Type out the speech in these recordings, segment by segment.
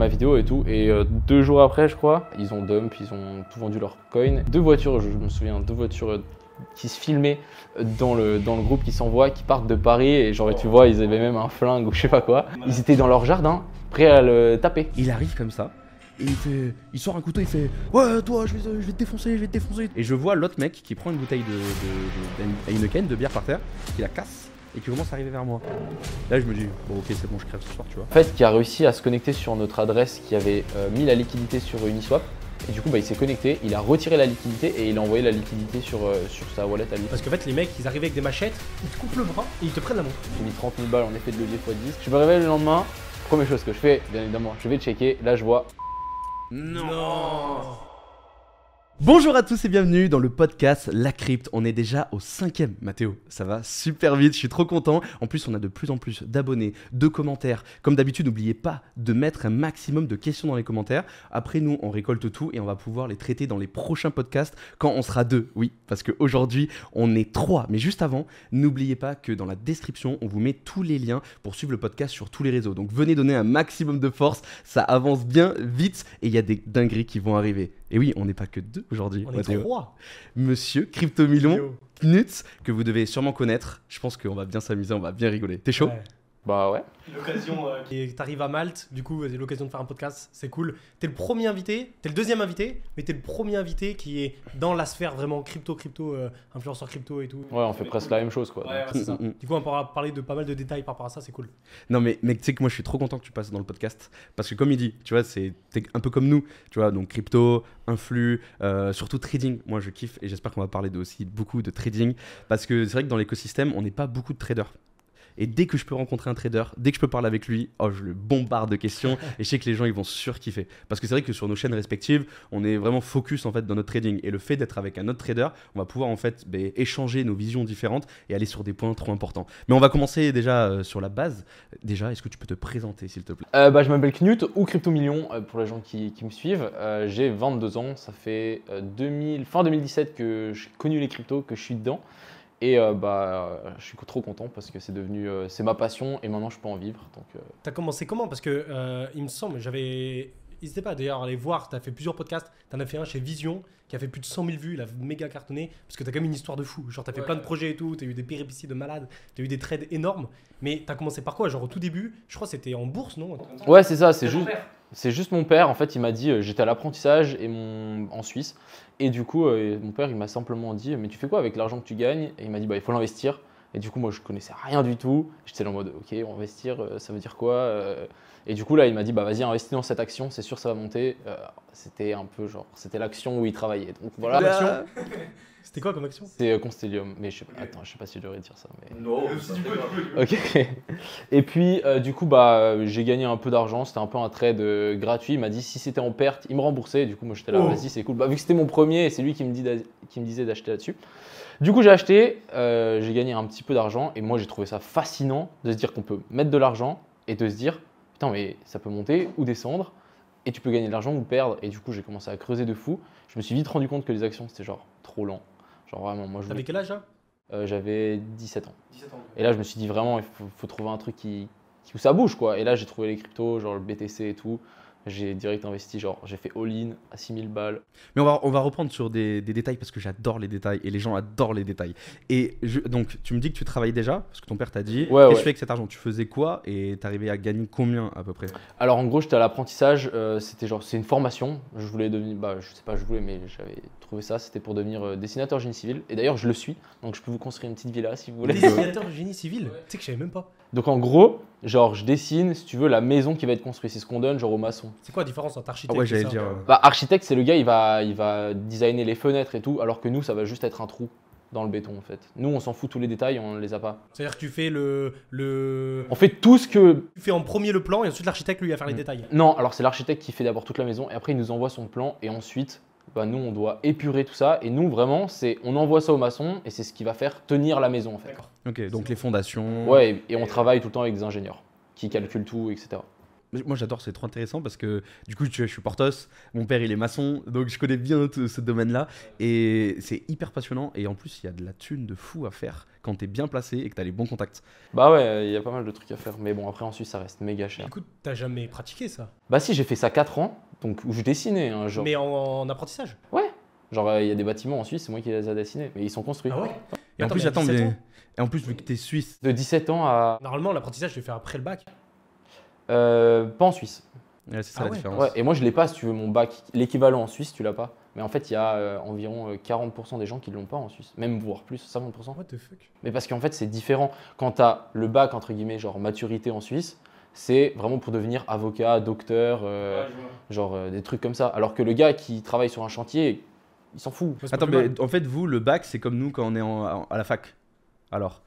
ma vidéo et tout. Et euh, deux jours après, je crois, ils ont dump, ils ont tout vendu leur coin. Deux voitures, je, me souviens, deux voitures qui se filmaient dans le, dans le groupe qui s'envoie, qui partent de Paris. Et genre, tu vois, ils avaient même un flingue ou je sais pas quoi. Ils étaient dans leur jardin, prêts à le taper. Il arrive comme ça. Et il fait, il sort un couteau, il fait Ouais, toi, je vais, je vais te défoncer, je vais te défoncer. Et je vois l'autre mec qui prend une bouteille de, de, de, de de bière par terre, qui la casse et qui commence à arriver vers moi. Là, je me dis Bon, ok, c'est bon, je crève ce soir, tu vois. En fait, qui a réussi à se connecter sur notre adresse qui avait euh, mis la liquidité sur Uniswap. Et du coup, bah, il s'est connecté, il a retiré la liquidité et il a envoyé la liquidité sur, euh, sur sa wallet à lui. Parce qu'en fait, les mecs, ils arrivaient avec des machettes, ils te coupent le bras et ils te prennent la montre. J'ai mis 30 000 balles en effet de levier x 10. Je me réveille le lendemain. Première chose que je fais, bien évidemment, je vais checker. Là, je vois Non Bonjour à tous et bienvenue dans le podcast La Crypte. On est déjà au cinquième, Mathéo. Ça va super vite, je suis trop content. En plus, on a de plus en plus d'abonnés, de commentaires. Comme d'habitude, n'oubliez pas de mettre un maximum de questions dans les commentaires. Après, nous, on récolte tout et on va pouvoir les traiter dans les prochains podcasts quand on sera deux. Oui, parce qu'aujourd'hui, on est trois. Mais juste avant, n'oubliez pas que dans la description, on vous met tous les liens pour suivre le podcast sur tous les réseaux. Donc venez donner un maximum de force. Ça avance bien vite et il y a des dingueries qui vont arriver. Et oui, on n'est pas que deux aujourd'hui. On est trois. Monsieur Crypto Million Yo. Knut, que vous devez sûrement connaître. Je pense qu'on va bien s'amuser, on va bien rigoler. T'es chaud? Ouais. Bah ouais. L'occasion. euh, t'arrives à Malte, du coup, l'occasion de faire un podcast, c'est cool. T'es le premier invité, t'es le deuxième invité, mais t'es le premier invité qui est dans la sphère vraiment crypto, crypto, euh, influenceur crypto et tout. Ouais, on fait presque la même chose quoi. Ouais, ouais, c'est ça. Du coup, on pourra parler de pas mal de détails par rapport à ça, c'est cool. Non mais mec, tu sais que moi je suis trop content que tu passes dans le podcast parce que comme il dit, tu vois, c'est t'es un peu comme nous, tu vois, donc crypto, influx, euh, surtout trading. Moi je kiffe et j'espère qu'on va parler de, aussi beaucoup de trading parce que c'est vrai que dans l'écosystème, on n'est pas beaucoup de traders. Et dès que je peux rencontrer un trader, dès que je peux parler avec lui, oh, je le bombarde de questions et je sais que les gens ils vont surkiffer. Parce que c'est vrai que sur nos chaînes respectives, on est vraiment focus en fait dans notre trading et le fait d'être avec un autre trader, on va pouvoir en fait ben, échanger nos visions différentes et aller sur des points trop importants. Mais on va commencer déjà euh, sur la base. Déjà, est-ce que tu peux te présenter s'il te plaît? Euh, bah, je m'appelle Knut ou Crypto Million euh, pour les gens qui, qui me suivent. Euh, j'ai 22 ans, ça fait euh, 2000, fin 2017 que j'ai connu les cryptos, que je suis dedans. Et euh, bah, je suis trop content parce que c'est devenu, euh, c'est ma passion et maintenant je peux en vivre. Donc, euh, T'as commencé comment? Parce que euh, il me semble, j'avais. N'hésitez pas d'ailleurs à aller voir, t'as fait plusieurs podcasts, t'en as fait un chez Vision qui a fait plus de 100 000 vues, il a méga cartonné, parce que t'as quand même une histoire de fou. Genre t'as fait plein de projets et tout, t'as eu des péripéties de malade, t'as eu des trades énormes, mais t'as commencé par quoi? Genre au tout début, je crois que c'était en bourse, non? Ouais, c'est ça, c'est juste, c'est juste mon père. En fait, il m'a dit, euh, j'étais à l'apprentissage et mon, en Suisse. Et du coup, euh, mon père, il m'a simplement dit, mais tu fais quoi avec l'argent que tu gagnes? Et il m'a dit, bah, il faut l'investir. Et du coup, moi, je connaissais rien du tout. J'étais en mode, ok, investir, euh, ça veut dire quoi Euh, Et du coup, là, il m'a dit, bah, vas-y, investis dans cette action, c'est sûr, ça va monter. Euh, c'était un peu genre, c'était l'action où il travaillait. Donc voilà. Action C'était quoi comme action? C'est euh, Constellium, mais je sais pas, attends, je sais pas si je devrais dire ça. Mais... Non, Ok. Et puis, euh, du coup, bah, j'ai gagné un peu d'argent. C'était un peu un trade euh, gratuit. Il m'a dit si c'était en perte, il me remboursait. Du coup, moi, j'étais là, Oh. vas-y, c'est cool. Bah, vu que c'était mon premier, et c'est lui qui me, dit qui me disait d'acheter là-dessus. Du coup, j'ai acheté. euh, j'ai gagné un petit peu d'argent. Et moi, j'ai trouvé ça fascinant de se dire qu'on peut mettre de l'argent et de se dire putain, mais ça peut monter ou descendre. Et tu peux gagner de l'argent ou perdre. Et du coup, j'ai commencé à creuser de fou. Je me suis vite rendu compte que les actions, c'était genre trop lent. Genre vraiment, moi, je T'avais quel âge là euh, j'avais 17 ans. 17 ans. Et là, je me suis dit vraiment, il faut, faut trouver un truc qui, qui- où ça bouge, quoi. Et là, j'ai trouvé les cryptos, genre le BTC et tout. J'ai direct investi, genre, j'ai fait all-in à 6000 balles. Mais on va, on va reprendre sur des, des détails parce que j'adore les détails et les gens adorent les détails. Et je- donc, tu me dis que tu travailles déjà parce que ton père t'a dit. Ouais, Qu'est-ce que ouais. tu fais avec cet argent? Tu faisais quoi et t'arrivais à gagner combien à peu près? Alors, en gros, j'étais à l'apprentissage. euh, c'était genre, c'est une formation. Je voulais devenir, bah, je sais pas, je voulais, mais j'avais trouvé ça. C'était pour devenir euh, dessinateur génie civil. Et d'ailleurs, je le suis. Donc, je peux vous construire une petite villa si vous voulez. Dessinateur de génie civil? Tu sais que je savais même pas. Donc, en gros, genre, je dessine, si tu veux, la maison qui va être construite. C'est ce qu'on donne, genre, aux maçons. C'est quoi la différence entre Ah architecte ouais, j'allais ça dire. euh, Bah, architecte, c'est le gars, il va, il va designer les fenêtres et tout, alors que nous, ça va juste être un trou dans le béton en fait. Nous, on s'en fout tous les détails, on les a pas. C'est-à-dire que tu fais le, le... On fait tout ce que. Tu fais en premier le plan et ensuite l'architecte lui va faire les Mm. détails. Non, alors c'est l'architecte qui fait d'abord toute la maison et après il nous envoie son plan et ensuite, bah, nous, on doit épurer tout ça et nous, vraiment, c'est on envoie ça au maçon et c'est ce qui va faire tenir la maison en fait. Ok, donc les fondations. Ouais, et, et on travaille tout le temps avec des ingénieurs qui calculent tout, etc. Moi j'adore, c'est trop intéressant parce que du coup tu- je suis Portos, mon père il est maçon, donc je connais bien tout ce domaine-là et c'est hyper passionnant et en plus il y a de la thune de fou à faire quand t'es bien placé et que t'as les bons contacts. Bah ouais, il y a pas mal de trucs à faire. Mais bon, après en Suisse, ça reste méga cher. Écoute, t'as jamais pratiqué ça? Bah si, j'ai fait ça 4 ans, donc où je dessinais. hein, genre, Mais en, en apprentissage? Genre euh, il y a des bâtiments en Suisse, c'est moi qui les ai dessinés, mais ils sont construits. Ah ouais? Et en plus mais à attends, 17 mais- ans? et en plus vu que t'es suisse, De 17 ans à. Normalement, l'apprentissage, je le fais après le bac. Euh, pas en Suisse. ouais, c'est ça Ah la ouais. différence. Ouais, et moi je l'ai pas si tu veux mon bac. L'équivalent en Suisse, tu l'as pas. Mais en fait, il y a euh, environ euh, 40% des gens qui l'ont pas en Suisse, même voire plus, 50%. What the fuck? Mais parce qu'en fait, c'est différent. Quand tu as le bac, entre guillemets, genre maturité en Suisse, c'est vraiment pour devenir avocat, docteur, euh, genre euh, des trucs comme ça. Alors que le gars qui travaille sur un chantier, il s'en fout. Attends, mais mal. en fait vous le bac c'est comme nous quand on est en- à la fac. Alors,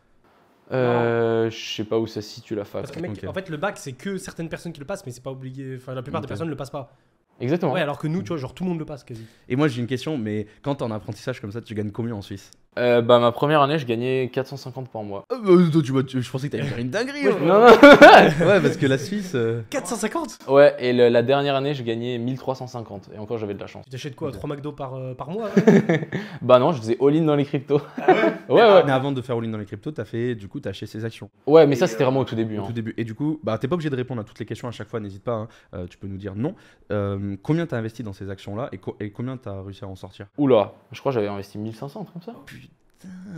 Euh, je sais pas où ça se situe la fac. Parce que mec, en fait, le bac, c'est que certaines personnes qui le passent, mais c'est pas obligé. Enfin, la plupart des personnes ne le passent pas. Exactement. Ouais, alors que nous, tu vois, genre tout le monde le passe quasi. et moi j'ai une question, mais quand t'es en apprentissage comme ça, tu gagnes combien en Suisse? Euh, bah, ma première année, je gagnais 450 par mois. Euh, euh, toi, tu vois, tu- je pensais que t'allais faire une dinguerie. hein. Non, non. ouais, parce que la Suisse. euh, 450 Ouais, et le- la dernière année, je gagnais 1350. Et encore, j'avais de la chance. Tu t'achètes quoi Ok. 3 McDo par, euh, par mois Bah non, je faisais all-in dans les cryptos. ouais, Mais ouais. avant de faire all-in dans les cryptos, t'as fait, du coup, t'as acheté ses actions Ouais, mais ça, c'était vraiment au tout début. au hein. tout début. Et du coup, bah, t'es pas obligé de répondre à toutes les questions à chaque fois, n'hésite pas. hein. Euh, tu peux nous dire non. Euh, combien t'as investi dans ces actions-là et, co- et combien t'as réussi à en sortir? Oula, je crois que j'avais investi 1500, un truc comme ça. Putain,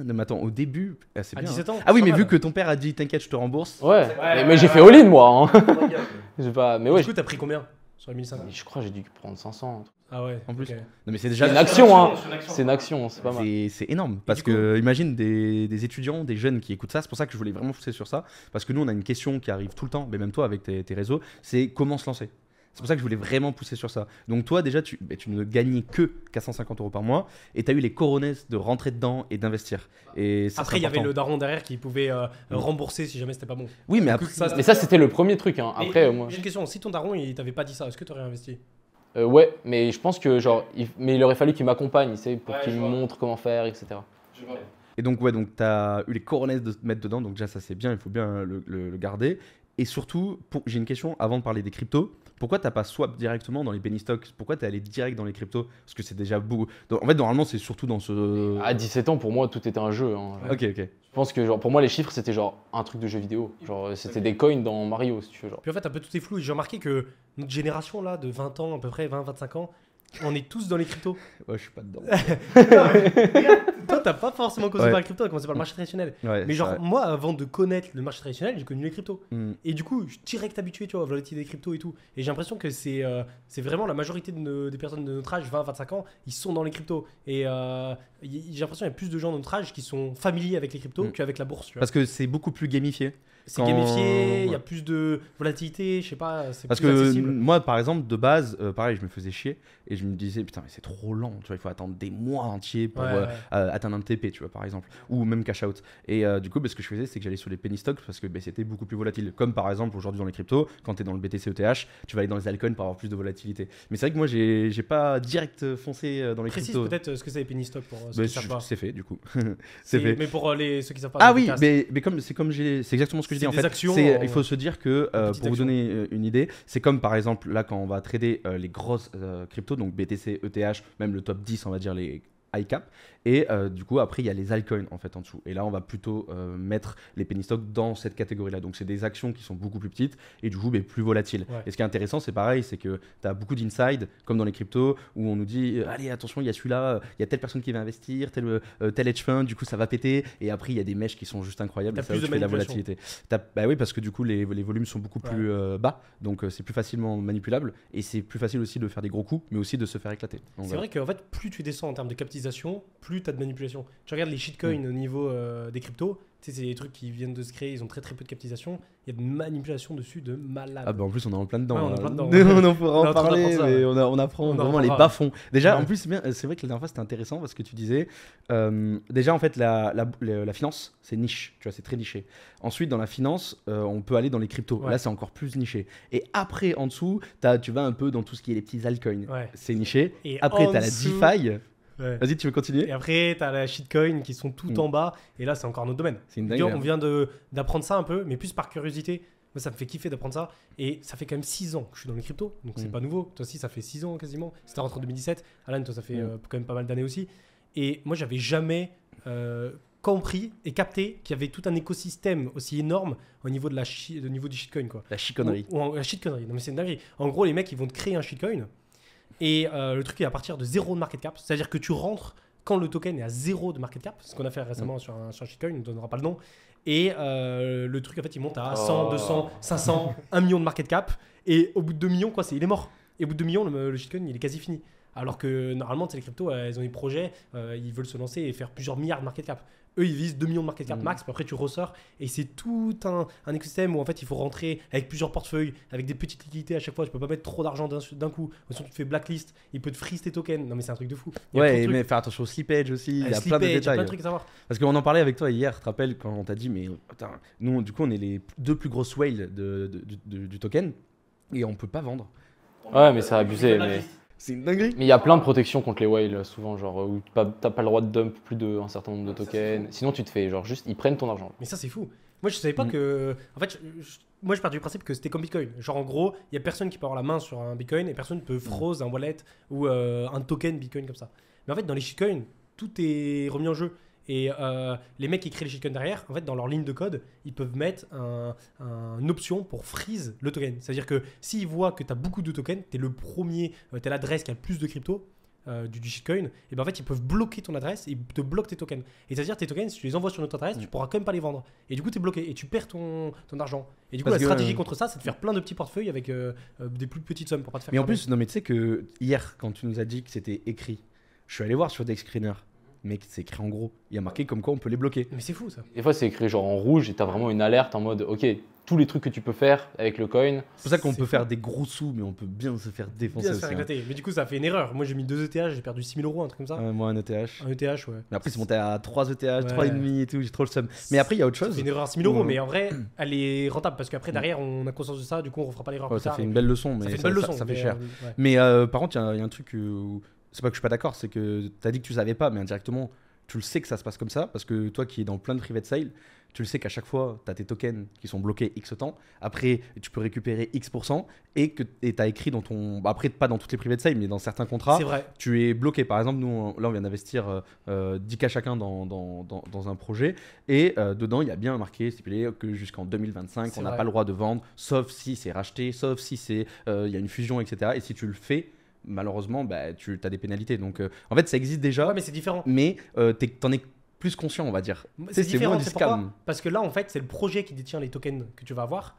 non, mais attends, au début, ah, c'est À bien. hein. 17 ans Ah oui, c'est mais vu que ton père a dit t'inquiète, je te rembourse. Ouais, mais, mais j'ai fait all-in moi. Hein. J'ai pas... Mais ouais, Du coup, t'as pris combien sur les 1500 je... je crois que j'ai dû prendre 500. un truc. Ah ouais. En plus. ok. Non, mais c'est C'est déjà. une action, hein. C'est une action, c'est pas mal. C'est c'est énorme parce du que imagine des, des étudiants, des jeunes qui écoutent ça. C'est pour ça que je voulais vraiment pousser sur ça parce que nous on a une question qui arrive tout le temps, mais même toi avec tes, tes réseaux, c'est comment se lancer? C'est pour ça que je voulais vraiment pousser sur ça. Donc toi déjà tu, ben, tu ne gagnais que 450 euros par mois et tu as eu les coronesses de rentrer dedans et d'investir. Et ça, Après, il y avait le daron derrière qui pouvait euh, rembourser si jamais c'était pas bon. Oui mais après ça, Mais ça, c'était le premier truc. Hein. Après, euh, moi. J'ai une question. Si ton daron, il t'avait pas dit ça, est-ce que t'aurais investi? Euh, ouais, mais je pense que genre, il... mais il aurait fallu qu'il m'accompagne, tu pour Ouais, qu'il je me vois. montre comment faire, etc. Et donc, ouais, donc tu as eu les coronesses de te mettre dedans, donc déjà ça c'est bien, il faut bien le, le- le garder. Et surtout, pour- j'ai une question avant de parler des cryptos. Pourquoi t'as pas swap directement dans les penny stocks? Pourquoi t'es allé direct dans les cryptos? Parce que c'est déjà beaucoup. donc, en fait, normalement, c'est surtout dans ce. À 17 ans, pour moi, tout était un jeu. hein. Ok, ok. Je pense que genre, pour moi, les chiffres, c'était genre un truc de jeu vidéo. Genre, c'était des coins dans Mario, si tu veux. Genre. Puis en fait, un peu tout est flou. J'ai remarqué que notre génération là, de 20 ans, à peu près 20-25 ans, on est tous dans les cryptos. Ouais, je suis pas dedans. Toi, t'as pas forcément commencé Ouais. par les cryptos, t'as commencé par le marché traditionnel. Ouais, Mais genre, vrai. moi, avant de connaître le marché traditionnel, j'ai connu les cryptos. Hmm. Et du coup, je suis direct habitué, tu vois, à la volatilité des cryptos et tout. Et j'ai l'impression que c'est euh, c'est vraiment la majorité de nos- des personnes de notre âge, 20-25 ans, ils sont dans les cryptos. Et euh, j'ai l'impression qu'il y a plus de gens de notre âge qui sont familiers avec les cryptos Mm. qu'avec la bourse. tu vois. Parce que c'est beaucoup plus gamifié. C'est quand- gamifié, il y a plus de volatilité, je sais pas, Parce plus que accessible. moi, par exemple, de base, euh, pareil, je me faisais chier et je me disais, putain, mais c'est trop lent, tu vois, il faut attendre des mois entiers pour Ouais, ouais. Euh, atteindre un TP, tu vois, par exemple, ou même cash out. Et euh, du coup, bah, ce que je faisais, c'est que j'allais sur les penny stocks parce que bah, c'était beaucoup plus volatile. Comme par exemple, aujourd'hui dans les cryptos, quand tu es dans le BTC ETH, tu vas aller dans les altcoins pour avoir plus de volatilité. Mais c'est vrai que moi, j'ai j'ai pas direct foncé euh, dans les Précise cryptos. peut-être euh, ce que c'est les penny stocks pour euh, ceux Bah, qui savent pas. c'est fait, du coup. C'est- fait. Mais pour euh, les, ceux qui savent pas. Ah oui, mais, mais comme c'est comme j'ai, c'est exactement ce que je dis en fait. actions C'est- en- il faut se dire que euh, pour vous donner euh, une idée, c'est comme par exemple là quand on va trader euh, les grosses euh, cryptos, donc BTC, ETH, même le top 10, on va dire les high cap. Et euh, du coup après il y a les altcoins en fait en dessous. Et là on va plutôt euh, mettre les penny stocks dans cette catégorie-là. Donc c'est des actions qui sont beaucoup plus petites et du coup mais plus volatiles. Ouais. Et ce qui est intéressant c'est pareil, c'est que tu as beaucoup d'inside comme dans les cryptos où on nous dit euh, allez attention il y a celui-là, il y a telle personne qui va investir, tel, tel hedge fund, du coup ça va péter. Et après il y a des mèches qui sont juste incroyables. Ça plus de tu fais de la volatilité. Bah oui, parce que du coup, les, les volumes sont beaucoup Ouais. plus bas, donc c'est plus facilement manipulable et c'est plus facile aussi de faire des gros coups, mais aussi de se faire éclater. C'est vrai qu'en fait, plus tu descends en termes de capitalisation, plus tu as de manipulation. Tu regardes les shitcoins Mm. au niveau euh, des cryptos, tu sais, c'est des trucs qui viennent de se créer, ils ont très très peu de capitalisation. Il y a de manipulation dessus de malade. Ah bah en plus on est en plein dedans. Ouais, on est en plein dedans. on en pourra en parler, mais ouais. on, a- on apprend On en vraiment les reparlera. bas fonds. Déjà, Ouais. en plus c'est bien, c'est vrai que la dernière fois c'était intéressant parce que tu disais, euh, déjà en fait la, la, la- la finance c'est niche, tu vois, c'est très niché. Ensuite dans la finance, euh, on peut aller dans les cryptos. Ouais. Là c'est encore plus niché. Et après en dessous, as, tu vas un peu dans tout ce qui est les petits altcoins. Ouais. C'est niché. Et Après en t'as la DeFi. Ouais. Vas-y, tu veux continuer Et après, tu as la shitcoin qui sont tout Mm. en bas. Et là, c'est encore notre domaine. C'est une dinguerie. on vient de- d'apprendre ça un peu, mais plus par curiosité. Moi, ça me fait kiffer d'apprendre ça. Et ça fait quand même 6 ans que je suis dans les cryptos. Donc, c'est Mm. pas nouveau. Toi aussi, ça fait 6 ans quasiment. C'était rentré en 2017. Alan, toi, ça fait Mm. euh, quand même pas mal d'années aussi. Et moi, j'avais jamais euh, compris et capté qu'il y avait tout un écosystème aussi énorme au niveau, de la au niveau du shitcoin. Quoi. La en- la shitcoinerie. Non, mais c'est une dinguerie. En gros, les mecs, ils vont te créer un shitcoin. Et euh, le truc est à partir de zéro de market cap. C'est-à-dire que tu rentres quand le token est à zéro de market cap. Ce qu'on a fait récemment sur, un, sur un shitcoin. On ne donnera pas le nom. Et euh, le truc, en fait, il monte à 100, Oh. 200, 500, 1 million de market cap. Et au bout de 2 millions, quoi, c'est, il est mort. Et au bout de 2 millions, le, le shitcoin, il est quasi fini. Alors que normalement, les cryptos, euh, ils ont des projets, euh, ils veulent se lancer et faire plusieurs milliards de market cap. Eux, ils visent 2 millions de market cap Mm. max, puis après tu ressors. Et c'est tout un, un écosystème où en fait il faut rentrer avec plusieurs portefeuilles, avec des petites liquidités à chaque fois. Tu peux pas mettre trop d'argent d'un, d'un coup. Sinon, tu te fais blacklist, il peut te freeze tes tokens. Non, mais c'est un truc de fou. Il Ouais, de mais faire attention au slippage aussi. Il y a plein de détails. plein de trucs à savoir. Parce qu'on en parlait avec toi hier, tu te rappelles, quand on t'a dit, mais putain, nous, du coup, on est les deux plus grosses whales de, de- du- du- du token et on peut pas vendre. Ouais, mais c'est abusé. Mais C'est une dinguerie. mais il y a plein de protections contre les whales, souvent, genre où t'as pas le droit de dump plus d'un certain nombre de tokens. Sinon, tu te fais, genre, juste, ils prennent ton argent. Mais ça, c'est fou. Moi, je savais pas Mm. que. En fait, je- je- moi, je pars du principe que c'était comme Bitcoin. Genre, en gros, il y a personne qui peut avoir la main sur un Bitcoin et personne ne peut froze un wallet ou euh, un token Bitcoin comme ça. Mais en fait, dans les shitcoins, tout est remis en jeu. Et euh, les mecs qui créent les shitcoins derrière, en fait, dans leur ligne de code, ils peuvent mettre un, un- une option pour freeze le token. C'est-à-dire que s'ils voient que tu as beaucoup de tokens, tu es le premier, tu es l'adresse qui a le plus de crypto. euh, du, du shitcoin, et ben en fait ils peuvent bloquer ton adresse et ils te bloquent tes tokens. Et c'est-à-dire tes tokens, si tu les envoies sur notre adresse, tu Mm. pourras quand même pas les vendre. Et du coup, tu es bloqué et tu perds ton, ton argent. Et du coup, la stratégie euh, contre ça, c'est de faire plein de petits portefeuilles avec euh, euh, des plus petites sommes pour pas te faire Mais en plus, non, mais tu sais que hier, quand tu nous as dit que c'était écrit, je suis allé voir sur Dexscreener, mais c'est écrit en gros. Il y a marqué comme quoi on peut les bloquer. Mais c'est fou ça. Des fois, c'est écrit genre en rouge et t'as vraiment une alerte en mode, ok, tous les trucs que tu peux faire avec le coin. C'est pour ça qu'on C'est peut fou. faire des gros sous, mais on peut bien se faire défoncer Bien se aussi. faire hein. Mais du coup, ça fait une erreur. Moi, j'ai mis deux ETH, j'ai perdu 6000 euros, un truc comme ça. Ouais, moi, un ETH. Un ETH, ouais. Mais après, c'est monté à 3 ETH, Ouais. 3,5 et tout, j'ai trop le seum. Mais après, il y a autre chose. fait une erreur 6000 euros, Ouais. mais en vrai, elle est rentable parce qu'après, derrière, on a conscience de ça, du coup, on refera pas l'erreur Ouais, ça tard. fait une belle leçon, mais Ça fait une ça, belle ça- leçon. ça fait mais, cher. euh. Mais euh, par contre, il y, a- il y a un truc où. C'est pas que je suis pas d'accord, c'est que tu as dit que tu savais pas, mais indirectement, tu le sais que ça se passe comme ça, parce que toi qui es dans plein de private sale, tu le sais qu'à chaque fois, tu as tes tokens qui sont bloqués X temps. Après, tu peux récupérer X% et que tu as écrit dans ton. bah, après, pas dans toutes les private sale, mais dans certains contrats, vrai. tu es bloqué. Par exemple, nous, on- là, on vient d'investir euh, euh, 10K chacun dans, dans, dans- dans un projet. Et euh, dedans, il y a bien marqué, stipulé, que jusqu'en 2025, C'est on n'a pas le droit de vendre, sauf si c'est racheté, sauf si c'est euh, il y a une fusion, etc. Et si tu le fais, malheureusement, bah, tu as des pénalités. Donc, euh, en fait, ça existe déjà, Ouais, mais c'est différent. mais euh, t'en es plus conscient, on va dire. C'est différent, c'est pourquoi. Parce que là, en fait, c'est le projet qui détient les tokens que tu vas avoir.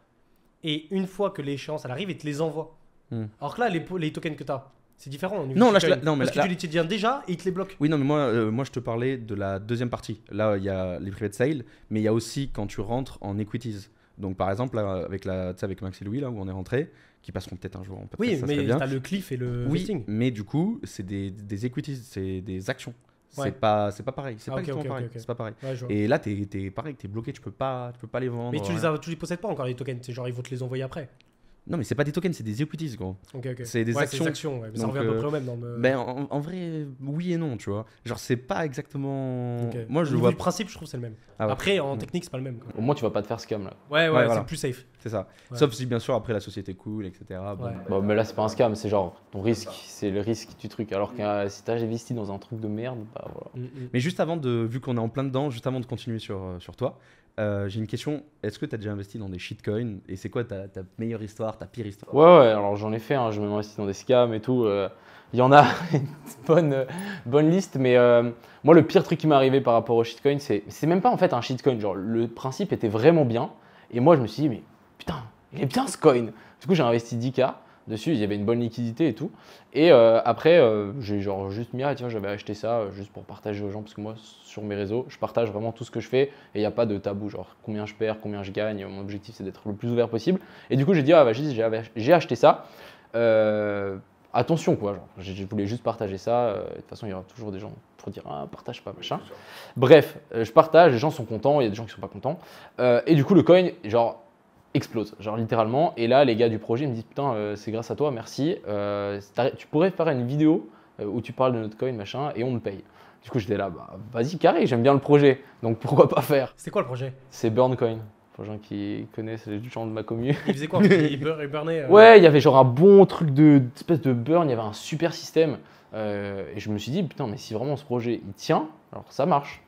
Et une fois que l'échéance elle arrive, il te les envoie. Hmm. Alors que là, les, les tokens que tu as, c'est différent. Non, là, je- non, mais Parce là- que tu les détiens déjà et il te les bloque. Oui, non, mais moi, euh, moi, je te parlais de la deuxième partie. Là, il y a les private sale, mais il y a aussi quand tu rentres en equities. Donc, par exemple, là, avec, la, avec Max et Louis, là, où on est rentré, qui passeront peut-être un jour en podcast, Oui, ça mais bien. tu as le cliff et le Oui, vesting. mais du coup, c'est des, des equities, c'est des actions. Ouais. C'est pas, c'est pas pareil. C'est Ah, pas pareil. C'est pas. Ouais. Et là, t'es es pareil, t'es bloqué, tu peux pas, tu peux pas les vendre. Mais tu les, rien. as, tu les possèdes pas encore les tokens. C'est genre ils vont te les envoyer après. Non, mais c'est pas des tokens, c'est des equities, gros. Ok, ok. C'est des Ouais, actions. ouais, mais ça Donc, revient à peu euh, près au même dans le. Ben, en, en vrai, oui et non, tu vois. Genre, c'est pas exactement. Moi, je vois. du principe, je trouve que c'est le même. Ah ouais. Après, en technique, c'est pas le même. quoi. Au moins, tu vas pas te faire scam là. Ouais, ouais, Ouais, c'est voilà. plus safe. C'est ça. Ouais. Sauf si, bien sûr, après la société cool, etc. Bon, Ouais. Bon, mais là, c'est pas un scam, c'est genre ton risque, c'est le risque du truc. Alors que si t'as investi dans un truc de merde, bah voilà. Mm, mm. Mais juste avant de, vu qu'on est en plein dedans, juste avant de continuer sur, euh, sur toi, euh, j'ai une question. Est-ce que tu as déjà investi dans des shitcoins Et c'est quoi ta, meilleure histoire, ta pire histoire? Ouais, ouais, alors j'en ai fait, hein, je me investi dans des scams et tout. euh, Il y en a une bonne, euh, bonne liste, mais moi, le pire truc qui m'est arrivé par rapport au shitcoin, c'est c'est même pas en fait un shitcoin. Genre, le principe était vraiment bien. Et moi, je me suis dit, mais putain, il est bien ce coin. Du coup, j'ai investi 10K dessus, il y avait une bonne liquidité et tout. Et euh, après, euh, j'ai genre juste mis, ah tiens, j'avais acheté ça euh, juste pour partager aux gens, parce que moi, sur mes réseaux, je partage vraiment tout ce que je fais et il n'y a pas de tabou, genre combien je perds, combien je gagne. Mon objectif, c'est d'être le plus ouvert possible. Et du coup, j'ai dit, ah, vas-y, j'ai acheté ça. Attention, quoi. Genre, je voulais juste partager ça. de toute façon, il y aura toujours des gens pour dire, ah, partage pas, machin. Bref, je partage, les gens sont contents, il y a des gens qui sont pas contents. Et du coup, le coin, genre, explose, genre littéralement. Et là, les gars du projet me disent, putain, euh, c'est grâce à toi, merci. Euh, tu pourrais faire une vidéo euh, où tu parles de notre coin, machin, et on me paye. Du coup, j'étais là, bah, vas-y, carré, j'aime bien le projet, donc pourquoi pas faire? C'était quoi le projet? C'est Burncoin. Pour les gens qui connaissent les gens de ma commune. Il faisait quoi? Il bur- il burnait euh, Ouais, il y avait genre un bon truc de espèce de burn, il y avait un super système. Et je me suis dit, putain, mais si vraiment ce projet il tient, alors ça marche.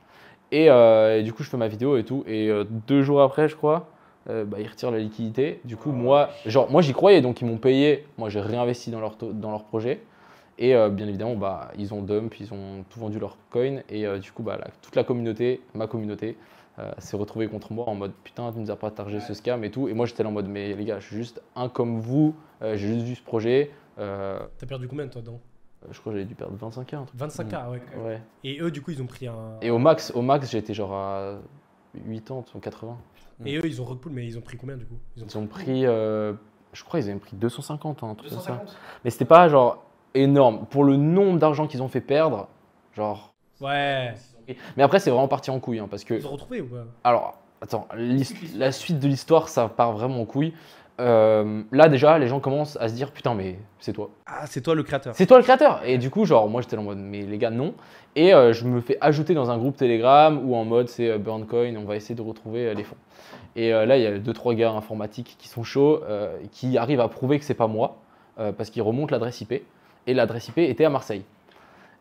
Et, et du coup, je fais ma vidéo et tout. Et deux jours après, je crois, euh, bah, ils retirent la liquidité. Du coup, moi, genre, moi j'y croyais, donc ils m'ont payé. Moi, j'ai réinvesti dans leur, dans leur projet. Et euh, bien évidemment, bah, ils ont dump, ils ont tout vendu leur coin. Et euh, du coup, bah, la- toute la communauté, ma communauté, s'est retrouvée contre moi en mode putain, tu nous as partagé ce scam et tout. Et moi, j'étais là en mode, mais les gars, je suis juste un comme vous, j'ai juste vu ce projet. T'as perdu combien toi dedans? je crois que j'avais dû perdre 25K. Un truc. 25K, ouais. Ouais. Et eux, du coup, ils ont pris un. Et au max, au max j'étais genre à 80 ou 80. Et eux, ils ont repool, mais ils ont pris combien du coup? Ils Ils ont pris, euh, je crois, ils avaient pris 250, hein, un truc comme ça. 250 Mais c'était pas genre énorme. Pour le nombre d'argent qu'ils ont fait perdre, genre. Ouais. Mais après, c'est vraiment parti en couille, hein, parce que. Ils ont retrouvé ou pas? Alors, attends, la suite de l'histoire, ça part vraiment en couille. Euh, là, déjà, les gens commencent à se dire putain, mais c'est toi. Ah, c'est toi le créateur. C'est toi le créateur Et du coup, genre, moi j'étais en mode, mais les gars, non. Et euh, je me fais ajouter dans un groupe Telegram où en mode c'est euh, Burncoin, on va essayer de retrouver euh, les fonds. Et là, il y a deux, trois gars informatiques qui sont chauds, qui arrivent à prouver que c'est pas moi, parce qu'ils remontent l'adresse IP. Et l'adresse IP était à Marseille.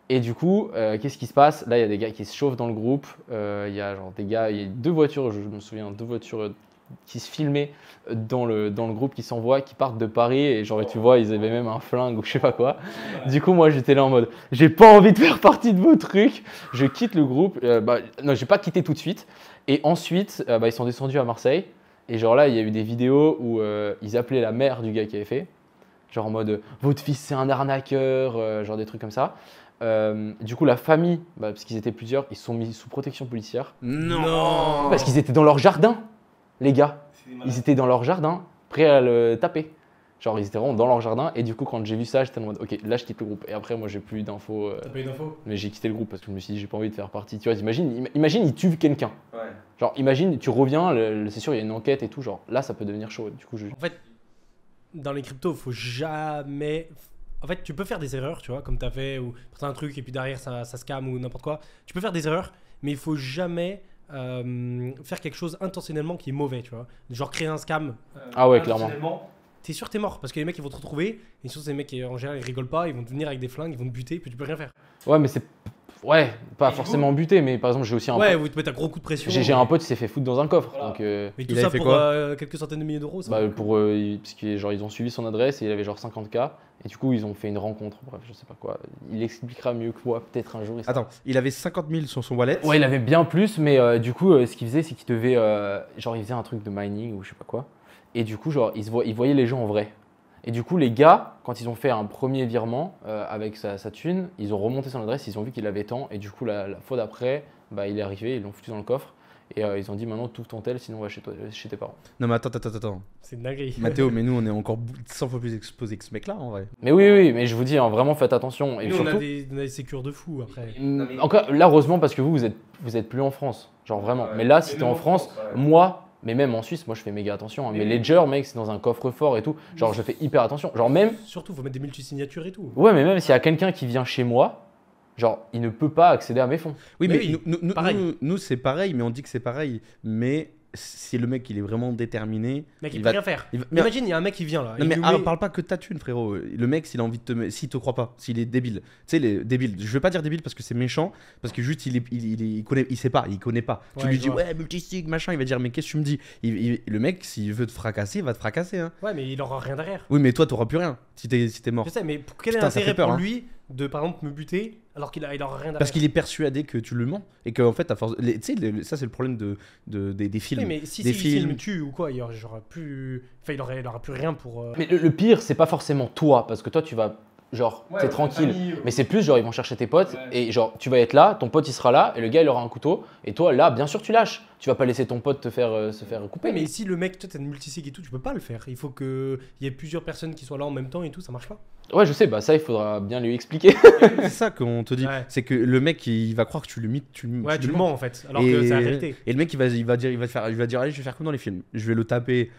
Et du coup, euh, qu'est-ce qui se passe? Là, il y a des gars qui se chauffent dans le groupe. Euh, Il y a genre des gars, il y a deux voitures, je me souviens, deux voitures qui se filmaient dans le, dans le groupe qui s'envoient, qui partent de Paris. Et genre, tu vois, ils avaient même un flingue ou je sais pas quoi. Du coup, moi, j'étais là en mode, j'ai pas envie de faire partie de vos trucs. Je quitte le groupe. Euh, bah, non, j'ai pas quitté tout de suite. Et ensuite, euh, bah, ils sont descendus à Marseille. Et genre là, il y a eu des vidéos où euh, ils appelaient la mère du gars qui avait fait. Genre en mode, votre fils c'est un arnaqueur, euh, genre des trucs comme ça. Euh, du coup, la famille, bah, parce qu'ils étaient plusieurs, ils sont mis sous protection policière. Non. Parce qu'ils étaient dans leur jardin, les gars. Ils étaient dans leur jardin, prêts à le taper. Genre, ils étaient vraiment dans leur jardin. Et du coup, quand j'ai vu ça, j'étais en mode, ok, là, je quitte le groupe. Et après, moi, j'ai plus d'infos. euh, T'as pas eu d'infos? mais j'ai quitté le groupe parce que je me suis dit, j'ai pas envie de faire partie. Tu vois, imagine, im- imagine, il tue quelqu'un. Ouais. Genre, imagine, tu reviens, le- le- c'est sûr, il y a une enquête et tout. Genre, là, ça peut devenir chaud. Du coup, je. En fait, dans les cryptos, faut jamais. En fait, tu peux faire des erreurs, tu vois, comme t'as fait, ou t'as un truc et puis derrière ça, ça scam ou n'importe quoi. Tu peux faire des erreurs, mais il faut jamais euh, faire quelque chose intentionnellement qui est mauvais, tu vois. Genre créer un scam. euh, Ah ouais, clairement. intentionnellement, T'es sûr t'es mort parce que les mecs ils vont te retrouver et surtout ces mecs en général ils rigolent pas ils vont te venir avec des flingues ils vont te buter puis tu peux rien faire Ouais, mais c'est. Ouais, pas forcément buté, mais par exemple, j'ai aussi un ouais pote. vous te mettez un gros coup de pression J'ai j'ai un pote qui s'est fait foutre dans un coffre. Voilà. Donc, euh, mais tout Il ça fait pour quoi euh, quelques centaines de milliers d'euros ça bah, pour, euh, il- parce qu'ils genre, ils ont suivi son adresse et il avait genre 50K. Et du coup, ils ont fait une rencontre. Bref, je sais pas quoi. Il expliquera mieux que moi, peut-être un jour. il Attends, il avait 50 000 sur son wallet. Ouais, il avait bien plus, mais euh, du coup, euh, ce qu'il faisait, c'est qu'il devait. euh, genre, il faisait un truc de mining ou je sais pas quoi. Et du coup, genre, il, se voit, il voyait les gens en vrai. Et du coup, les gars, quand ils ont fait un premier virement euh, avec sa, sa thune, ils ont remonté son adresse, ils ont vu qu'il avait tant. Et du coup, la, la fois d'après, bah, il est arrivé, ils l'ont foutu dans le coffre. Et euh, ils ont dit maintenant, tout ton tel, sinon on va chez, toi, chez tes parents. Non, mais attends, attends, attends, attends. c'est une dinguerie Mathéo, mais nous, on est encore bou- 100 fois plus exposé que ce mec-là, en vrai. Mais oui, oui, mais je vous dis, hein, vraiment, faites attention. Et Nous, on a surtout, des, on a des sécures de fou après Mm, Encore, là, heureusement, parce que vous, vous êtes, vous êtes plus en France. Genre vraiment. mais là, si t'es en France, moi, mais même en Suisse, moi, je fais méga attention. hein. Mais Ledger, mec, c'est dans un coffre-fort et tout. Genre, je fais hyper attention. Genre, même, surtout faut mettre des multisignatures et tout ouais, mais même s'il y a quelqu'un qui vient chez moi, genre, il ne peut pas accéder à mes fonds. Oui, Mais mais, oui, nous, nous- nous- pareil. nous- nous, c'est pareil, mais on dit que c'est pareil. Mais si le mec, il est vraiment déterminé. mec il, il peut va- rien faire il va- mais- imagine il y a un mec qui vient là Non il mais ah, parle pas que de ta thune frérot. Le mec s'il a envie de te s'il te croit pas, s'il est débile. Tu sais les débiles. Je veux pas dire débile parce que c'est méchant parce que juste il est, il, est- connaît il sait pas, il connaît pas. tu lui dis vois. ouais multisig machin, il va dire mais qu'est-ce que tu me dis? Le mec s'il veut te fracasser, il va te fracasser hein. ouais mais il aura rien derrière Oui mais toi t'auras plus rien si t'es si mort. je sais mais pour- quel est Putain, ça l'intérêt pour hein. lui de par exemple me buter alors qu'il a, il aura rien derrière Parce qu'il est persuadé que tu le mens et qu'en fait à force les- tu sais ça c'est le problème de, de- des, des films. Oui, mais si, des si, films. me tue ou quoi, il aura, plus. Enfin, il aura, il aura plus rien pour. euh, Mais le, le pire, c'est pas forcément toi, parce que toi, tu vas, genre, t'es tranquille. Mais c'est plus, genre, ils vont chercher tes potes et, genre, tu vas être là, ton pote, il sera là, et le gars, il aura un couteau. Et toi, là, bien sûr, tu lâches. Tu vas pas laisser ton pote te faire, euh, se faire couper. Ouais, mais si le mec, toi, t'as une multisig et tout, tu peux pas le faire. Il faut qu'il y ait plusieurs personnes qui soient là en même temps et tout, ça marche pas. Ouais, je sais, bah ça, il faudra bien lui expliquer. c'est ça qu'on te dit. Ouais. C'est que le mec il va croire que tu le mythes, tu, le- Ouais, tu tu le mens. en fait, alors que c'est la vérité. Et le mec il va, il va dire, il va faire, il va dire allez je vais faire comme dans les films? Je vais le taper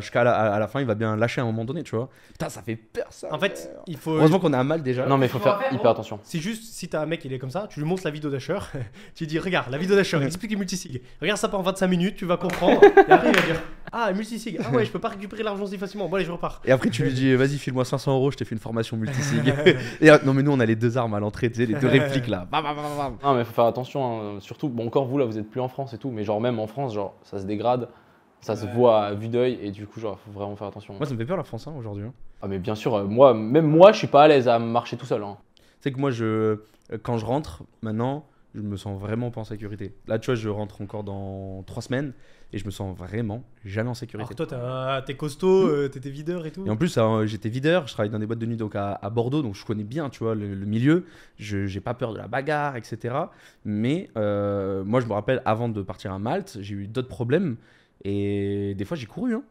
jusqu'à la, à la fin, il va bien lâcher à un moment donné, tu vois. Putain, ça fait peur ça. En fait, il faut. heureusement qu'on a un mal déjà. Non, mais il faut faut faire faire, hyper attention. C'est juste, si t'as un mec, il est comme ça, tu lui montres la vidéo d'Asher, tu lui dis, regarde, la vidéo d'Asher, il explique les multisig. Regarde ça pendant 25 minutes, tu vas comprendre. et après, il va dire, ah, multisig, ah ouais, je peux pas récupérer l'argent si facilement. Bon, allez, je repars. Et après, tu lui dis, vas-y, file-moi 500 euros, je t'ai fait une formation multisig. Et, euh, non, mais nous, on a les deux armes à l'entrée, tu sais, les deux répliques là. Bam, bam, bam, bam. Non, mais faut faire attention. hein. Surtout, bon, encore vous là, vous êtes plus en France et tout, mais genre, même en France, genre, ça se dégrade, ça se voit à vue d'œil, et du coup, genre, faut vraiment faire attention. Moi, ça me fait peur la France hein, aujourd'hui. hein. Ah, mais bien sûr, euh, moi, même moi, je suis pas à l'aise à marcher tout seul. hein. Tu sais que moi, je, euh, quand je rentre, maintenant, je me sens vraiment pas en sécurité. Là, tu vois, je rentre encore dans trois semaines et je me sens vraiment jamais en sécurité. Alors que toi, t'es costaud, euh, t'étais videur et tout. Et en plus, euh, j'étais videur, je travaille dans des boîtes de nuit donc à, à Bordeaux, donc je connais bien, tu vois, le, le milieu. Je j'ai pas peur de la bagarre, etc. Mais euh, moi, je me rappelle, avant de partir à Malte, j'ai eu d'autres problèmes et des fois, j'ai couru. Hein.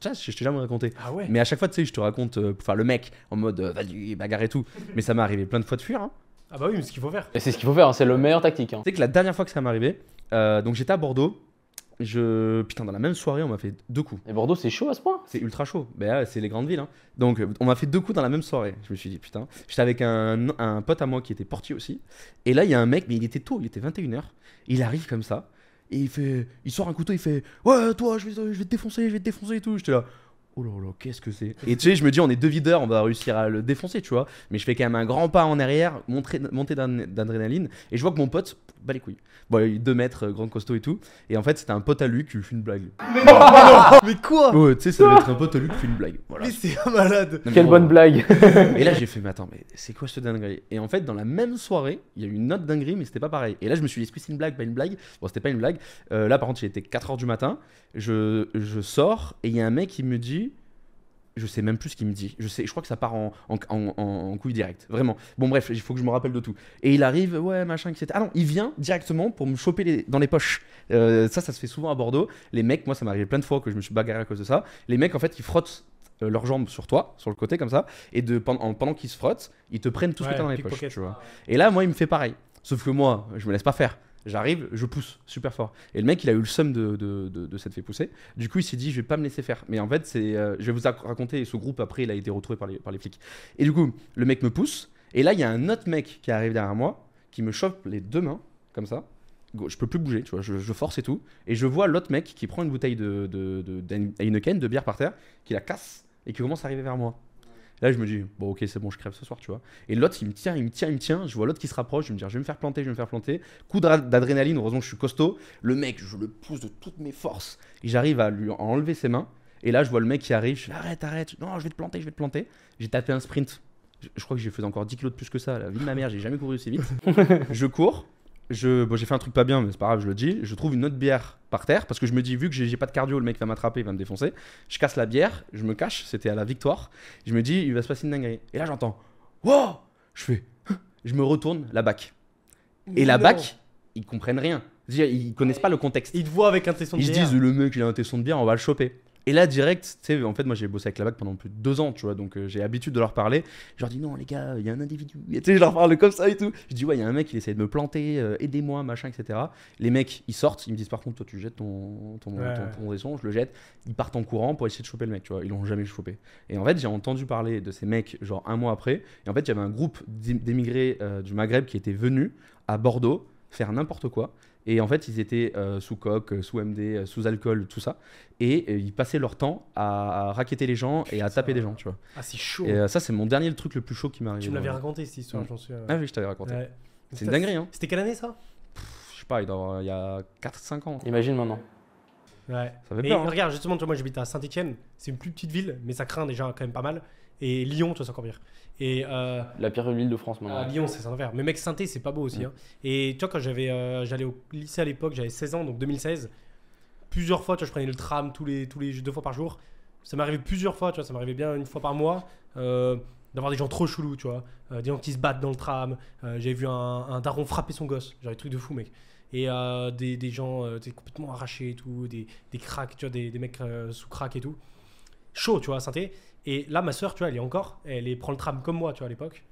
Ça, je t'ai jamais raconté. Ah ouais Mais à chaque fois, tu sais, je te raconte, euh, enfin, le mec en mode euh, vas-y, bagarre et tout. Mais ça m'est arrivé plein de fois de fuir. Hein. Ah bah oui, mais ce qu'il faut faire. Et c'est ce qu'il faut faire, hein, c'est le meilleur tactique. hein. Tu sais que la dernière fois que ça m'est arrivé, euh, donc j'étais à Bordeaux. Je... Putain, dans la même soirée, on m'a fait deux coups. Et Bordeaux, c'est chaud à ce point? C'est ultra chaud. Ben c'est les grandes villes. hein. Donc, on m'a fait deux coups dans la même soirée. Je me suis dit, putain. J'étais avec un, un pote à moi qui était portier aussi. Et là, il y a un mec, mais il était tôt, il était 21h. Il arrive comme ça. Et il fait. Il sort un couteau, il fait Ouais, toi, je vais, je vais te défoncer, je vais te défoncer et tout. J'étais là. Oh là là, qu'est-ce que c'est Et tu sais, je me dis, on est deux videurs, on va réussir à le défoncer, tu vois. Mais je fais quand même un grand pas en arrière, d'ad- d'adrénaline. Et je vois que mon pote, bat les couilles. Bon, il est 2 mètres, euh, grand costaud et tout. Et en fait, c'était un pote à lui qui lui fait une blague. Mais quoi Ouais, tu sais, ça doit être un pote à lui qui fait une blague. Voilà. Mais c'est un malade Non, mais Quelle bon, bonne blague Et là, j'ai fait, mais attends, mais c'est quoi cette dinguerie? Et en fait, dans la même soirée, il y a eu une autre dinguerie, mais c'était pas pareil. Et là, je me suis dit, est-ce que c'est une blague, pas une blague? Bon, c'était pas une blague. Euh, là, par contre, il était 4h du matin. Je, je sors et il y a un mec qui me dit. Je sais même plus ce qu'il me dit. Je, sais, je crois que ça part en, en, en, couille directe. Vraiment. Bon, bref, il faut que je me rappelle de tout. Et il arrive, ouais, machin, etc. Ah non, il vient directement pour me choper les- dans les poches. Euh, ça, ça se fait souvent à Bordeaux. Les mecs, moi, ça m'est arrivé plein de fois que je me suis bagarré à cause de ça. Les mecs, en fait, ils frottent euh, leurs jambes sur toi, sur le côté, comme ça. Et de, pendant, pendant qu'ils se frottent, ils te prennent tout ce Ouais, que t'as dans les poches. Tu vois. Et là, moi, il me fait pareil. Sauf que moi, je me laisse pas faire. J'arrive, je pousse super fort. Et le mec, il a eu le seum de, de, de, de s'être fait pousser. Du coup, il s'est dit, je vais pas me laisser faire. Mais en fait, c'est, euh, je vais vous raconter ce groupe. Après, il a été retrouvé par les, flics. Et du coup, le mec me pousse. Et là, il y a un autre mec qui arrive derrière moi, qui me chope les deux mains, comme ça. Je peux plus bouger, tu vois, je, force et tout. Et je vois l'autre mec qui prend une bouteille de, de, de bière par terre, qui la casse et qui commence à arriver vers moi. Là, je me dis, bon, ok, c'est bon, je crève ce soir, tu vois. Et l'autre, il me tient, il me tient, il me tient. Je vois l'autre qui se rapproche. Je me dis, je vais me faire planter, je vais me faire planter. Coup d'adrénaline, heureusement que je suis costaud. Le mec, je le pousse de toutes mes forces. Et j'arrive à lui enlever ses mains. Et là, je vois le mec qui arrive. Je fais, arrête, arrête. Non, je vais te planter, je vais te planter. J'ai tapé un sprint. Je, je crois que j'ai fait encore 10 kilos de plus que ça. La vie de ma mère, j'ai jamais couru aussi vite. je cours. Je, bon, j'ai fait un truc pas bien, mais c'est pas grave, je le dis. Je trouve une autre bière par terre parce que je me dis, vu que j'ai pas de cardio, le mec va m'attraper, il va me défoncer. Je casse la bière, je me cache, c'était à la victoire. Je me dis, il va se passer une dinguerie. Et là, j'entends, wow Je fais, je me retourne, la bac. Et la bac, ils comprennent rien. Ils connaissent pas le contexte. Ils te voient avec un tesson de Ils se bière. disent, le mec, il a un tesson de bière, on va le choper. Et là, direct, tu sais, en fait, moi j'ai bossé avec la BAC pendant plus de deux ans, tu vois, donc euh, j'ai l'habitude de leur parler. Je leur dis, non, les gars, il y a un individu. Tu sais, je leur parle comme ça et tout. Je dis, ouais, il y a un mec, il essaie de me planter, euh, aidez-moi, machin, etc. Les mecs, ils sortent, ils me disent, par contre, toi, tu jettes ton, ton, Ouais. ton, ton tesson, je le jette. Ils partent en courant pour essayer de choper le mec, tu vois. Ils l'ont jamais chopé. Et en fait, j'ai entendu parler de ces mecs, genre un mois après. Et en fait, il y avait un groupe d'émigrés euh, du Maghreb qui était venu à Bordeaux faire n'importe quoi. Et en fait, ils étaient euh, sous coque, euh, sous MD, euh, sous alcool, tout ça. Et euh, ils passaient leur temps à, à raqueter les gens et à taper des gens, tu vois. Ah, c'est chaud. Et euh, ça, c'est mon dernier le truc le plus chaud qui m'est arrivé. tu me l'avais raconté cette histoire, Mm. j'en suis. euh, Ah oui, je t'avais raconté. ouais. C'est une dinguerie, hein. C'était quelle année ça? Je sais pas, il, doit avoir- il y a 4-5 ans. Imagine maintenant. Ouais. Ça fait Et peur. hein. regarde, justement, tu vois, moi j'habite à Saint-Etienne, c'est une plus petite ville, mais ça craint déjà quand même pas mal. Et Lyon, tu vois, c'est encore pire. Et euh, La pire ville de France à maintenant. Lyon, c'est un enfer. Mais mec, saint c'est pas beau aussi. Mm. hein. Et tu vois, quand j'avais, euh, j'allais au lycée à l'époque, j'avais 16 ans, donc 2016, plusieurs fois, tu vois, je prenais le tram tous les, tous les deux fois par jour. Ça m'arrivait plusieurs fois, tu vois, ça m'arrivait bien une fois par mois. euh, d'avoir des gens trop chelous, tu vois, des gens qui se battent dans le tram. J'avais vu un, un daron frapper son gosse, genre des trucs de fou, mec. Et euh, des, des gens euh, complètement arrachés et tout, des, des cracks, tu vois, des, des mecs euh, sous crack et tout. Chaud, tu vois, Saint-Étienne. Et là, ma soeur, tu vois, elle est encore, elle est, prend le tram comme moi, tu vois, à l'époque.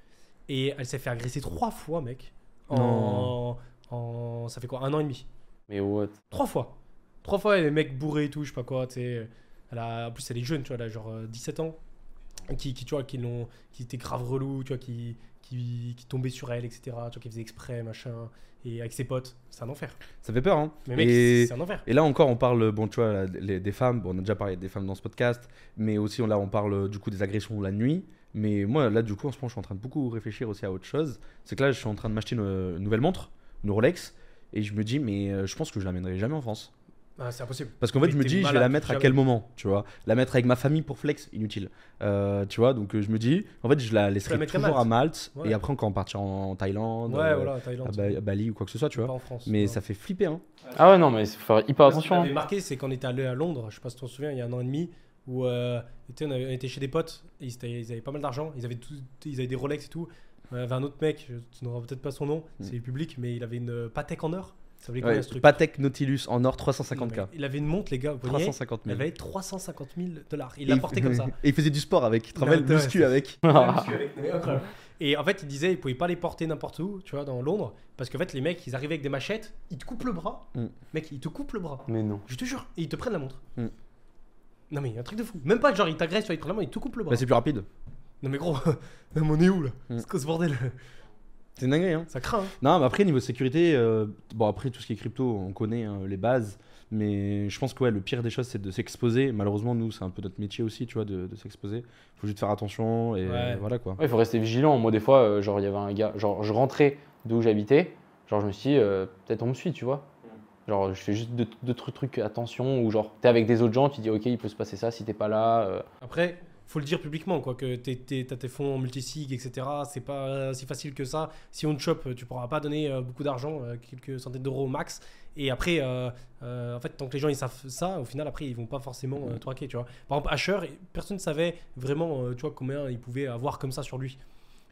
Et elle s'est fait agresser trois fois, mec. En, en- Ça fait quoi Un an et demi. Mais what? Trois fois. Trois fois, les mecs bourrés et tout, je sais pas quoi, tu sais. Elle a, en plus, elle est jeune, tu vois, elle a genre euh, 17 ans. Qui, qui, tu vois, qui, l'ont, qui était grave relou, tu vois, qui, qui, qui tombait sur elle, etc. Tu vois, qui faisait exprès, machin. Et avec ses potes, c'est un enfer. Ça fait peur, hein. Mais mec, Et- c'est un enfer. Et là encore, on parle, bon, tu vois, là, les- des femmes. Bon, on a déjà parlé des femmes dans ce podcast, mais aussi on- là, on parle euh, du coup des agressions la nuit. Mais moi, là, du coup, en ce moment, je suis en train de beaucoup réfléchir aussi à autre chose. C'est que là, je suis en train de m'acheter une, une nouvelle montre, une Rolex, et je me dis, mais euh, je pense que je l'amènerai jamais en France. Ah, c'est impossible. Parce qu'en fait, Mais je me t'es dis, je vais malade, la mettre à jamais. quel moment, tu vois? La mettre avec ma famille pour flex, inutile. Euh, tu vois, donc euh, je me dis, en fait, je la laisserai toujours à Malte, Ouais. et après, quand on partira en, Thaïlande, Ouais, euh, voilà, à, Thaïlande. Ba- à Bali ou quoi que ce soit, tu pas vois. en France. Mais non. ça fait flipper, hein. Ah ouais, non, mais il faut faire hyper Ce qui attention. m'avait hein. marqué, c'est qu'on était allé à Londres, je sais pas si tu t'en souviens, il y a un an et demi, où euh, tu sais, on, avait- on était chez des potes, et ils, étaient- ils avaient pas mal d'argent, ils avaient, tout- ils avaient des Rolex et tout. Il y avait un autre mec, je- tu n'auras peut-être pas son nom, c'est public, mais il avait une euh, Patek en or. Ça voulait Ouais, ce truc Patek Nautilus en or Non, 350K. mais Il avait une montre, les gars, poignet, 350 elle 000. valait 350 000 dollars. Il Et l'a porté comme ça. Et il faisait du sport avec, tu te rappelles, Ouais, muscu avec. Et en fait, il disait, il pouvait pas les porter n'importe où, tu vois, dans Londres, parce qu'en fait, les mecs, ils arrivaient avec des machettes, ils te coupent le bras. Mm. Mec, ils te coupent le bras. Mais non. Je te jure, et ils te prennent la montre. Mm. Non mais un truc de fou. Même pas genre ils t'agressent, tu vois, ils te prennent la main, ils te coupent le bras. Bah, c'est plus rapide. non mais gros, on est où là? Mm. C'est quoi ce bordel? C'est une dinguerie, hein. Ça craint. hein. Non, mais après, niveau sécurité, euh, bon, après, tout ce qui est crypto, on connaît hein, les bases. Mais je pense que ouais, le pire des choses, c'est de s'exposer. Malheureusement, nous, c'est un peu notre métier aussi, tu vois, de, de s'exposer. faut juste faire attention et Ouais. voilà quoi. Ouais, il faut rester vigilant. Moi, des fois, euh, genre, il y avait un gars, genre, je rentrais d'où j'habitais, genre, je me suis dit, euh, peut-être on me suit, tu vois. Genre, je fais juste deux, deux trucs, trucs, attention, ou genre, t'es avec des autres gens, tu dis, ok, il peut se passer ça si t'es pas là. euh. Après, faut le dire publiquement quoi, que t'as tes fonds en multisig, etc. C'est pas euh, si facile que ça. Si on te chope, tu pourras pas donner euh, beaucoup d'argent, euh, quelques centaines d'euros au max. Et après, en fait, tant que les gens ils savent ça, au final, après, ils vont pas forcément traquer, tu vois. Par exemple, Asher, personne ne savait vraiment, tu vois, combien il pouvait avoir comme ça sur lui.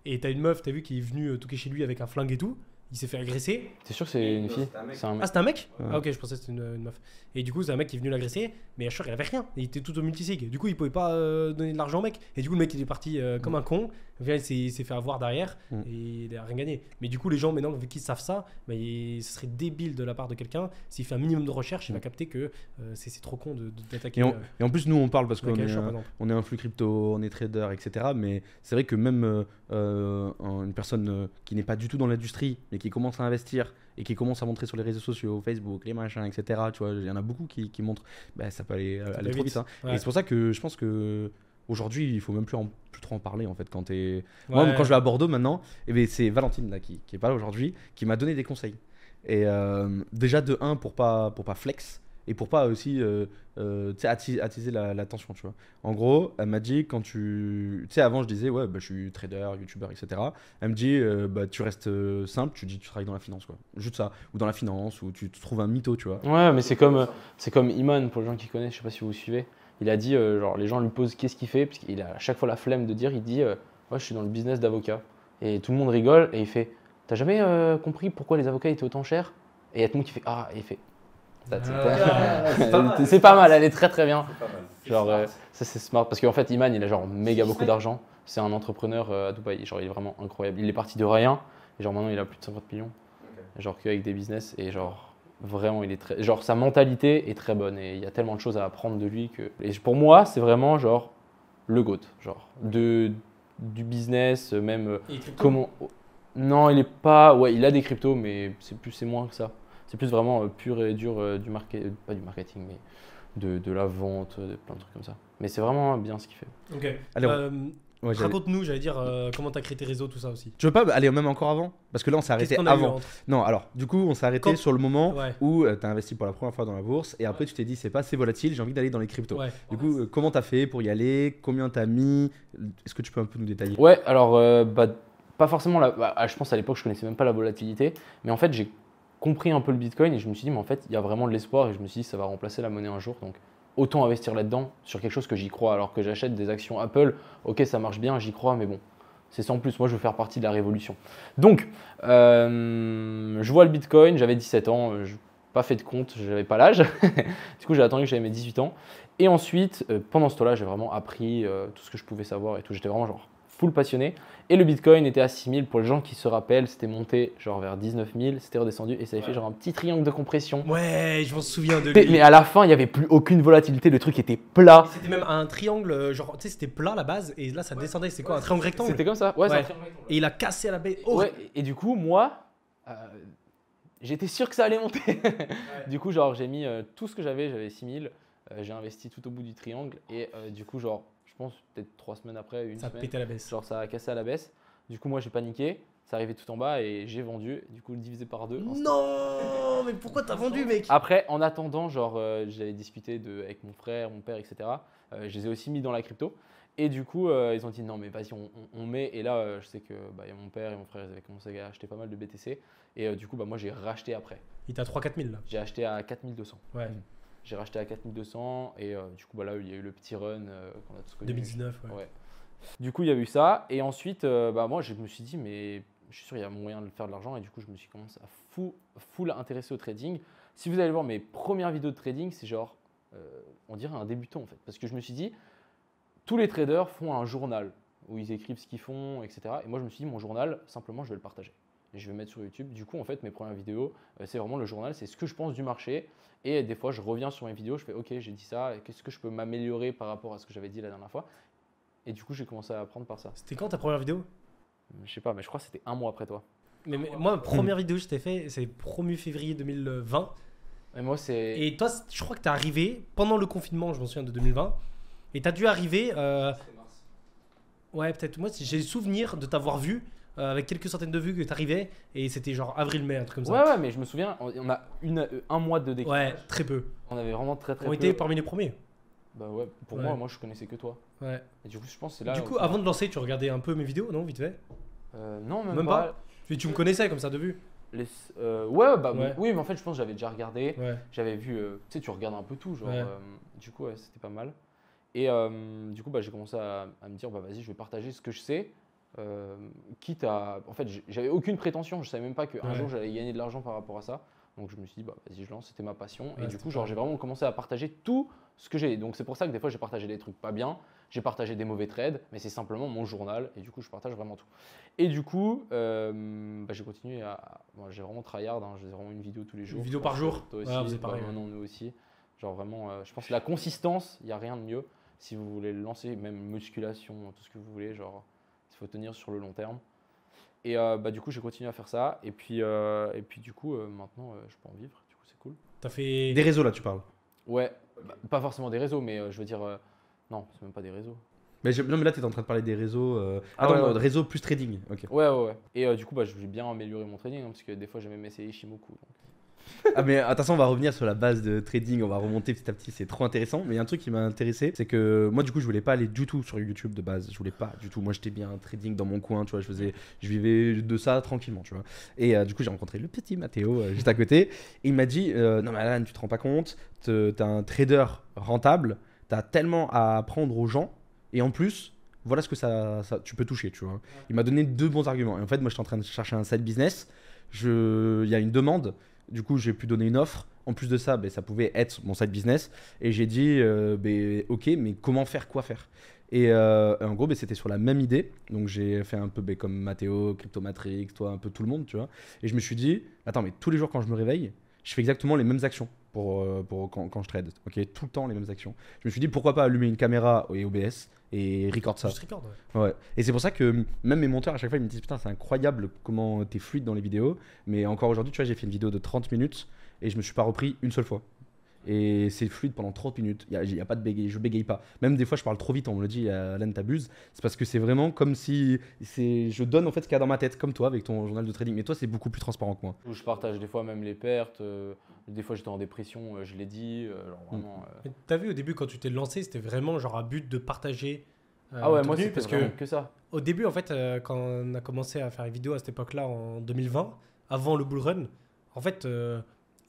Et t'as une meuf, t'as vu, qui est venue toquer chez lui avec un flingue et tout. Il s'est fait agresser. T'es sûr que c'est une fille? C'est un mec. Ah, c'était un mec? Ouais. Ah, ok, je pensais que c'était une, une meuf. Et du coup, c'est un mec qui est venu l'agresser, mais Asher, il avait rien. Il était tout au multisig. Du coup, il pouvait pas euh, donner de l'argent au mec. Et du coup, le mec, il est parti euh, comme un con. Il s'est- il s'est fait avoir derrière Mm. et il a rien gagné. Mais du coup, les gens, maintenant, vu qu'ils savent ça, bah, il- ce serait débile de la part de quelqu'un. S'il fait un minimum de recherche, il va Mm. capter que euh, c'est c'est trop con de- de- d'attaquer Et, en- euh, et en plus, nous, on parle parce qu'on d'attaquer est, on est un flux crypto, on est trader, etc. Mais c'est vrai que même euh, euh, un- une personne euh, qui n'est pas du tout dans l'industrie, mais qui commence à investir et qui commence à montrer sur les réseaux sociaux, Facebook, les machins, etc. Tu vois, il y en a beaucoup qui, qui montrent, bah, ça peut aller, trop vite. vite. hein. Ouais. Et c'est pour ça que je pense que aujourd'hui, il faut même plus, en- plus trop en parler en fait. Quand t'es- Moi, quand je vais à Bordeaux maintenant, eh ben, c'est Valentine là qui, qui est pas là aujourd'hui, qui m'a donné des conseils. Et euh, déjà de 1 pour pas pour pas flex et pour pas aussi euh, euh, attiser, attiser la- l'attention, tu vois. En gros, elle m'a dit quand tu tu sais avant je disais ouais bah, je suis trader, youtubeur, etc. Elle me dit euh, bah tu restes euh, simple, tu dis tu travailles dans la finance quoi, juste ça ou dans la finance ou tu te trouves un mytho, tu vois. Ouais, mais c'est comme, euh, c'est comme Iman, pour les gens qui connaissent, je sais pas si vous suivez. Il a dit, genre, les gens lui posent qu'est-ce qu'il fait, parce qu'il a à chaque fois la flemme de dire, il dit, ouais, je suis dans le business d'avocat. Et tout le monde rigole, et il fait, t'as jamais compris pourquoi les avocats étaient autant chers Et il y a tout le monde qui fait, ah, et il fait, c'est- Ah, c'est pas mal, elle est très très bien. Genre, euh, ça c'est smart parce qu'en fait, Iman, il a genre méga beaucoup d'argent. C'est un entrepreneur euh, à Dubaï. Genre, il est vraiment incroyable. Il est parti de rien et genre maintenant, il a plus de 50 millions. Genre qu'avec des business et genre vraiment, il est très. Genre, sa mentalité est très bonne et il y a tellement de choses à apprendre de lui que. Et pour moi, c'est vraiment genre le GOAT. Genre, de, du business, même. euh, Comment Non, il est pas. Ouais, il a des cryptos, mais c'est plus, c'est moins que ça. C'est plus vraiment euh, pur et dur euh, du marketing, pas du marketing, mais de, de la vente, de plein de trucs comme ça. Mais c'est vraiment bien ce qu'il fait. Ok. Allez, on- Euh, Ouais, j'allais- Raconte-nous, j'allais dire, euh, comment t'as créé tes réseaux, tout ça aussi. Tu veux pas aller même encore avant Parce que là on s'est arrêté qu'on a eu avant. entre Non, alors du coup on s'est arrêté Quand- sur le moment Ouais. où tu as investi pour la première fois dans la bourse et après tu t'es dit c'est pas assez volatile, j'ai envie d'aller dans les cryptos. Ouais. Du coup, euh, comment t'as fait pour y aller? Combien t'as mis? Est-ce que tu peux un peu nous détailler? Ouais, alors, euh, bah, pas forcément. La, bah, je pense à l'époque, je connaissais même pas la volatilité. Mais en fait, j'ai compris un peu le bitcoin et je me suis dit, mais en fait, il y a vraiment de l'espoir et je me suis dit, ça va remplacer la monnaie un jour. Donc, autant investir là-dedans sur quelque chose que j'y crois. Alors que j'achète des actions Apple, ok, ça marche bien, j'y crois, mais bon, c'est sans plus. Moi, je veux faire partie de la révolution. Donc, euh, je vois le bitcoin, j'avais 17 ans, euh, je pas fait de compte, j'avais pas l'âge. du coup, j'ai attendu que j'avais mes 18 ans. Et ensuite, euh, pendant ce temps-là, j'ai vraiment appris tout ce que je pouvais savoir et tout. J'étais vraiment genre full passionné. Et le Bitcoin était à 6000. Pour les gens qui se rappellent, c'était monté genre vers 19 000, c'était redescendu et ça avait fait genre un petit triangle de compression. Ouais, je m'en souviens de Mais lui. à la fin, il n'y avait plus aucune volatilité, le truc était plat. C'était même un triangle, euh, genre, tu sais, c'était plat la base, et là ça descendait, c'est quoi Un triangle rectangle? C'était comme ça. Ouais, un triangle. Et il a cassé à la baie. Oh Ouais, et du coup, moi, euh, j'étais sûr que ça allait monter. Du coup, genre, j'ai mis euh, tout ce que j'avais, j'avais 6000. euh, j'ai investi tout au bout du triangle. Et euh, du coup, genre, pense peut-être trois semaines après, une Ça a pété à la baisse. genre, ça a cassé à la baisse. Du coup, moi, j'ai paniqué. Ça arrivait tout en bas et j'ai vendu. Du coup, divisé par deux. Non Mais pourquoi t'as vendu, mec? Après, en attendant, genre, euh, j'avais discuté de, avec mon frère, mon père, etc. Euh, je les ai aussi mis dans la crypto. Et du coup, euh, ils ont dit non, mais vas-y, on, on- on met. Et là, euh, je sais que bah, y a mon père et mon frère, ils avaient commencé à acheter pas mal de BTC. Et euh, du coup, bah, moi, j'ai racheté après. Il t'a 3-4 000 là. J'ai acheté à 4200. Ouais. J'ai racheté à 4200. Et euh, du coup, bah, là, il y a eu le petit run euh, qu'on a tous connu. 2019, ouais. Ouais. Du coup, il y a eu ça. Et ensuite, euh, bah, moi, je me suis dit, mais je suis sûr, il y a moyen de faire de l'argent. Et du coup, je me suis commencé à fou, full intéresser au trading. Si vous allez voir mes premières vidéos de trading, c'est genre, on dirait un débutant en fait. Parce que je me suis dit, tous les traders font un journal où ils écrivent ce qu'ils font, etc. Et moi, je me suis dit, mon journal, simplement, je vais le partager. Et je vais mettre sur YouTube. Du coup, en fait, mes premières vidéos, euh, c'est vraiment le journal, c'est ce que je pense du marché. Et des fois, je reviens sur mes vidéos, je fais, ok, j'ai dit ça, qu'est-ce que je peux m'améliorer par rapport à ce que j'avais dit la dernière fois? Et du coup, j'ai commencé à apprendre par ça. C'était quand ta première vidéo? Je sais pas, mais je crois que c'était un mois après toi. mais, mais moi, ma première vidéo que je t'ai fait, c'est 1er février 2020. Et moi, c'est. Et toi, je crois que t'es arrivé pendant le confinement, je m'en souviens de 2020. Et t'as dû arriver. euh, ouais, peut-être. Moi, j'ai le souvenir de t'avoir vu euh, avec quelques centaines de vues que t'arrivais. Et c'était genre avril-mai, un truc comme ça. Ouais, ouais, mais je me souviens, on on a une, euh, un mois de décalage. Ouais, très peu. On avait vraiment très très On peu. était parmi les premiers. Bah ouais, pour Ouais. moi, moi je connaissais que toi. Ouais. Et du coup, je pense que c'est là. du coup, avant de lancer, tu regardais un peu mes vidéos, non Vite fait? Euh, non, même, Même pas. Puis tu me connaissais comme ça de vue Les- euh, ouais, bah Ouais. oui, mais en fait, je pense que j'avais déjà regardé. Ouais. J'avais vu, euh, tu sais, tu regardes un peu tout, genre. Ouais. euh, du coup, ouais, c'était pas mal. Et du coup, bah, j'ai commencé à, à me dire, bah vas-y, je vais partager ce que je sais. Euh, quitte à. En fait, j'ai- j'avais aucune prétention, je savais même pas qu'un Ouais. jour j'allais gagner de l'argent par rapport à ça. Donc je me suis dit, bah vas-y, je lance, c'était ma passion. Ouais, et du coup, genre, j'ai vraiment commencé à partager tout ce que j'ai. Donc c'est pour ça que des fois, j'ai partagé des trucs pas bien, j'ai partagé des mauvais trades, mais c'est simplement mon journal. Et du coup, je partage vraiment tout. Et du coup, euh, bah, j'ai continué à. bon, j'ai vraiment tryhard, hein, je faisais vraiment une vidéo tous les jours. vidéo Je par jour Toi aussi, Ouais, bah, pareil, maintenant, nous aussi. Genre vraiment, euh, je pense que la consistance, il n'y a rien de mieux. Si vous voulez le lancer, même musculation, tout ce que vous voulez, genre, faut tenir sur le long terme. Et euh, bah, du coup, j'ai continué à faire ça. Et puis, euh, et puis du coup, euh, maintenant, euh, je peux en vivre. Du coup, c'est cool. T'as fait. Des réseaux là, tu parles. Ouais, bah, pas forcément des réseaux, mais euh, je veux dire, euh, non, c'est même pas des réseaux. Mais je- non, mais là, tu es en train de parler des réseaux. euh, Ah Attends, ouais, non, ouais. réseau plus trading. Ok. Ouais, ouais, ouais. Et euh, du coup, bah, j'ai bien amélioré mon trading, hein, parce que des fois, j'ai même essayé Shimoku. donc. Ah, mais attention, on va revenir sur la base de trading. On va remonter petit à petit. C'est trop intéressant. Mais il y a un truc qui m'a intéressé. C'est que moi, du coup, je voulais pas aller du tout sur YouTube de base. Je voulais pas du tout. Moi, j'étais bien trading dans mon coin. Tu vois, je faisais. Je vivais de ça tranquillement. Tu vois. Et euh, du coup, j'ai rencontré le petit Mathéo euh, juste à côté. Et il m'a dit euh, Non, mais Alan, tu te rends pas compte. te- T'es un trader rentable. T'as tellement à apprendre aux gens. Et en plus, voilà ce que ça, tu peux toucher, tu vois. Il m'a donné deux bons arguments. Et en fait, moi, je suis en train de chercher un side business. Il y a une demande. Du coup, j'ai pu donner une offre. En plus de ça, ben, ça pouvait être mon side business. Et j'ai dit, euh, ben, ok, mais comment faire, quoi faire? Et euh, en gros, ben, c'était sur la même idée. Donc j'ai fait un peu comme Mathéo, Cryptomatrix, toi, un peu tout le monde, tu vois. Et je me suis dit, attends, mais tous les jours quand je me réveille, je fais exactement les mêmes actions pour, euh, pour quand, quand je trade. Tout le temps les mêmes actions. Je me suis dit, pourquoi pas allumer une caméra et OBS et record ça. Juste record, ouais. Ouais. Et c'est pour ça que même mes monteurs à chaque fois ils me disent putain c'est incroyable comment t'es fluide dans les vidéos. Mais encore aujourd'hui tu vois j'ai fait une vidéo de 30 minutes et je me suis pas repris une seule fois. Et c'est fluide pendant 30 minutes. Il n'y a, y a pas de bégaye, je bégaye pas. Même des fois je parle trop vite, on me le dit, euh, Alan t'abuses. C'est parce que c'est vraiment comme si c'est je donne en fait ce qu'il y a dans ma tête, comme toi avec ton journal de trading. Mais toi c'est beaucoup plus transparent que moi. Je partage des fois même les pertes. euh, des fois, j'étais en dépression, euh, je l'ai dit. euh, Mm. genre vraiment. euh, Mais T'as vu au début quand tu t'es lancé, c'était vraiment genre à but de partager. euh, Ah ouais, moi, c'était parce que que ça. au début en fait, euh, quand on a commencé à faire les vidéos à cette époque-là en 2020, avant le bull run, en fait euh,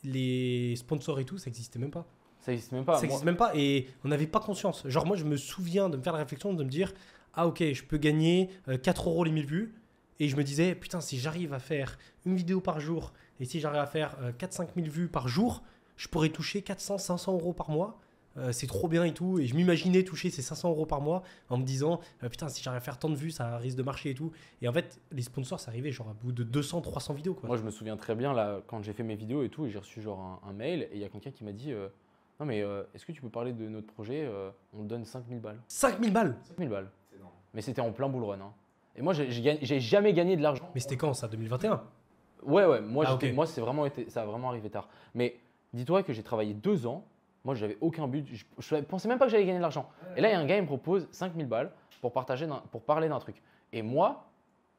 les sponsors et tout, ça existait même pas. Ça existe même pas. ça Moi- existe même pas et on n'avait pas conscience. Genre moi je me souviens de me faire la réflexion de me dire ah ok je peux gagner euh, 4 euros les 1000 vues et je me disais putain si j'arrive à faire une vidéo par jour et si j'arrive à faire 4-5 000 vues par jour je pourrais toucher 400-500 euros par mois euh, c'est trop bien et tout. Et je m'imaginais toucher ces 500 euros par mois en me disant, euh, putain, si j'arrive à faire tant de vues, ça risque de marcher et tout. Et en fait, les sponsors, ça arrivait genre à bout de 200, 300 vidéos, quoi. Moi, je me souviens très bien là, quand j'ai fait mes vidéos et tout, et j'ai reçu genre un, un mail, et il y a quelqu'un qui m'a dit euh, Non, mais euh, est-ce que tu peux parler de notre projet euh, On te donne 5000 balles. 5000 balles 5000 balles. Mais c'était en plein bull run. hein. Et moi, j'ai- jamais gagné de l'argent. Mais c'était quand ça 2021 Ouais, ouais, moi, Ah, moi c'est vraiment été, ça a vraiment arrivé tard. Mais dis-toi que j'ai travaillé deux ans. Moi, j'avais aucun but. Je, je pensais même pas que j'allais gagner de l'argent. Et là, il y a un gars, il me propose 5000 balles pour, partager pour parler d'un truc. Et moi,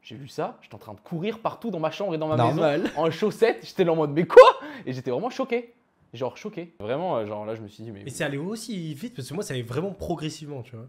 j'ai vu ça, j'étais en train de courir partout dans ma chambre et dans ma Normal. maison en chaussettes. J'étais là en mode, mais quoi? Et j'étais vraiment choqué. Genre choqué. Vraiment, euh, genre là, je me suis dit, mais. Mais c'est allé aussi vite? Parce que moi, ça allait vraiment progressivement, tu vois.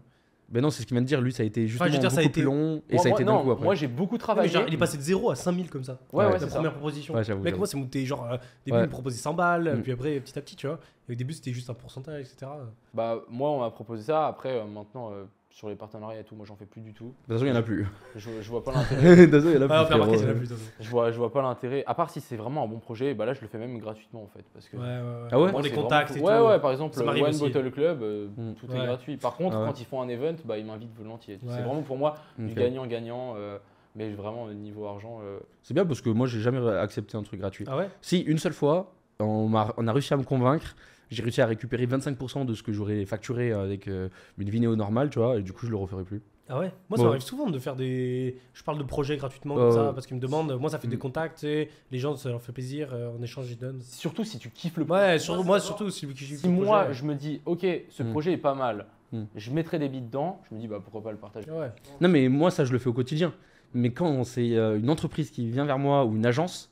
Ben non, c'est ce qu'il vient de dire. Lui, ça a été justement je veux dire, beaucoup ça a été- plus long et Moi- ça a moi- été d'un non, coup après. Moi, j'ai beaucoup travaillé. genre, il est passé de 0 à 5000 comme ça. Ouais, ouais, c'est La ça. première proposition. Ouais, j'avoue, Mec, j'avoue. moi, c'est monté genre. euh, au début, Ouais. il me proposait 100 balles, Mm. puis après, petit à petit, tu vois. Et au début, c'était juste un pourcentage, etc. Bah, moi, on m'a proposé ça. Après, euh, maintenant, euh, sur les partenariats et tout, moi, j'en fais plus du tout. De toute façon, il n'y en a plus. Je, je vois pas l'intérêt. De toute il y en a Ah, on plus. façon. Je vois, je vois pas l'intérêt. À part si c'est vraiment un bon projet, bah là je le fais même gratuitement en fait. Parce que Ouais, ouais, ouais. Ah ouais Pour les contacts vraiment- et Ouais, tout. ouais, par exemple, One aussi. Bottle Club, euh, Mm. tout Ouais. est gratuit. Par contre, Ah ouais. quand ils font un event, bah, ils m'invitent volontiers. Ouais. C'est vraiment pour moi du gagnant-gagnant, euh, mais vraiment au niveau argent. euh, C'est bien parce que moi, j'ai jamais accepté un truc gratuit. Ah ouais? Si, une seule fois, on a réussi à me convaincre. J'ai réussi à récupérer 25% de ce que j'aurais facturé avec euh, une vidéo normale, tu vois, et du coup, je le referai plus. Ah ouais? Moi, ça Ouais. m'arrive souvent de faire des. Je parle de projets gratuitement Ouais, comme ça ouais. parce qu'ils me demandent. Moi, ça fait des Mm. contacts, sais, les gens, ça leur fait plaisir. euh, en échange, ils donnent. Surtout si tu kiffes le Ouais, sur, moi, surtout, si, si, Si moi je me dis, ok, ce Mm. projet est pas mal, Mm. je mettrai des billes dedans, je me dis, bah pourquoi pas le partager. Ouais. Non, mais moi, ça, je le fais au quotidien. Mais quand c'est euh, une entreprise qui vient vers moi ou une agence,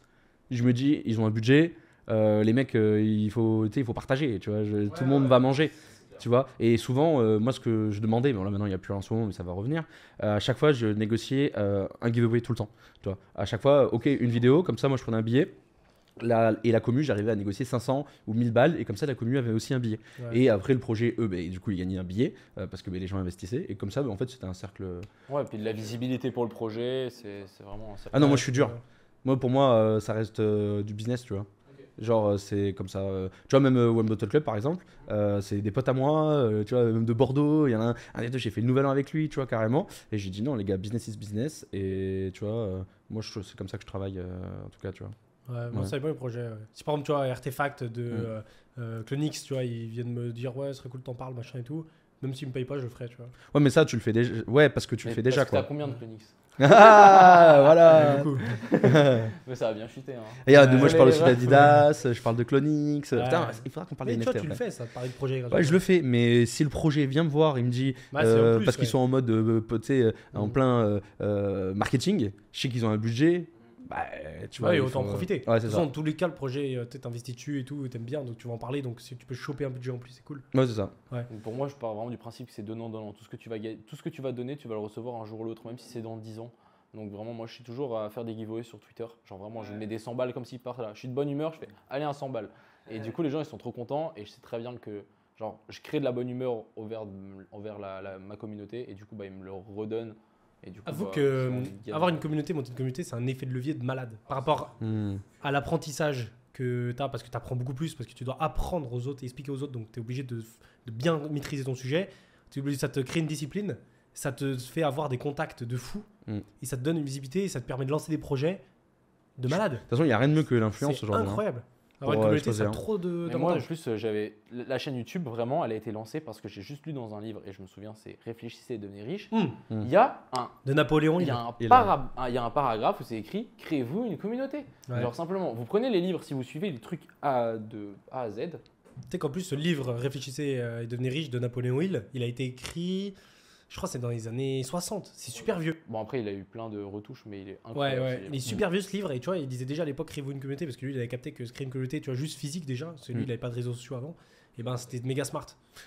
je me dis, ils ont un budget, euh, les mecs, euh, il, faut, tu sais, il faut partager, tu vois, je- tout le monde va manger. Tu vois, et souvent, euh, moi, ce que je demandais, bon là maintenant il n'y a plus en ce moment, mais ça va revenir. euh, à chaque fois, je négociais euh, un giveaway tout le temps. Tu vois, à chaque fois, ok, une vidéo, comme ça, moi, je prenais un billet. La- et la commu, j'arrivais à négocier 500 ou 1000 balles, et comme ça, la commu avait aussi un billet. Ouais. Et après, le projet, eux, ben, du coup, ils gagnaient un billet euh, parce que ben, les gens investissaient. Et comme ça, ben, en fait, c'était un cercle. Ouais, puis de la visibilité pour le projet, c'est vraiment. ça- Ah non, moi, je suis dur. Moi, pour moi, euh, ça reste euh, du business, tu vois. Genre, euh, c'est comme ça. euh, tu vois, même euh, One Bottle Club, par exemple, euh, c'est des potes à moi, euh, tu vois, même de Bordeaux. Il y en a un, un des deux, j'ai fait le nouvel an avec lui, tu vois, carrément. Et j'ai dit non, les gars, business is business. Et tu vois, euh, moi, c'est comme ça que je travaille, euh, en tout cas, tu vois. Ouais, moi, Ouais. ça dépend du projet. ouais. Si par exemple, tu vois, Artefact de Mm. euh, euh, Clonix, tu vois, ils viennent me dire, ouais, ce serait cool, t'en parles, machin et tout. Même s'ils me payent pas, je le ferai, tu vois. Ouais, mais ça, tu le fais déjà. Ouais, parce que tu le fais déjà, que quoi. combien de Clonix? Ah, voilà. Mais ça a bien chuté. Hein. Et euh, Ouais. moi, je parle aussi d'Adidas, je parle de Clonix. Ouais. Putain, il faudra qu'on parle Mais des toi, NFT tu le fais, ça, de parler de projet. Ouais, je le fais, mais si le projet vient me voir, il me dit, Bah, euh, plus, parce qu'ils sont en mode, euh, tu sais, euh, en Mhm. plein euh, euh, marketing, je sais qu'ils ont un budget, bah, tu vois. Ouais, il autant faut- profiter. Ouais, de c'est toute ça. façon, dans tous les cas, le projet, euh, t'es investi dessus et tout, t'aimes bien, donc tu vas en parler. Donc si tu peux choper un budget en plus, c'est cool. Ouais, c'est ça. Donc pour moi, je pars vraiment du principe que c'est donnant-donnant. Tout, ce que tu vas tout ce que tu vas donner, tu vas le recevoir un jour ou l'autre, même si c'est dans 10 ans. Donc vraiment, moi, je suis toujours à faire des giveaways sur Twitter. Genre vraiment, je mets des 100 balles comme s'ils partent là. Je suis de bonne humeur, je fais allez un 100 balles. Et du coup, les gens, ils sont trop contents. Et je sais très bien que genre, je crée de la bonne humeur envers, envers la, la- ma communauté. Et du coup, bah, ils me le redonnent. Et du coup, Avoue bah, que euh, avoir une communauté, monter une communauté, c'est un effet de levier de malade. Par rapport Hmm. à l'apprentissage que tu as, parce que tu apprends beaucoup plus, parce que tu dois apprendre aux autres et expliquer aux autres, donc tu es obligé de, de bien maîtriser ton sujet. Obligé- ça te crée une discipline, ça te fait avoir des contacts de fou, Mm. et ça te donne une visibilité, et ça te permet de lancer des projets de malade. De toute façon, il n'y a rien de mieux que l'influence C'est aujourd'hui. hein. incroyable. Pour, Avoir une euh, communauté, exploser, ça a trop de- Mais moi, en plus, euh, j'avais la chaîne YouTube, vraiment, elle a été lancée parce que j'ai juste lu dans un livre, et je me souviens, c'est Réfléchissez et devenez riche. Mm. Il y a un De Napoléon il Hill. y, a un Il para- il y a un paragraphe où c'est écrit Créez-vous une communauté. Ouais. Genre simplement, vous prenez les livres, si vous suivez les trucs A de A à Z, Tu sais qu'en plus, ce livre, Réfléchissez euh, et devenez riche de Napoléon Hill, il a été écrit, je crois que c'est dans les années 60. C'est super vieux. bon après il a eu plein de retouches, mais il est Ouais, incroyable. ouais. livre. Il est super vieux ce livre et tu vois, il disait déjà à l'époque créez-vous une communauté parce que lui il avait capté que se créer une communauté, tu vois, juste physique déjà, parce que lui Mm. il avait pas de réseaux sociaux avant. Et ben c'était méga smart.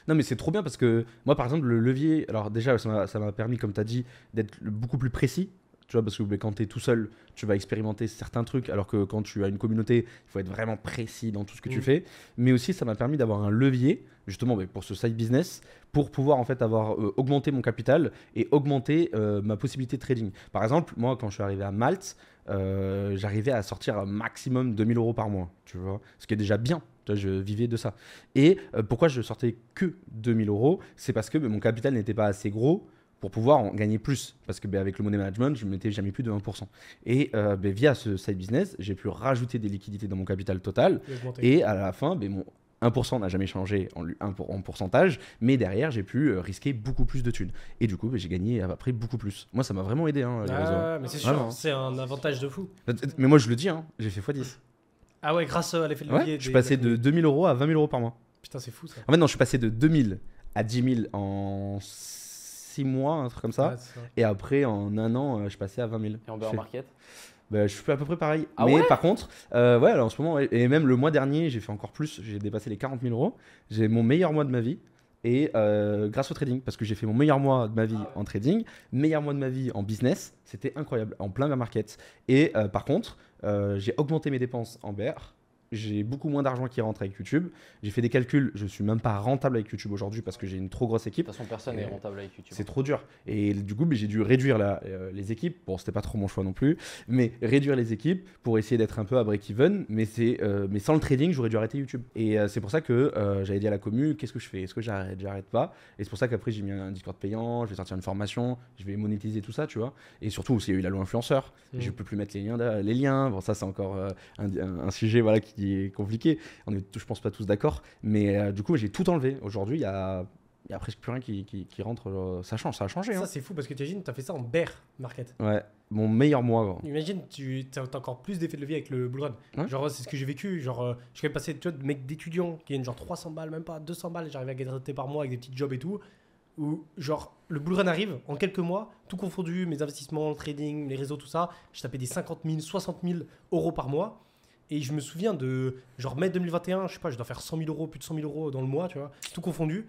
Non, mais c'est trop bien parce que moi, par exemple, le levier, alors déjà, ça m'a- permis, comme tu as dit, d'être beaucoup plus précis. Tu vois, parce que quand tu es tout seul, tu vas expérimenter certains trucs, alors que quand tu as une communauté, il faut être vraiment précis dans tout ce que tu Mm. fais. Mais aussi, ça m'a permis d'avoir un levier, justement, pour ce side business, pour pouvoir en fait avoir euh, augmenté mon capital et augmenter euh, ma possibilité de trading. Par exemple, moi, quand je suis arrivé à Malte, euh, j'arrivais à sortir un maximum 2000 euros par mois, tu vois, ce qui est déjà bien, je vivais de ça. Et pourquoi je sortais que 2000 euros? C'est parce que ben, mon capital n'était pas assez gros pour pouvoir en gagner plus. Parce que ben, avec le money management, je ne mettais jamais plus de 1%. Et euh, ben, via ce side business, j'ai pu rajouter des liquidités dans mon capital total. Et à la fin, ben, mon 1% n'a jamais changé en, pourcentage, mais derrière, j'ai pu euh, risquer beaucoup plus de thunes. Et du coup, j'ai gagné après beaucoup plus. Moi, ça m'a vraiment aidé, hein, les Ah, réseaux. mais c'est Vraiment. sûr, c'est un avantage de fou. Mais moi, je le dis, hein, j'ai fait x10. Ah ouais, grâce à l'effet de levier. Ouais, je suis des- passé de 2000 euros à 20 000 euros par mois. Putain, c'est fou ça. En fait, non, je suis passé de 2000 à 10 000 en 6 mois, un truc comme ça. Ouais, c'est ça. Et après, en un an, euh, je passais à 20 000. Et en fais- market Bah, je fais à peu près pareil. Ah mais ouais par contre, euh, ouais, alors en ce moment, et même le mois dernier, j'ai fait encore plus. J'ai dépassé les 40 000 euros. J'ai mon meilleur mois de ma vie. Et euh, grâce au trading, parce que j'ai fait mon meilleur mois de ma vie en trading, meilleur mois de ma vie en business, c'était incroyable, en plein bear market. Et euh, par contre, euh, j'ai augmenté mes dépenses en bear. J'ai beaucoup moins d'argent qui rentre avec YouTube. J'ai fait des calculs, je suis même pas rentable avec YouTube aujourd'hui parce que j'ai une trop grosse De équipe. toute façon, personne n'est rentable avec YouTube. C'est trop dur. Et du coup, j'ai dû réduire la- euh, les équipes. Bon, c'était pas trop mon choix non plus, mais réduire les équipes pour essayer d'être un peu à break-even. Mais, c'est, euh, mais sans le trading, j'aurais dû arrêter YouTube. Et euh, c'est pour ça que j'avais dit à la commu qu'est-ce que je fais? Est-ce que j'arrête J'arrête pas? Et c'est pour ça qu'après, j'ai mis un Discord payant, je vais sortir une formation, je vais monétiser tout ça, tu vois. Et surtout, aussi, il y a eu la loi influenceur. Mm. Je peux plus mettre les liens. Les liens. Bon, ça, c'est encore un, un- un sujet voilà, qui est compliqué. On est, je pense, pas tous d'accord. Mais euh, du coup, j'ai tout enlevé. Aujourd'hui, il y a. Il y a presque plus rien qui, qui, qui rentre. euh, Ça change, ça a changé. hein. Ça, c'est fou parce que t'imagines, t'as fait ça en bear market. Ouais, mon meilleur mois. gros. Imagine, tu as encore plus d'effet de levier avec le bull run. Genre, c'est ce que j'ai vécu. Genre, euh, je suis passé, tu vois, de mecs d'étudiants qui gagnent genre 300 balles, même pas 200 balles, j'arrive à gagner par mois avec des petits jobs et tout. Où, genre, le bull run arrive en quelques mois, tout confondu, mes investissements, le trading, les réseaux, tout ça. Je tapais des 50 000, 60 000 euros par mois. Et je me souviens de, genre, mai 2021, je sais pas, je dois faire 100 000 euros, plus de 100 000 euros dans le mois, tu vois, tout confondu.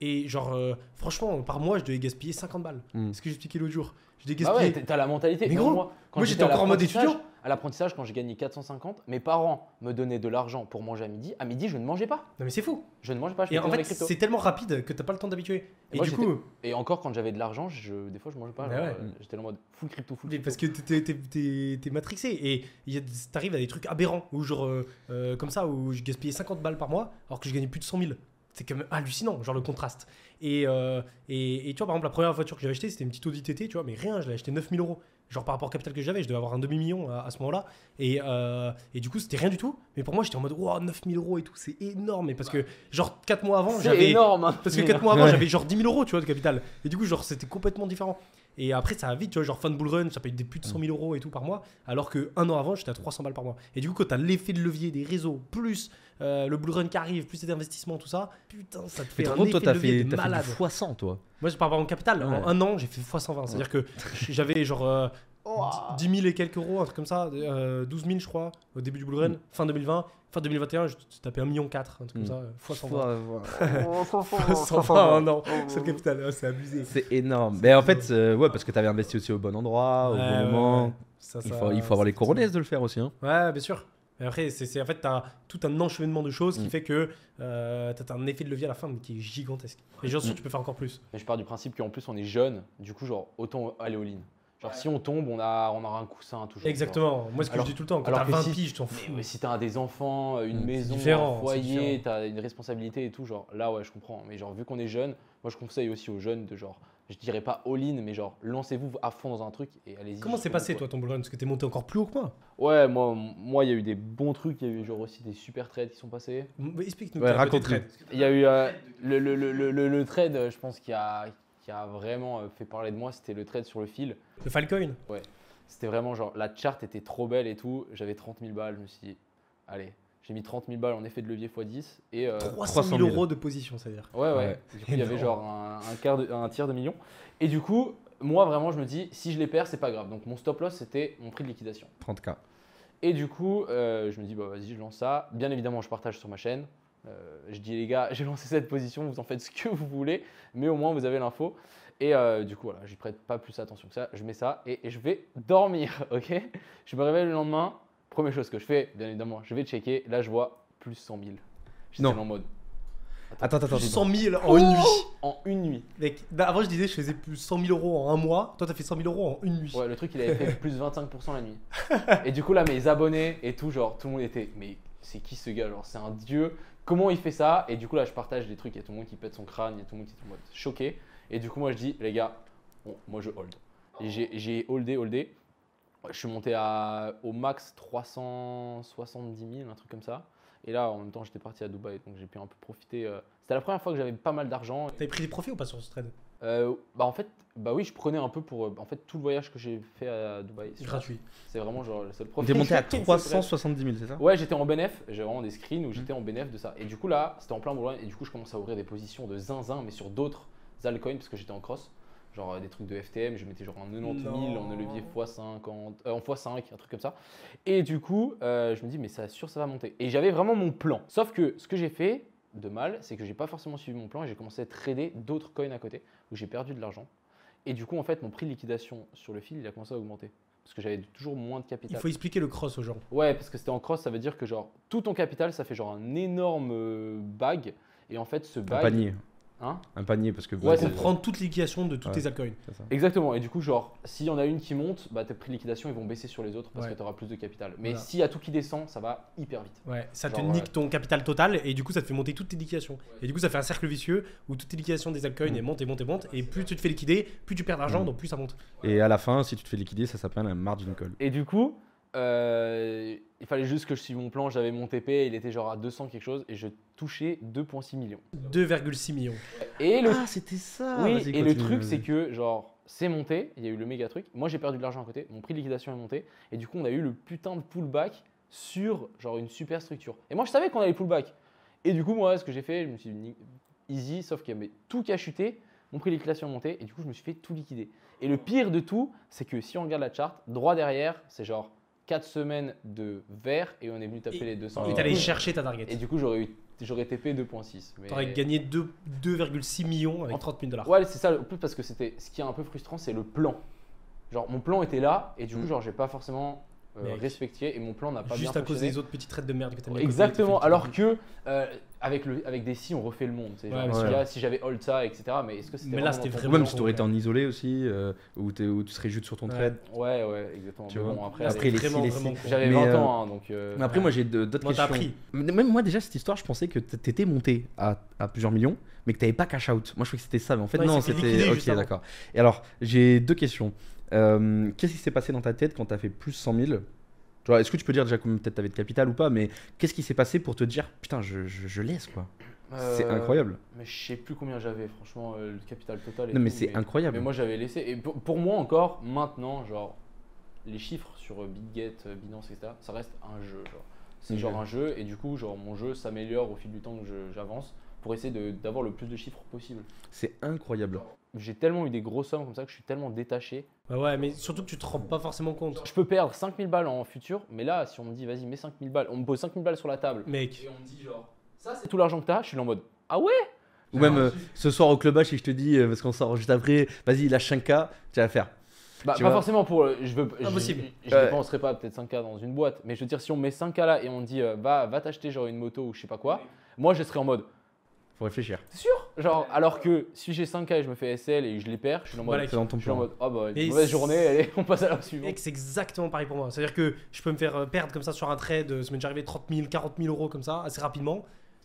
Et genre, euh, franchement, par mois, je devais gaspiller 50 balles. Mm. C'est ce que j'expliquais l'autre jour. Je devais Bah gaspiller. ouais, t'as- la mentalité. Mais gros, moi, quand moi, j'étais encore en mode étudiant. À l'apprentissage, quand j'ai gagné 450, mes parents me donnaient de l'argent pour manger à midi. À midi, je ne mangeais pas. Non, mais c'est fou. Je ne mangeais pas. Je Et en fait, c'est tellement rapide que t'as pas le temps d'habituer. Et, Et moi, du coup, Et encore, quand j'avais de l'argent, je... des fois, je mangeais pas. Bah ouais. euh, J'étais en mode full crypto, full mais crypto. parce que t'es- matrixé et t'arrives à des trucs aberrants où genre euh, euh, comme ça où je gaspillais 50 balles par mois alors que je gagnais plus de 100 000. C'est quand même hallucinant, genre le contraste. Et, euh, et, et tu vois, par exemple, la première voiture que j'avais achetée, c'était une petite Audi TT, tu vois, mais rien, je l'ai acheté 9000 euros. Genre par rapport au capital que j'avais, je devais avoir un demi-million à, à ce moment-là. Et, euh, et du coup, c'était rien du tout. Mais pour moi, j'étais en mode, wow, 9000 euros et tout, c'est énorme. Et parce que, genre, 4 mois avant, j'avais. énorme. hein. Parce que 4 mois avant, Ouais. j'avais genre 10 000 euros, tu vois, de capital. Et du coup, genre, c'était complètement différent. Et après, ça va vite, tu vois, genre, fan bull run, ça paye des plus de 100 000 euros et tout par mois. Alors que un an avant, j'étais à 300 balles par mois. Et du coup, quand t'as l'effet de levier des réseaux, plus euh, le bull run qui arrive, plus les investissements, tout ça, putain, ça te fait un effet toi, de levier fait, de malade. du fois 100, toi. Moi, je parle en capital. En un an, j'ai fait x120. C'est-à-dire que j'avais genre euh, 10 000 et quelques euros, un truc comme ça, euh, 12 000, je crois, au début du bull run, Mm. fin 2020. Fin 2021, je tapais 1,4 million, un truc comme Mm. ça, x 120. Fois- 120 en an, c'est le capital, c'est abusé. C'est énorme. Mais en fait, euh, ouais, parce que t'avais investi aussi au bon endroit, au Ouais, bon ouais, moment. ouais. Ça, Il faut, il faut avoir les coronets de le faire aussi. Hein. Ouais, bien sûr. Mais après, c'est c'est- en fait, t'as tout un enchaînement de choses qui Mm. fait que euh, t'as un effet de levier à la fin mais qui est gigantesque. Et j'en suis sûr Mm. que tu peux faire encore plus. Mais je pars du principe qu'en plus, on est jeune. Du coup, genre, autant aller au lean. Genre, si on tombe, on, a, on aura un coussin toujours. Exactement. Moi, ce que Alors- je dis tout le temps, quand t'as que 20 si- piges, tu t'en Mais, fous. mais si t'as des enfants, une Mm. maison, différent, un foyer, t'as une responsabilité et tout, genre là ouais je comprends. Mais genre vu qu'on est jeune, moi je conseille aussi aux jeunes de genre, je dirais pas all-in, mais genre lancez-vous à fond dans un truc et allez-y. Comment c'est passé, toi, ton bull run? Parce que t'es monté encore plus haut que moi. quoi. Ouais, moi moi il y a eu des bons trucs, il y a eu genre aussi des super trades qui sont passés. Explique-nous. Ouais, trades. Il y a eu euh, le, le, le, le, trade, je pense qui a qui a vraiment euh, fait parler de moi, c'était le trade sur le fil. Le Filecoin C'était vraiment genre la charte était trop belle et tout. J'avais 30 000 balles, je me suis dit allez, j'ai mis 30 000 balles en effet de levier x10 et euh, 300 000 300 000 euros de position, c'est-à-dire. Ouais, ouais. Ouais. Du coup, il y avait genre un, un quart de- un tiers de million. Et du coup, moi, vraiment, je me dis, si je les perds, c'est pas grave. Donc, mon stop loss, c'était mon prix de liquidation. 30K. Et du coup, euh, je me dis, bah vas-y, je lance ça. Bien évidemment, je partage sur ma chaîne. Euh, je dis, les gars, j'ai lancé cette position, vous en faites ce que vous voulez, mais au moins, vous avez l'info. Et euh, du coup, voilà, j'y prête pas plus attention que ça. Je mets ça et, et je vais dormir, ok? Je me réveille le lendemain. Première chose que je fais, bien évidemment, je vais checker. Là, je vois plus 100 000. J'étais en mode. Attends, attends, attends. Plus 100 000 en une nuit. En une nuit. Mec, bah, avant, je disais, je faisais plus 100 000 euros en un mois. Toi, t'as fait 100 000 euros en une nuit. Ouais, le truc, il avait fait plus 25% la nuit. Et du coup, là, mes abonnés et tout, genre, tout le monde était. Mais c'est qui ce gars Genre, c'est un dieu. Comment il fait ça? Et du coup, là, je partage des trucs. Il y a tout le monde qui pète son crâne, il y a tout le monde qui est en mode choqué. Et du coup, moi, je dis, les gars, bon, moi, je hold. Et j'ai holdé, holdé. Je suis monté à, au max 370 000, un truc comme ça. Et là, en même temps, j'étais parti à Dubaï, donc j'ai pu un peu profiter. euh, C'était la première fois que j'avais pas mal d'argent. T'avais pris des profits ou pas sur ce trade? Euh, bah en fait, bah oui, je prenais un peu pour euh, en fait tout le voyage que j'ai fait à Dubaï. c'est- Gratuit. C'est vraiment genre le seul profit. t'es monté à que j'ai fait. 370 000, c'est ça? Ouais, j'étais en bénéf, j'ai vraiment des screens où j'étais en bénéf de ça. Et du coup là, c'était en plein boulot et du coup je commençais à ouvrir des positions de zinzin mais sur d'autres altcoins parce que j'étais en cross. Genre euh, des trucs de FTM, je mettais genre un 90 000 en Non. levier x50, euh, en x5, un truc comme ça. Et du coup, euh, je me dis, mais ça sûr, ça va monter. Et j'avais vraiment mon plan. Sauf que ce que j'ai fait de mal, c'est que j'ai pas forcément suivi mon plan et j'ai commencé à trader d'autres coins à côté où j'ai perdu de l'argent. Et du coup, en fait, mon prix de liquidation sur le fil, il a commencé à augmenter. Parce que j'avais toujours moins de Il capital. faut expliquer le cross aux gens. Ouais, parce que c'était en cross, ça veut dire que genre tout ton capital, ça fait genre un énorme euh, bag. Et en fait, ce Un bag. panier. Hein Un panier, parce que. Ouais, Pour prendre toute liquidation de toutes Ouais. tes altcoins. Exactement. Et du coup, genre, s'il y en a une qui monte, bah tes prix de liquidation, ils vont baisser sur les autres parce Ouais. que tu auras plus de capital. Mais Voilà. s'il y a tout qui descend, ça va hyper vite. Ouais, ça te nique ouais. ton capital total et du coup ça te fait monter toutes tes liquidations. Et du coup ça fait un cercle vicieux où toutes tes liquidations des altcoins Mm. elles montent et montent et montent et plus tu te fais liquider, plus tu perds d'argent Mm. donc plus ça monte. Et à la fin, si tu te fais liquider, ça s'appelle un margin call. Et du coup, euh, il fallait juste que je suive mon plan. J'avais mon TP, il était genre à 200 quelque chose et je touchais 2,6 millions. 2,6 millions. Et le Ah, c'était ça Oui, et le truc, c'est que, genre, c'est monté, il y a eu le méga truc. Moi, j'ai perdu de l'argent à côté, mon prix de liquidation est monté, et du coup, on a eu le putain de pullback sur, genre, une super structure. Et moi, je savais qu'on allait pullback. Et du coup, moi, ce que j'ai fait, je me suis dit, easy, sauf qu'il y avait tout qui a chuté, mon prix de liquidation est monté, et du coup, je me suis fait tout liquider. Et le pire de tout, c'est que si on regarde la charte, droit derrière, c'est genre 4 semaines de vert, et on est venu taper Et- les 200. Et t'allais chercher ta target. Et du coup, j'aurais eu j'aurais TP 2.6. mais- T'aurais gagné deux- 2,6 millions avec En- 30 000 dollars. Ouais, c'est ça, le plus parce que c'était ce qui est un peu frustrant, c'est le plan. Genre, mon plan était là, et du coup, Mm. genre, j'ai pas forcément euh, respecté, et mon plan n'a pas Juste bien à cause des autres petites traites de merde que t'as mis Exactement, alors que euh, avec, le, avec des si, on refait le monde. c'est genre, Ouais, si ouais. là, si j'avais hold ça, etc. Mais est-ce que c'était Mais là, vraiment c'était vraiment même si t'aurais été en isolé aussi, euh, où, tu serais juste sur ton Ouais. trade. Ouais, ouais, exactement. Tu Mais vois. bon, après, Après, les vraiment, si, les si. j'avais Mais, 20 euh, ans, hein, donc. euh, Mais après, moi, j'ai d'autres Moi, t'as questions. appris. Même moi, déjà, cette histoire, je pensais que t'étais monté à, à plusieurs millions, mais que t'avais pas cash out. Moi, je croyais que c'était ça, mais en fait, Ouais, non, c'était. Ok, d'accord. Et alors, j'ai deux questions. Euh, Qu'est-ce qui s'est passé dans ta tête quand t'as fait plus 100 000 Tu vois, Est-ce que tu peux dire déjà combien peut-être t'avais de capital ou pas, mais qu'est-ce qui s'est passé pour te dire putain, je, je- je laisse quoi C'est euh, incroyable. Mais je sais plus combien j'avais, franchement, euh, le capital total. et Non, mais c'est incroyable. Mais moi j'avais laissé. Et pour, pour moi encore, maintenant, genre, les chiffres sur euh, BitGet, Binance, etc., ça reste un jeu. Genre. C'est Ok. genre un jeu, et du coup, genre, mon jeu s'améliore au fil du temps que j'avance pour essayer d'avoir le plus de chiffres possible. C'est incroyable. J'ai tellement eu des grosses sommes comme ça que je suis tellement détaché. Ouais, ouais, mais surtout que tu te rends pas forcément compte. Je peux perdre 5000 balles en futur, mais là, si on me dit, vas-y, mets 5000 balles, on me pose 5000 balles sur la table, Mec, et on me dit, genre, ça c'est tout l'argent que t'as, je suis là en mode, ah ouais? Ou même euh, ce soir au club H, si je te dis, euh, parce qu'on sort juste après, vas-y, lâche 5K, tu vas faire. Bah, Tu pas vois forcément pour. euh, Je veux. Impossible. Je, je Ouais. dépenserai pas peut-être 5K dans une boîte, mais je veux dire, si on met 5K là et on dit euh, va, va t'acheter genre une moto ou je sais pas quoi, moi je serais en mode Faut réfléchir. c'est sûr? Genre, alors que si j'ai 5K et je me fais SL et je les perds, je suis en mode. Voilà, C'est dans ton je suis en plan. mode ah bah une Et mauvaise c'est- journée, allez, on passe à la suivante. mec c'est exactement pareil pour moi. C'est-à-dire que je peux me faire euh, perdre comme ça sur un trade, euh, ça m'est déjà arrivé 30 000, 40 000 euros comme ça, assez rapidement.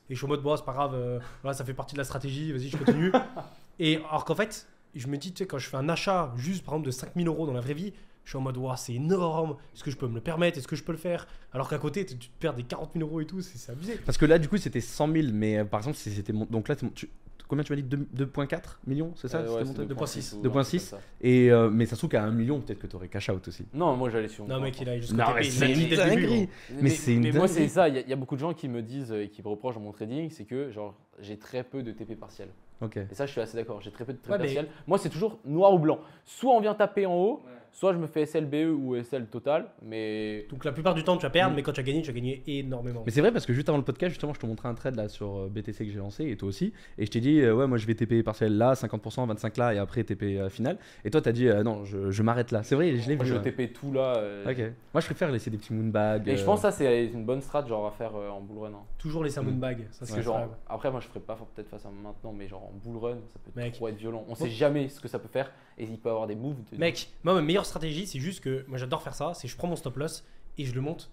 Et je suis en mode, bon, c'est pas grave, euh, voilà, ça fait partie de la stratégie, vas-y, je continue. et alors qu'en fait, je me dis, tu sais, quand je fais un achat juste par exemple de 5 000 euros dans la vraie vie, je suis en mode, waouh, c'est énorme, est-ce que je peux me le permettre, est-ce que je peux le faire? Alors qu'à côté, tu tu te perds des 40 000 euros et tout, c'est abusé. Parce que là, du coup, c'était 100 000, mais euh, par exemple, si c'était mon- donc là, tu- combien tu m'as dit? Deux- 2,4 millions, c'est ça? Euh, ouais, c'était c'est monté 2.6 ou 2.6. un truc comme ça. Et euh, mais ça se trouve qu'à un million, peut-être que t'aurais cash out aussi. Non, moi j'allais sur Non, mec, il a il c'est une dinguerie. gros. Mais c'est une mais moi, c'est ça. Il y, a- il y a beaucoup de gens qui me disent euh, et qui me reprochent dans mon trading, c'est que genre j'ai très peu de TP partiel. Ok. Et ça, je suis assez d'accord. J'ai très peu de TP Ouais, mais- partiel. Moi, c'est toujours noir ou blanc. Soit on vient taper en haut, soit je me fais SLBE ou SL total. Mais Donc la plupart du temps, tu vas perdre, Mm. mais quand tu as gagné, tu as gagné énormément. Mais c'est vrai parce que juste avant le podcast, justement, je te montrais un trade là sur euh, BTC que j'ai lancé et toi aussi. Et je t'ai dit, euh, ouais, moi je vais TP partiel là, 50%, 25 là et après TP euh, final. Et toi, t'as dit, euh, non, je, je m'arrête là. C'est vrai, je l'ai moi, vu. je ouais. TP tout là. euh, Ok. Moi, je préfère laisser des petits moonbags. Et je pense que ça, c'est une bonne strat genre à faire euh, en bull run. hein. Toujours les salmon Mm. bag, ça c'est que genre, après, moi, je ferais pas peut-être face à maintenant, mais genre en bull run, ça peut Mec. trop être violent. On sait jamais ce que ça peut faire et il peut avoir des moves. de- Mec, moi ma meilleure stratégie, c'est juste que moi j'adore faire ça, c'est je prends mon stop loss et je le monte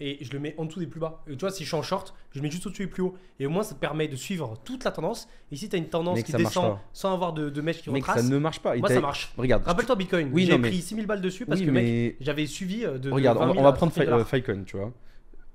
et je le mets en dessous des plus bas. Et tu vois, si je suis en short, je le mets juste au-dessus des plus hauts. Et au moins, ça te permet de suivre toute la tendance. Et si tu as une tendance Mec, qui ça descend sans avoir de, de mèche qui Mec, ça retrace, ne marche pas. Il moi ça marche. Regarde. Rappelle-toi Bitcoin, Oui, j'ai mais- pris 6000 balles dessus parce Oui, que mais- j'avais suivi euh, de. de Regarde, on 20 va, 000 on va à prendre 30 000 Fi- euh. Filecoin, tu vois.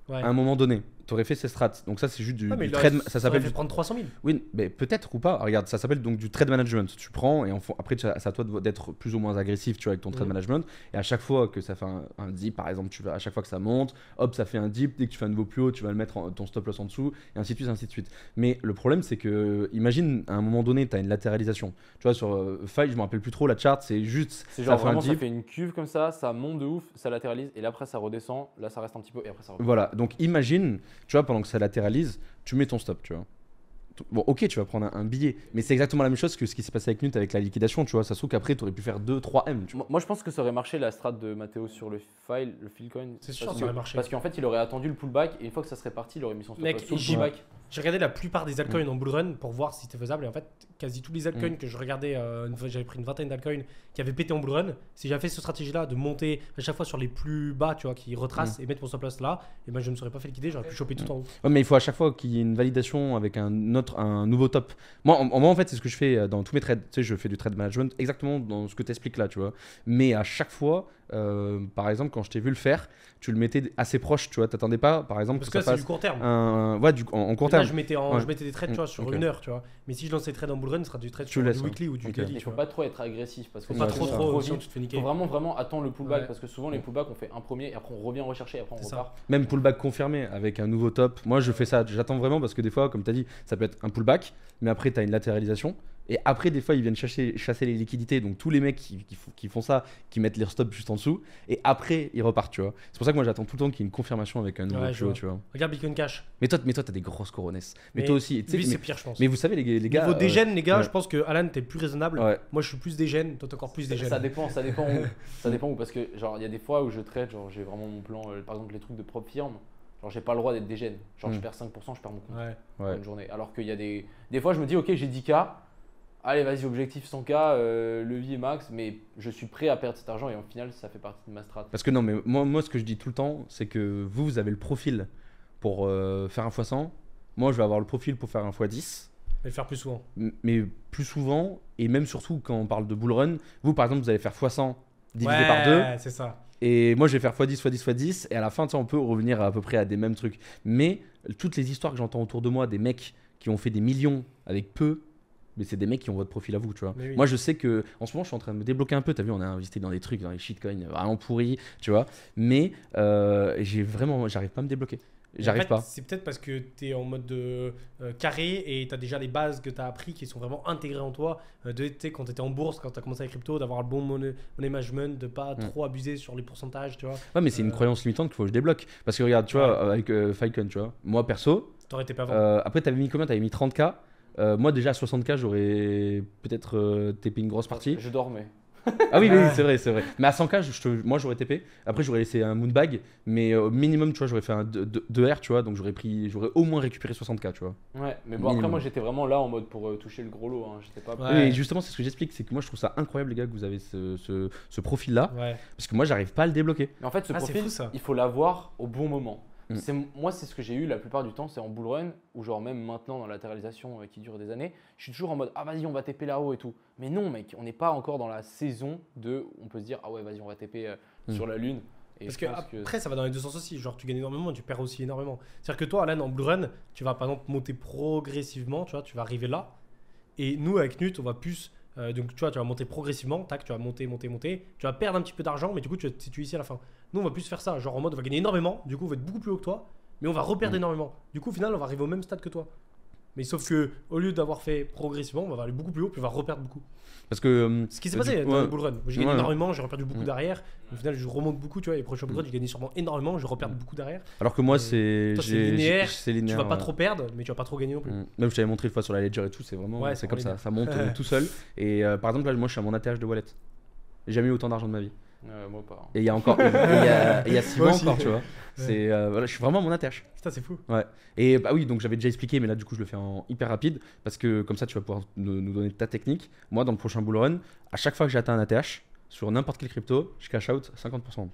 Ouais. À un moment donné, tu aurais fait ces strats. Donc ça, c'est juste du, trade. Ça ça s'appelle fait du prendre 300 000. Oui, mais peut-être ou pas. Regarde, ça s'appelle donc du trade management. Tu prends et en fond- après, tu c'est à toi d'être plus ou moins agressif tu vois, avec ton trade Mhm. management. Et à chaque fois que ça fait un, un dip, par exemple, tu vas, à chaque fois que ça monte, hop, ça fait un dip. Dès que tu fais un nouveau plus haut, tu vas le mettre en- ton stop loss en dessous, et ainsi de suite, ainsi de suite. Mais le problème, c'est que, imagine, à un moment donné, tu as une latéralisation. Tu vois, sur euh, File, je me rappelle plus trop la chart, c'est juste. C'est ça genre fait un ça dip. fait une cuve comme ça, ça monte de ouf, ça latéralise, et là après ça redescend, là ça reste un petit peu, et après ça repart. Voilà, donc imagine, tu vois, pendant que ça latéralise, tu mets ton stop, tu vois. Bon, ok, tu vas prendre un, un billet, mais c'est exactement la même chose que ce qui s'est passé avec Nut avec la liquidation, tu vois. Ça se trouve qu'après, tu aurais pu faire 2-3 M, tu vois. Moi, je pense que ça aurait marché la strat de Mathéo sur le file, le Filecoin. C'est sûr, ça aurait marché. Parce qu'en fait, il aurait attendu le pullback, et une fois que ça serait parti, il aurait mis son stop Mec, sur le pullback. J'ai regardé la plupart des Mm. altcoins en bull run pour voir si c'était faisable. Et en fait, quasi tous les altcoins que je regardais, euh, j'avais pris une vingtaine d'altcoins qui avaient pété en bull run. Si j'avais fait cette stratégie-là de monter à chaque fois sur les plus bas, tu vois, qui retracent et mettre mon stop loss là, et ben je ne me serais pas fait liquider, j'aurais pu choper tout en haut. Ouais, mais il faut à chaque fois qu'il y ait une validation avec un autre, un nouveau top. Moi, en, fait, c'est ce que je fais euh, dans tous mes trades. Tu sais, je fais du trade management exactement dans ce que tu expliques là, tu vois. Mais à chaque fois, euh, par exemple, quand je t'ai vu le faire, tu le mettais assez proche, tu vois. T'attendais pas, par exemple, Parce que que là, ça c'est du court terme. un. Ouais, du, en, en court Là, terme. je mettais, en, Ouais. je mettais des trades tu vois, sur une heure, tu vois. Mais si je lance des trades en bull run, ce sera du trade Tu sur laisses, du ouais. weekly ou du Ok. daily. Il tu faut pas trop être agressif, parce que Faut pas trop trop, sinon tu te fais niquer. faut vraiment, vraiment attendre le pullback Ouais. parce que souvent les pullbacks on fait un premier et après on revient rechercher et après on C'est ça. repart. Même pullback confirmé avec un nouveau top. Moi, je fais ça. J'attends vraiment parce que des fois, comme tu as dit, ça peut être un pullback, mais après, tu as une latéralisation. Et après, des fois, ils viennent chasser, chasser les liquidités. Donc, tous les mecs qui, qui font, qui font ça, qui mettent leur stop juste en dessous. Et après, ils repartent, tu vois. C'est pour ça que moi, j'attends tout le temps qu'il y ait une confirmation avec un nouveau Ouais, vois. tu vois. Regarde Bitcoin Cash. Mais toi, mais toi, t'as des grosses coronesses. Mais, Mais toi aussi, tu sais. Lui, Mais, c'est pire, je pense. mais vous savez, les, les gars. Niveau euh, dégène, les gars, ouais. je pense que Alan, t'es plus raisonnable. Ouais. Moi, je suis plus dégène, toi, t'es encore plus dégène. Ça dépend, ça dépend où. ça dépend où parce que genre il y a des fois où je trade, genre j'ai vraiment mon plan, euh, par exemple les trucs de propre firme, genre j'ai pas le droit d'être dégène. Genre je Mm. perds 5%, je perds mon compte Ouais. pour Ouais. une journée. Alors qu'il y a des des fois je me dis OK, j'ai 10k. Allez, vas-y, objectif 100k, euh, levier max, mais je suis prêt à perdre cet argent et au final, ça fait partie de ma strat. Parce que non, mais moi, moi, ce que je dis tout le temps, c'est que vous, vous avez le profil pour euh, faire un x100. Moi, je vais avoir le profil pour faire un x10. Mais le faire plus souvent. Mais plus souvent, et même surtout quand on parle de bull run, vous par exemple, vous allez faire x100 divisé ouais, par 2, c'est ça. et moi je vais faire x10, x10, x10, et à la fin, tu sais, on peut revenir à, peu près à des mêmes trucs. Mais toutes les histoires que j'entends autour de moi, des mecs qui ont fait des millions avec peu, mais c'est des mecs qui ont votre profil à vous, tu vois. Oui. Moi, je sais que en ce moment, je suis en train de me débloquer un peu. T'as vu, on a investi dans des trucs, dans les shitcoins vraiment pourris, tu vois. Mais euh, j'ai vraiment, j'arrive pas à me débloquer. J'arrive en fait, pas. C'est peut-être parce que tu es en mode de, euh, carré et tu as déjà les bases que tu as appris qui sont vraiment intégrées en toi. Euh, de, quand tu étais en bourse, quand tu as commencé la crypto, d'avoir le bon money, money management, de pas Mm. trop abuser sur les pourcentages, tu vois. Ouais, mais c'est une Euh, croyance limitante qu'il faut que je débloque. Parce que regarde, tu vois, avec Falcon, tu vois, moi perso, T'aurais été pas avant. après, t'avais mis combien? T'avais mis 30k. Euh, moi, déjà à 60k, j'aurais peut-être euh, TP une grosse partie. Je dormais. Ah oui, oui, oui, c'est vrai, c'est vrai. Mais à 100k, je te- moi j'aurais TP. Après, j'aurais laissé un moonbag. Mais au minimum, tu vois, j'aurais fait un 2R, tu vois. Donc j'aurais pris, j'aurais au moins récupéré 60k, tu vois. Ouais, mais bon après moi j'étais vraiment là en mode pour euh, toucher le gros lot, hein. j'étais pas Ouais. Et justement, c'est ce que j'explique. C'est que moi, je trouve ça incroyable, les gars, que vous avez ce, ce, ce profil-là. Ouais. Parce que moi, j'arrive pas à le débloquer. Mais en fait, ce Ah, profil, fou, ça. il faut l'avoir au bon moment. Mm. C'est, moi, c'est ce que j'ai eu la plupart du temps, c'est en bull run, ou genre même maintenant dans la latéralisation euh, qui dure des années, je suis toujours en mode ah vas-y, on va TP là-haut et tout. Mais non, mec, on n'est pas encore dans la saison de, on peut se dire ah ouais, vas-y, on va TP euh, Mm. sur la lune. Et Parce que après, ça va dans les deux sens aussi. Genre, tu gagnes énormément, tu perds aussi énormément. C'est-à-dire que toi, Alan, en Blue Run, tu vas par exemple monter progressivement, tu vois, tu vas arriver là. Et nous, avec Nut, on va plus. euh, donc, tu vois, tu vas monter progressivement, tac, tu vas monter, monter, monter. Tu vas perdre un petit peu d'argent, mais du coup, tu vas te situer ici à la fin. Nous, on va plus faire ça. Genre, en mode, on va gagner énormément, du coup, on va être beaucoup plus haut que toi, mais on va reperdre Mm. énormément. Du coup, au final, on va arriver au même stade que toi. Mais sauf que, au lieu d'avoir fait progressivement, on va aller beaucoup plus haut, puis on va reperdre beaucoup. Parce que. euh, Ce qui s'est passé dans ouais. le bull run. J'ai gagné Ouais, énormément, j'ai reperdu beaucoup Mm. derrière. Au final, je remonte beaucoup, tu vois. Et prochain bull run, j'ai gagné sûrement énormément, je repère Mm. beaucoup derrière. Alors que moi, Et c'est. linéaire, c'est Tu linéaire, vas pas trop perdre, mais tu vas pas trop gagner non plus. Mm. Même je t'avais montré une fois sur la Ledger et tout, c'est vraiment. Ouais, c'est comme ça, linéaire. ça monte euh, tout seul. Et euh, par exemple, là, moi, je suis à mon ATH de wallet. J'ai jamais eu autant d'argent de ma vie. Euh, moi pas. Et il y a encore. et il y a, il y a six Moi mois encore, tu vois. C'est, euh, voilà, je suis vraiment à mon ATH. Putain, c'est fou. Et bah oui, donc j'avais déjà expliqué, mais là du coup je le fais en hyper rapide parce que comme ça tu vas pouvoir nous, nous donner ta technique. Moi dans le prochain bull run, à chaque fois que j'atteins un ATH sur n'importe quelle crypto, je cash out 50%.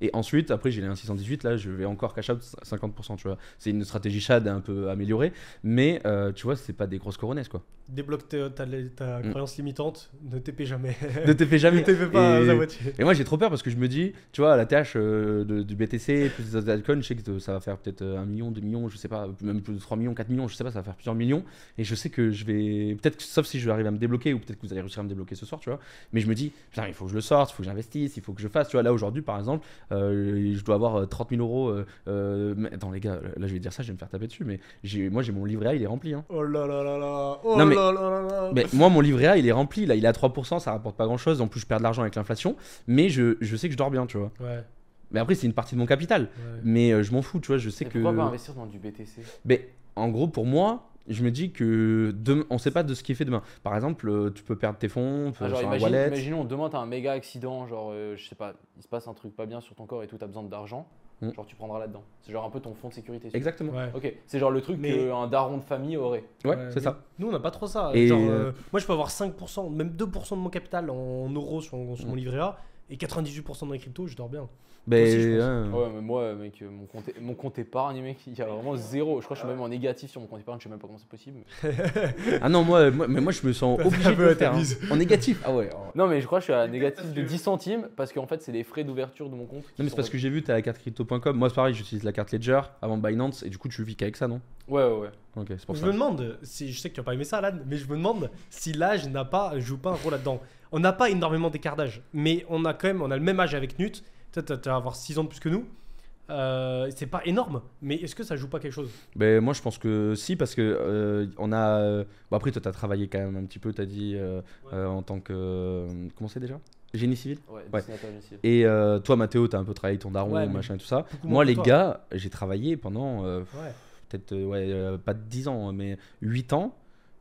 Et ensuite, après, j'ai les 1,618. Là, je vais encore cash out 50%. Tu vois, c'est une stratégie Shad un peu améliorée. Mais euh, tu vois, c'est pas des grosses coronesses quoi. Débloque ta, ta- ta Mm. croyance limitante, ne TP jamais. Ne fais jamais. ne TP pas Et- à moitié. Et moi j'ai trop peur parce que je me dis, tu vois, la TH euh, de- du BTC plus des autres altcoins, je sais que ça va faire peut-être euh, 1 million, 2 millions, je sais pas, même plus de 3 millions, 4 millions, je sais pas, ça va faire plusieurs millions. Et je sais que je vais, peut-être, sauf si je vais arriver à me débloquer ou peut-être que vous allez réussir à me débloquer ce soir, tu vois. Mais je me dis, putain, il faut que je le sorte, il faut que j'investisse, il faut que je fasse. Tu vois, là aujourd'hui par exemple, euh, je dois avoir euh, 30 000 euros. euh, euh, mais attends les gars, là je vais dire ça, je vais me faire taper dessus, mais j'ai, moi j'ai mon livret A, il est rempli. Hein. Oh là là là là. Oh Non, mais- là là là là. Mais moi, mon livret A, il est rempli. Là, il est à 3%, ça rapporte pas grand chose. En plus, je perds de l'argent avec l'inflation. Mais je, je sais que je dors bien, tu vois. Ouais, Mais après, c'est une partie de mon capital. ouais. Mais euh, je m'en fous, tu vois. Je sais Et que. pourquoi pas investir dans du BTC Mais en gros, pour moi, je me dis que demain, on sait pas de ce qui est fait demain. Par exemple, euh, tu peux perdre tes fonds Ah, genre, sur un imagine, wallet. imaginons demain t'as un méga accident, genre euh, je sais pas, il se passe un truc pas bien sur ton corps et tout, t'as besoin d'argent, Mm. genre tu prendras là-dedans. C'est genre un peu ton fonds de sécurité. Exactement. Ouais. Ok, c'est genre le truc Mais- qu'un daron de famille aurait. Ouais, Ouais, c'est ça. Nous, on n'a pas trop ça. Et, Genre, euh, euh, moi, je peux avoir 5%, même 2% de mon capital en euros sur, sur mon Mm. livret A et 98% dans les cryptos, je dors bien. Ben, aussi, je hein. Ouais, mais moi, mec, euh, mon compte, mon compte épargne, mec, il y a vraiment zéro. Je crois que je suis même en négatif sur mon compte épargne, je sais même pas comment c'est possible. Ah non, moi, moi, mais moi, je me sens obligé de peu, le faire. hein. En négatif. Ah ouais. oh. Non, mais je crois que je suis à négatif de 10 centimes parce qu'en fait, c'est les frais d'ouverture de mon compte. Non, mais c'est parce que j'ai vu, t'as la carte crypto.com. Moi, c'est pareil, j'utilise la carte Ledger avant Binance. Et du coup, tu vis qu'avec ça, non? Ouais, ouais, ouais. Ok, c'est pour Je ça. me demande, si, je sais que tu vas pas aimé ça, Alan, mais je me demande si l'âge n'a pas, joue pas un rôle là-dedans. On n'a pas énormément d'écart d'âge, mais on a quand même, on a le même âge avec Nut. Tu vas avoir 6 ans de plus que nous. Euh, c'est pas énorme, mais est-ce que ça joue pas quelque chose? Ben, moi, je pense que si, parce que euh, on a. euh, Bon, après, toi, t'as travaillé quand même un petit peu, t'as dit, euh, euh, en tant que. euh, Comment c'est déjà? Génie civil? Ouais, Ouais. dessinateur génial. Et euh, toi, Mathéo, t'as un peu travaillé ton daron, Ouais, mais machin et tout ça. beaucoup Moi, que les toi. gars, j'ai travaillé pendant euh, Ouais. peut-être, euh, ouais, euh, pas 10 ans, mais 8 ans.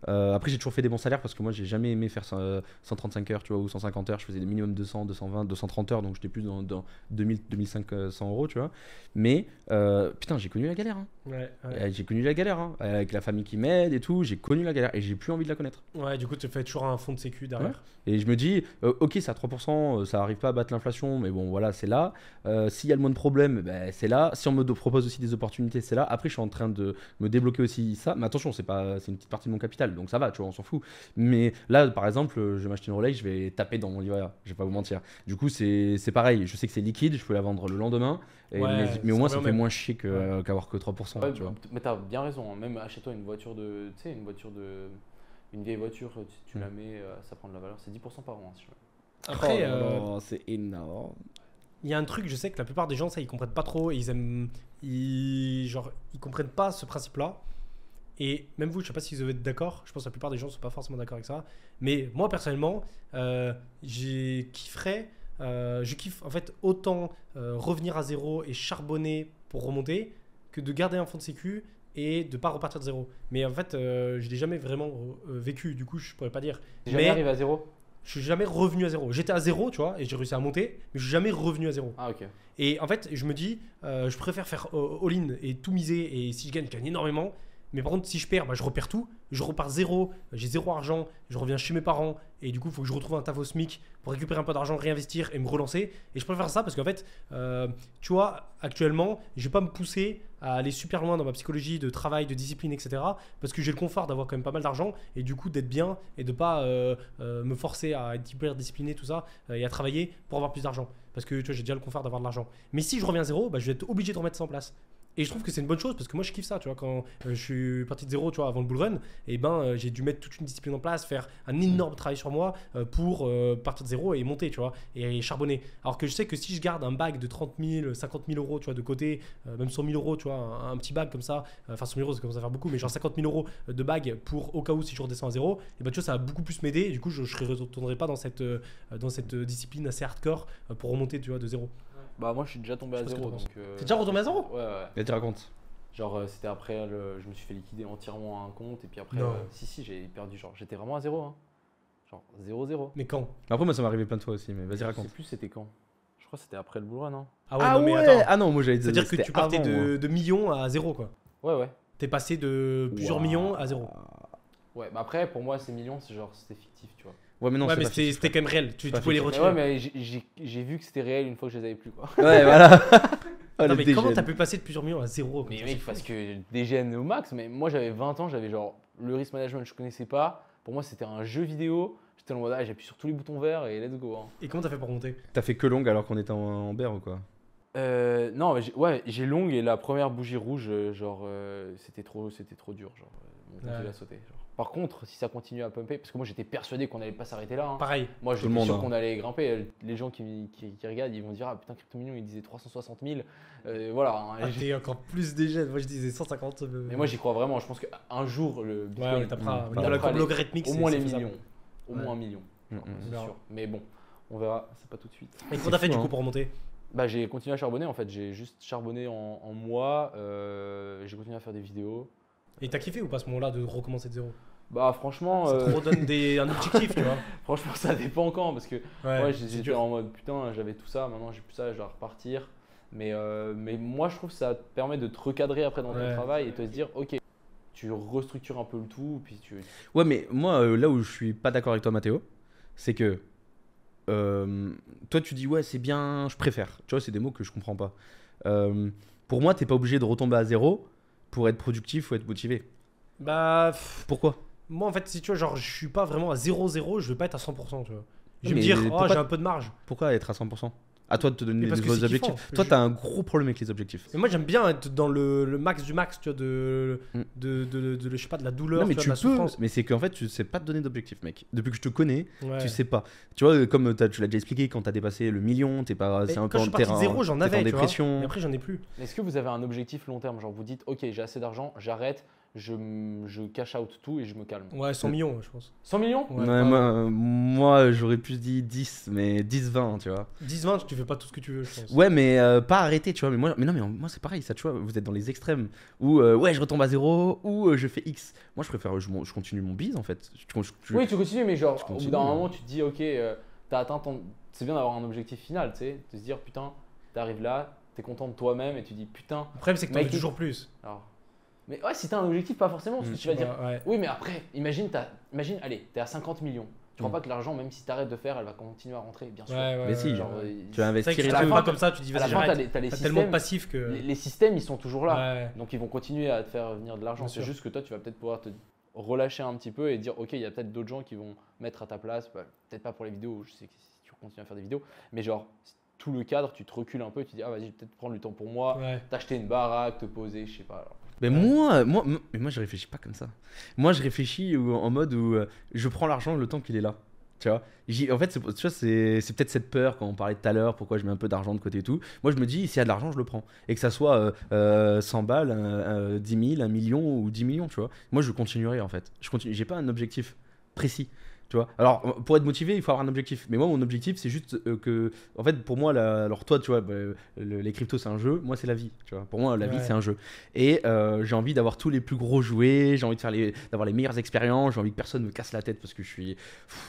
Euh, après, j'ai toujours fait des bons salaires parce que moi, j'ai jamais aimé faire cent- 135 heures, tu ou 150 heures. Je faisais des minimum 200, 220, 230 heures, donc j'étais plus dans, dans 2000, 2500 euros. Mais euh, putain, j'ai connu la galère. hein. Ouais, ouais. Euh, J'ai connu la galère, hein. avec la famille qui m'aide et tout. J'ai connu la galère et j'ai plus envie de la connaître. Ouais, du coup, tu fais toujours un fond de sécu derrière. Et je me dis, euh, ok, c'est à 3%, euh, ça arrive pas à battre l'inflation, mais bon, voilà, c'est là. Euh, S'il y a le moins de problèmes, ben, c'est là. Si on me propose aussi des opportunités, c'est là. Après, je suis en train de me débloquer aussi ça. Mais attention, c'est pas, c'est une petite partie de mon capital, donc ça va, tu vois, on s'en fout. Mais là, par exemple, euh, je vais m'acheter une Rolex, je vais taper dans mon livret. Je vais pas vous mentir. Du coup, c'est pareil. Je sais que c'est liquide, je peux la vendre le lendemain. Et- Ouais, mais, mais au moins, ça fait même. moins chier que- Ouais. qu'avoir que 3%, Ouais, tu vois. mais t'as bien raison, hein. même achète-toi une voiture de. Tu sais, une voiture de. Une vieille voiture, tu, tu la Mm. mets, euh, ça prend de la valeur, c'est 10% par an. hein, si. Après, Oh euh, c'est énorme. il y a un truc, je sais que la plupart des gens, ça, ils comprennent pas trop. Ils aiment. Ils, genre, ils comprennent pas ce principe-là. Et même vous, je sais pas si vous êtes d'accord. Je pense que la plupart des gens sont pas forcément d'accord avec ça. Mais moi, personnellement, euh, j'ai kifferais. Euh, je kiffe en fait autant euh, revenir à zéro et charbonner pour remonter que de garder un fond de sécu et de pas repartir de zéro. Mais en fait, euh, je l'ai jamais vraiment euh, vécu. Du coup, je pourrais pas dire. Jamais Mais- arrivé à zéro? Je suis jamais revenu à zéro. J'étais à zéro, tu vois, et j'ai réussi à monter, mais je suis jamais revenu à zéro. Ah, ok. Et en fait, je me dis, je préfère faire all-in et tout miser. Et si je gagne, je gagne énormément. Mais par contre, si je perds, bah, je repère tout. Je repars zéro. J'ai zéro argent. Je reviens chez mes parents. Et du coup, il faut que je retrouve un taf au SMIC pour récupérer un peu d'argent, réinvestir et me relancer. Et je préfère ça parce qu'en fait, euh, tu vois, actuellement, je vais pas me pousser à aller super loin dans ma psychologie de travail, de discipline, etc. Parce que j'ai le confort d'avoir quand même pas mal d'argent et du coup d'être bien et de pas euh, euh, me forcer à être hyper discipliné, tout ça, et à travailler pour avoir plus d'argent. Parce que tu vois, j'ai déjà le confort d'avoir de l'argent. Mais si je reviens à zéro, bah, je vais être obligé de remettre ça en place. Et je trouve que c'est une bonne chose parce que moi je kiffe ça, tu vois, quand euh, je suis parti de zéro, tu vois, avant le bull run, et ben euh, j'ai dû mettre toute une discipline en place, faire un énorme travail sur moi euh, pour partir de zéro et monter, tu vois, et, charbonner. Alors que je sais que si je garde un bag de 30 000, 50 000 euros, tu vois, de côté, même 100 000 euros, tu vois, un, un petit bag comme ça, enfin 100 000 euros, ça commence à faire beaucoup, mais genre 50 000 euros de bag pour au cas où si je redescends à zéro, et ben tu vois, ça va beaucoup plus m'aider. Et du coup, je ne retournerai pas dans cette, dans cette discipline assez hardcore pour remonter, tu vois, de zéro. Bah, moi, je suis déjà tombé à zéro. donc, euh, T'es déjà retombé à zéro Ouais, ouais. Et tu racontes. Genre, euh, c'était après, le... je me suis fait liquider entièrement un compte. Et puis après, Non. euh, si, si, j'ai perdu. Genre, j'étais vraiment à zéro. Hein. Genre, 0-0. Mais quand? Après, moi, ça m'est arrivé plein de fois aussi, mais vas-y, Je raconte. sais plus c'était quand. Je crois que c'était après le bull run. Hein. Ah non, mais attends. Ah non, moi j'allais dire. C'est-à-dire que tu partais de, de millions à zéro, quoi. Ouais, ouais. T'es passé de plusieurs Waouh. millions à zéro. Ouais, bah après, pour moi, ces millions, c'est genre, c'était fictif, tu vois. Ouais, mais non, ouais, mais c'était quand même réel. Tu, pouvais les Mais retirer. ouais, mais j'ai- vu que c'était réel une fois que je les avais plus, quoi. Ouais, voilà. Oh, le mais comment t'as pu passer de plusieurs millions à zéro Mais mec, parce que DGN au max, mais moi j'avais 20 ans, j'avais genre le risk management, je connaissais pas. Pour moi, c'était un jeu vidéo. J'étais en mode, ah, j'appuie sur tous les boutons verts et let's go. hein. Et comment t'as fait pour monter T'as fait que longue alors qu'on était en, en berre ou quoi? Euh, non, ouais, j'ai longue et la première bougie rouge, euh, genre, euh, c'était trop, c'était trop dur. Genre, euh, mon Ouais. a sauté. genre. Par contre, si ça continue à pumper, parce que moi j'étais persuadé qu'on allait pas s'arrêter là. hein. Pareil. Moi, Tout le j'étais monde, sûr hein. qu'on allait grimper. Les gens qui, qui- qui regardent, ils vont dire Ah putain, Crypto Million, il disait 360 000. Euh, voilà. hein. Ah, t'es encore plus dégène. Moi je disais 150. euh, Mais moi, j'y crois vraiment. Je pense qu'un jour, le Ouais, Bitcoin. Mm. La tapera courbe les- logarithmique, au c'est- moins c'est les faisable. millions. Au Ouais. moins un million, Mm, mm. c'est verra. sûr. Mais bon, on verra. C'est pas tout de suite. Et comment t'as fait fou, du coup hein. pour remonter? Bah, j'ai continué à charbonner en fait. J'ai juste charbonné en, en mois. euh, j'ai continué à faire des vidéos. Et t'as kiffé ou pas à ce moment-là de recommencer de zéro Bah, franchement, Ça euh, te redonne des, un objectif, tu vois. franchement, ça dépend quand. Parce que Ouais, Ouais, j'étais en mode putain, j'avais tout ça, maintenant j'ai plus ça, je dois repartir. Mais, euh, mais moi, je trouve que ça te permet de te recadrer après dans ton travail et te dire, ok, tu restructures un peu le tout, puis tu. Ouais, mais moi, euh, là où je suis pas d'accord avec toi, Mathéo, c'est que euh, toi, tu dis ouais, c'est bien, je préfère. Tu vois, c'est des mots que je comprends pas. Euh, pour moi, t'es pas obligé de retomber à zéro pour être productif ou être motivé. Bah, pff, Pourquoi? moi en fait, si tu vois, genre, je suis pas vraiment à 0-0, je vais pas être à 100%, tu vois. Je vais Mais me dire, oh, pourquoi- j'ai un peu de marge. Pourquoi être à 100% À toi de te donner des nouveaux c'est kiffant. objectifs. Toi, t'as un gros problème avec les objectifs. Mais moi, j'aime bien être dans le, le max du max, tu vois, de, Mm. de, de, de- de- je sais pas, de la douleur, non, mais tu vois, tu de la peux. souffrance. Mais c'est qu'en fait, tu sais pas te donner d'objectifs, mec. Depuis que je te connais, Ouais. tu sais pas. Tu vois, comme t'as- tu l'as déjà expliqué, quand t'as dépassé le million, t'es pas, c'est un peu en terrain. zéro, j'en avais, en dépression. Et après, j'en ai plus. Est-ce que vous avez un objectif long terme? Genre, vous dites, ok, j'ai assez d'argent, j'arrête, je, je cash out tout et je me calme. Ouais, 100 millions, je pense. 100 millions? Ouais, moi, moi, j'aurais plus dit 10, mais 10-20, tu vois. 10-20, tu fais pas tout ce que tu veux, je pense. Ouais, mais euh, pas arrêter, tu vois. Mais moi, mais non, mais moi, c'est pareil, ça, tu vois. Vous êtes dans les extrêmes où, euh, ouais, je retombe à zéro ou euh, je fais X. Moi, je préfère, je, je continue mon bise, en fait. Je- je- je- Oui, tu continues, mais genre, Je au bout continue, d'un ouais. moment, tu te dis, ok, euh, t'as atteint ton. C'est bien d'avoir un objectif final, tu sais, de se dire, putain, t'arrives là, t'es content de toi-même et tu dis, putain. Le problème, c'est que t'en veux toujours plus. Alors. Mais ouais, si t'as un objectif, pas forcément, parce que Mm. tu vas dire, Ouais, ouais. Oui, mais après, imagine, t'as- imagine allez, t'es à 50 millions. Tu crois Mm. pas que l'argent, même si t'arrêtes de faire, elle va continuer à rentrer, bien sûr. Ouais, ouais, Mais si, Genre, ouais. tu vas investir à la fin, comme ça, tu dis vas-y, t'as les, les systèmes. passifs que. les, les systèmes, ils sont toujours là. Ouais. Donc ils vont continuer à te faire venir de l'argent. C'est juste que toi, tu vas peut-être pouvoir te relâcher un petit peu et dire, ok, il y a peut-être d'autres gens qui vont mettre à ta place. Bah, peut-être pas pour les vidéos. Je sais que si tu continues à faire des vidéos, mais genre tout le cadre, tu te recules un peu, tu dis, ah vas-y, je vais peut-être prendre le temps pour moi, Ouais. t'acheter une baraque, te poser, je sais pas. alors. Mais moi, moi, moi- mais moi, je réfléchis pas comme ça. Moi, je réfléchis en mode où euh, je prends l'argent le temps qu'il est là. Tu vois En fait, c'est, tu vois, c'est, c'est peut-être cette peur quand on parlait tout à l'heure, pourquoi je mets un peu d'argent de côté et tout. Moi, je me dis, s'il y a de l'argent, je le prends. Et que ça soit euh, euh, 100 balles, euh, euh, 10 000, 1 million ou 10 millions, tu vois. Moi, je continuerai en fait. Je continue. J'ai pas un objectif précis. Tu vois Alors, pour être motivé, il faut avoir un objectif. Mais moi, mon objectif, c'est juste euh, que. En fait, pour moi, la- alors toi, tu vois, bah, le- les cryptos, c'est un jeu. Moi, c'est la vie. Tu vois Pour moi, la vie, Ouais. c'est un jeu. Et euh, j'ai envie d'avoir tous les plus gros jouets, j'ai envie faire les, d'avoir les meilleures expériences, j'ai envie que personne me casse la tête parce que je suis,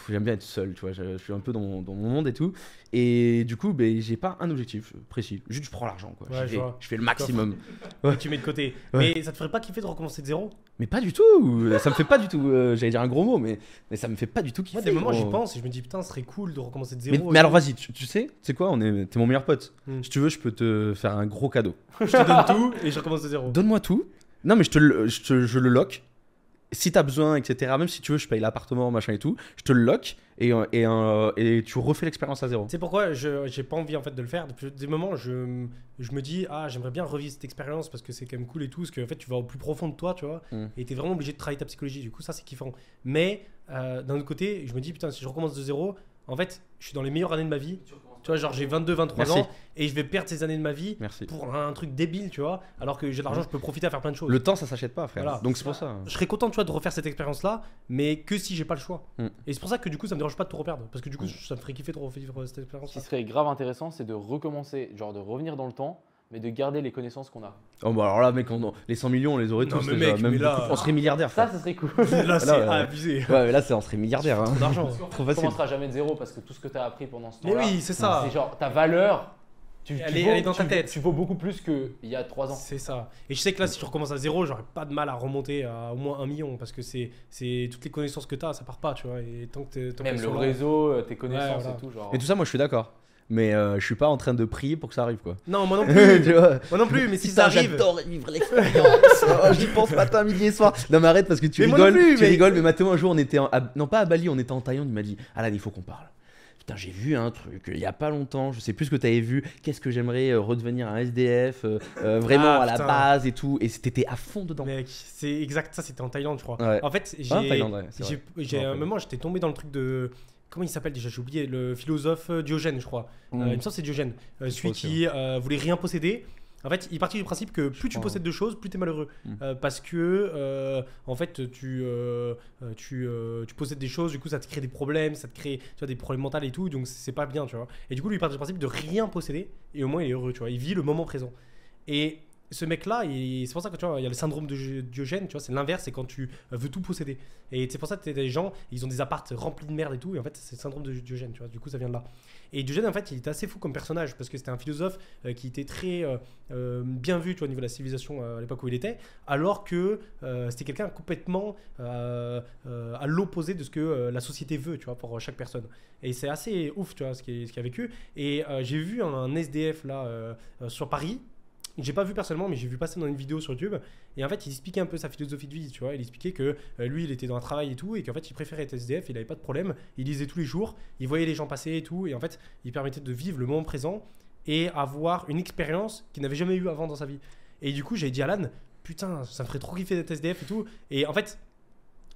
j'aime bien être seul, tu vois, je, je suis un peu dans mon, dans mon monde et tout. Et du coup, ben, j'ai pas un objectif précis, juste je prends l'argent, quoi. Ouais, je, fais, vois. je fais le maximum. Et tu mets de côté. Ouais. Mais ça te ferait pas kiffer de recommencer de zéro? Mais pas du tout, ça me fait pas du tout, euh, j'allais dire un gros mot, mais, mais ça me fait pas du tout kiffer. Moi, des moments, j'y pense et je me dis, putain, ce serait cool de recommencer de zéro. mais alors vas-y, tu, tu sais, c'est quoi, on est, t'es mon meilleur pote. Hmm. Si tu veux, je peux te faire un gros cadeau. je te donne tout et je recommence de zéro. Donne-moi tout. Non, mais je, te le, je, te- je le lock. Si t'as besoin, etc., même si tu veux, je paye l'appartement, machin et tout, je te le lock et, euh, et, euh, et tu refais l'expérience à zéro. Sais pourquoi je j'ai pas envie en fait de le faire Depuis des moments, je, je me dis ah j'aimerais bien revivre cette expérience parce que c'est quand même cool et tout, parce que en fait tu vas au plus profond de toi, tu vois, Mm. et t'es vraiment obligé de travailler ta psychologie. Du coup ça c'est kiffant. Mais euh, d'un autre côté, je me dis putain si je recommence de zéro, en fait je suis dans les meilleures années de ma vie. Tu vois genre j'ai 22, 23 Merci. ans et je vais perdre ces années de ma vie Merci. pour un truc débile, tu vois, alors que j'ai de l'argent, je peux profiter à faire plein de choses. Le temps, ça s'achète pas, frère. Voilà. Donc c'est pour ça. Je serais content, tu vois, de refaire cette expérience-là, mais que si j'ai pas le choix. Mm. Et c'est pour ça que du coup, ça me dérange pas de tout reperdre, parce que du coup, Mm. ça me ferait kiffer de revivre cette Ce qui serait grave intéressant, c'est de recommencer, genre de revenir dans le temps, mais de garder les connaissances qu'on a. Oh, bah alors là, mec, on- les 100 millions, on les aurait Non, tous mais déjà. mec, même mais là- beaucoup- on serait milliardaire. Ça, ça serait cool. Là, c'est abusé. Ouais, mais là, c'est, on serait milliardaire. Hein. Trop d'argent. Trop Tu facile. commenceras jamais de zéro parce que tout ce que tu as appris pendant ce Mais temps-là, oui, c'est ça. c'est genre ta valeur, tu, Elle tu elle est dans ta tu- tête. Tu vaux beaucoup plus qu'il y a 3 ans. C'est ça. Et je sais que là, si tu recommences à zéro, j'aurais pas de mal à remonter à au moins un million parce que c'est c'est toutes les connaissances que tu as, ça part pas, tu vois. Et tant que Même le réseau, euh, tes connaissances voilà. et tout. Genre. Et tout ça, moi je suis d'accord. Mais euh, je suis pas en train de prier pour que ça arrive quoi. Non, moi non plus. tu vois moi non plus, mais si Putain, ça arrive. j'adore vivre l'expérience. Oh, J'y pense matin, midi et soir. Non mais arrête parce que tu Mais rigoles. plus, tu mais- rigoles. Mais Mathéo un jour on était en... non pas à Bali, on était en Thaïlande. Il m'a dit Alan il faut qu'on parle. Putain j'ai vu un truc il y a pas longtemps. Je sais plus ce que t'avais vu. Qu'est-ce que j'aimerais euh, redevenir un SDF euh, euh, vraiment Ah, à la base et tout. Et c'était à fond dedans. Mec, c'est exact, ça c'était en Thaïlande, je crois. Ouais. En fait, j'ai. Ah, en Thaïlande, ouais, c'est j'ai- Je me à un moment, j'étais tombé dans le truc de. Comment il s'appelle déjà? J'ai oublié, le philosophe euh, Diogène, je crois. Euh, Mm. il me semble que c'est Diogène. Euh, celui qui voulait rien posséder. En fait, il partit du principe que plus tu possèdes de choses, plus tu es malheureux. Mm. Euh, parce que, euh, en fait, tu, euh, tu, tu possèdes des choses, du coup, ça te crée des problèmes, ça te crée tu vois, des problèmes mentaux et tout, donc c'est pas bien, tu vois. Et du coup, lui, il part du principe de rien posséder, et au moins, il est heureux, tu vois. Il vit le moment présent. Et ce mec-là, c'est pour ça que tu vois, il y a le syndrome de Diogène, tu vois, c'est l'inverse, c'est quand tu veux tout posséder. Et c'est pour ça que tu des gens, ils ont des appartes remplis de merde et tout, et en fait, c'est le syndrome de Diogène, tu vois, du coup, ça vient de là. Et Diogène, en fait, il était assez fou comme personnage, parce que c'était un philosophe euh, qui était très euh, euh, bien vu, tu vois, au niveau de la civilisation à l'époque où il était, alors que c'était quelqu'un complètement à l'opposé de ce que la société veut, tu vois, pour chaque personne. Et c'est assez ouf, tu vois, ce qu'il a vécu. Et j'ai vu un, SDF, là, sur Paris, j'ai pas vu personnellement, mais j'ai vu passer dans une vidéo sur YouTube. Et en fait, il expliquait un peu sa philosophie de vie, tu vois. Il expliquait que euh, lui, il était dans un travail et tout, et qu'en fait, il préférait être SDF, il avait pas de problème. Il lisait tous les jours, il voyait les gens passer et tout, et en fait, il permettait de vivre le moment présent et avoir une expérience qu'il n'avait jamais eu avant dans sa vie. Et du coup, j'ai dit à Alan, putain, ça me ferait trop kiffer d'être SDF et tout. Et en fait,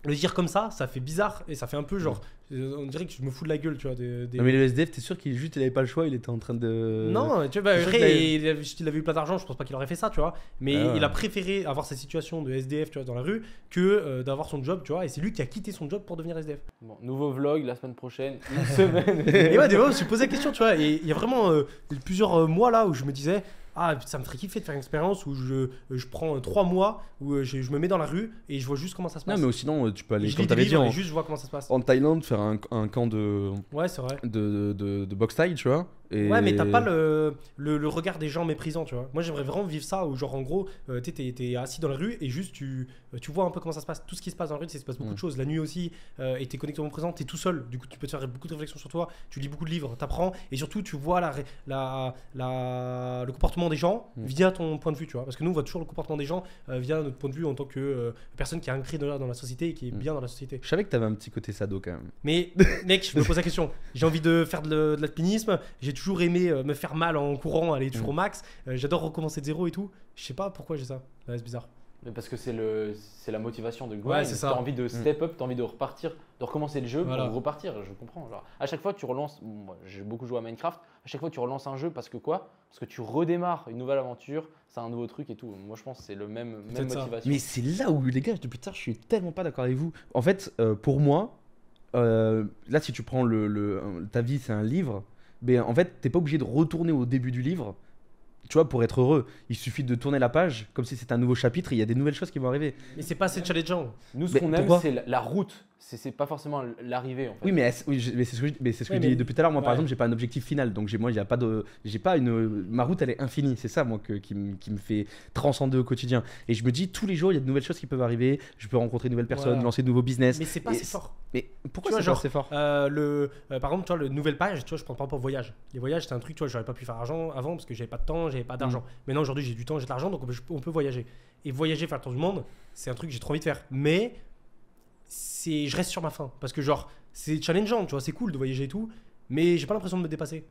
le dire comme ça, ça fait bizarre et ça fait un peu genre, euh, on dirait que je me fous de la gueule, tu vois. Des, des- Non mais le SDF, t'es sûr qu'il juste il avait pas le choix, il était en train de. non, tu vois, bah, après, avait- il, avait, il avait eu plein d'argent, je pense pas qu'il aurait fait ça, tu vois. Mais Ah ouais. il a préféré avoir sa situation de SDF, tu vois, dans la rue, que euh, d'avoir son job, tu vois. Et c'est lui qui a quitté son job pour devenir SDF. Bon, nouveau vlog la semaine prochaine, une semaine. Et ouais, des fois, je me suis posé la question, tu vois. Et il y a vraiment euh, plusieurs euh, mois là où je me disais, ah, ça me ferait kiffer de faire une expérience où je, je prends trois mois, où euh, je, je me mets dans la rue et je vois juste comment ça se Non passe. mais sinon euh, tu peux aller je comme t'avais dit en, juste je vois comment ça se passe. en Thaïlande faire un, un camp de Ouais, c'est vrai. de, de, de boxe thaï, tu vois. Et... Ouais, mais t'as pas le, le, le regard des gens méprisants, tu vois. Moi, j'aimerais vraiment vivre ça où, genre, en gros, euh, t'es- assis dans la rue et juste tu, euh, tu vois un peu comment ça se passe. Tout ce qui se passe dans la rue, c'est qu'il se passe beaucoup Mm. de choses. La nuit aussi, euh, et t'es connecté au moment présent, t'es tout seul. Du coup, tu peux te faire beaucoup de réflexions sur toi. Tu lis beaucoup de livres, t'apprends et surtout, tu vois la, la, la, le comportement des gens Mm. via ton point de vue, tu vois. Parce que nous, on voit toujours le comportement des gens euh, via notre point de vue en tant que personne qui est ancrée dans, dans la société et qui est Mm. bien dans la société. Je savais que t'avais un petit côté sado quand même. Mais mec, je me pose la question. J'ai envie de faire de de l'alpinisme. J'ai toujours aimé euh, me faire mal en courant, aller toujours Mm. au max. Euh, J'adore recommencer de zéro et tout. Je sais pas pourquoi j'ai ça. Ouais, c'est bizarre. Mais parce que c'est le, c'est la motivation de Ouais, grind. c'est ça. T'as envie de step up, t'as envie de repartir, de recommencer le jeu Voilà. pour repartir. Je comprends. Genre, à chaque fois, tu relances. bon, j'ai beaucoup joué à Minecraft. À chaque fois, tu relances un jeu parce que quoi? Parce que tu redémarres une nouvelle aventure. C'est un nouveau truc et tout. Moi, je pense que c'est le même, même ça. motivation. Mais c'est là où les gars, depuis tard, je suis tellement pas d'accord avec vous. En fait, euh, pour moi, euh, là, si tu prends le, le- ta vie, c'est un livre. Mais en fait, t'es pas obligé de retourner au début du livre. Tu vois, pour être heureux, il suffit de tourner la page comme si c'était un nouveau chapitre. et Il y a des nouvelles choses qui vont arriver. Mais c'est pas assez challengeant. Nous, ce Mais qu'on aime, pourquoi c'est la, la route. C'est c'est pas forcément l'arrivée en fait. Oui, mais, oui, mais c'est ce que je, mais c'est ce que je dis depuis tout à l'heure. Moi, par exemple, j'ai pas un objectif final. Donc, j'ai, moi, il y a pas de, j'ai pas une, ma route, elle est infinie. C'est ça, moi, que- qui, me- qui me fait transcender au quotidien. Et je me dis, tous les jours, il y a de nouvelles choses qui peuvent arriver. Je peux rencontrer de nouvelles personnes, Voilà. lancer de nouveaux business. Mais c'est pas assez c'est- fort. Mais pourquoi c'est pas genre, assez fort? Euh, le, euh, par exemple, tu vois, le nouvelle page, tu vois, je prends pas pour voyage. Les voyages, c'est un truc, tu vois, j'aurais pas pu faire argent avant parce que j'avais pas de temps, j'avais pas d'argent. Maintenant, aujourd'hui, j'ai du temps, j'ai de l'argent, donc on peut, on peut voyager. Et voyager, faire le tour du monde, c'est un truc que j'ai trop envie de faire. Mais c'est, je reste sur ma faim parce que, genre, c'est challengeant, tu vois, c'est cool de voyager et tout, mais j'ai pas l'impression de me dépasser.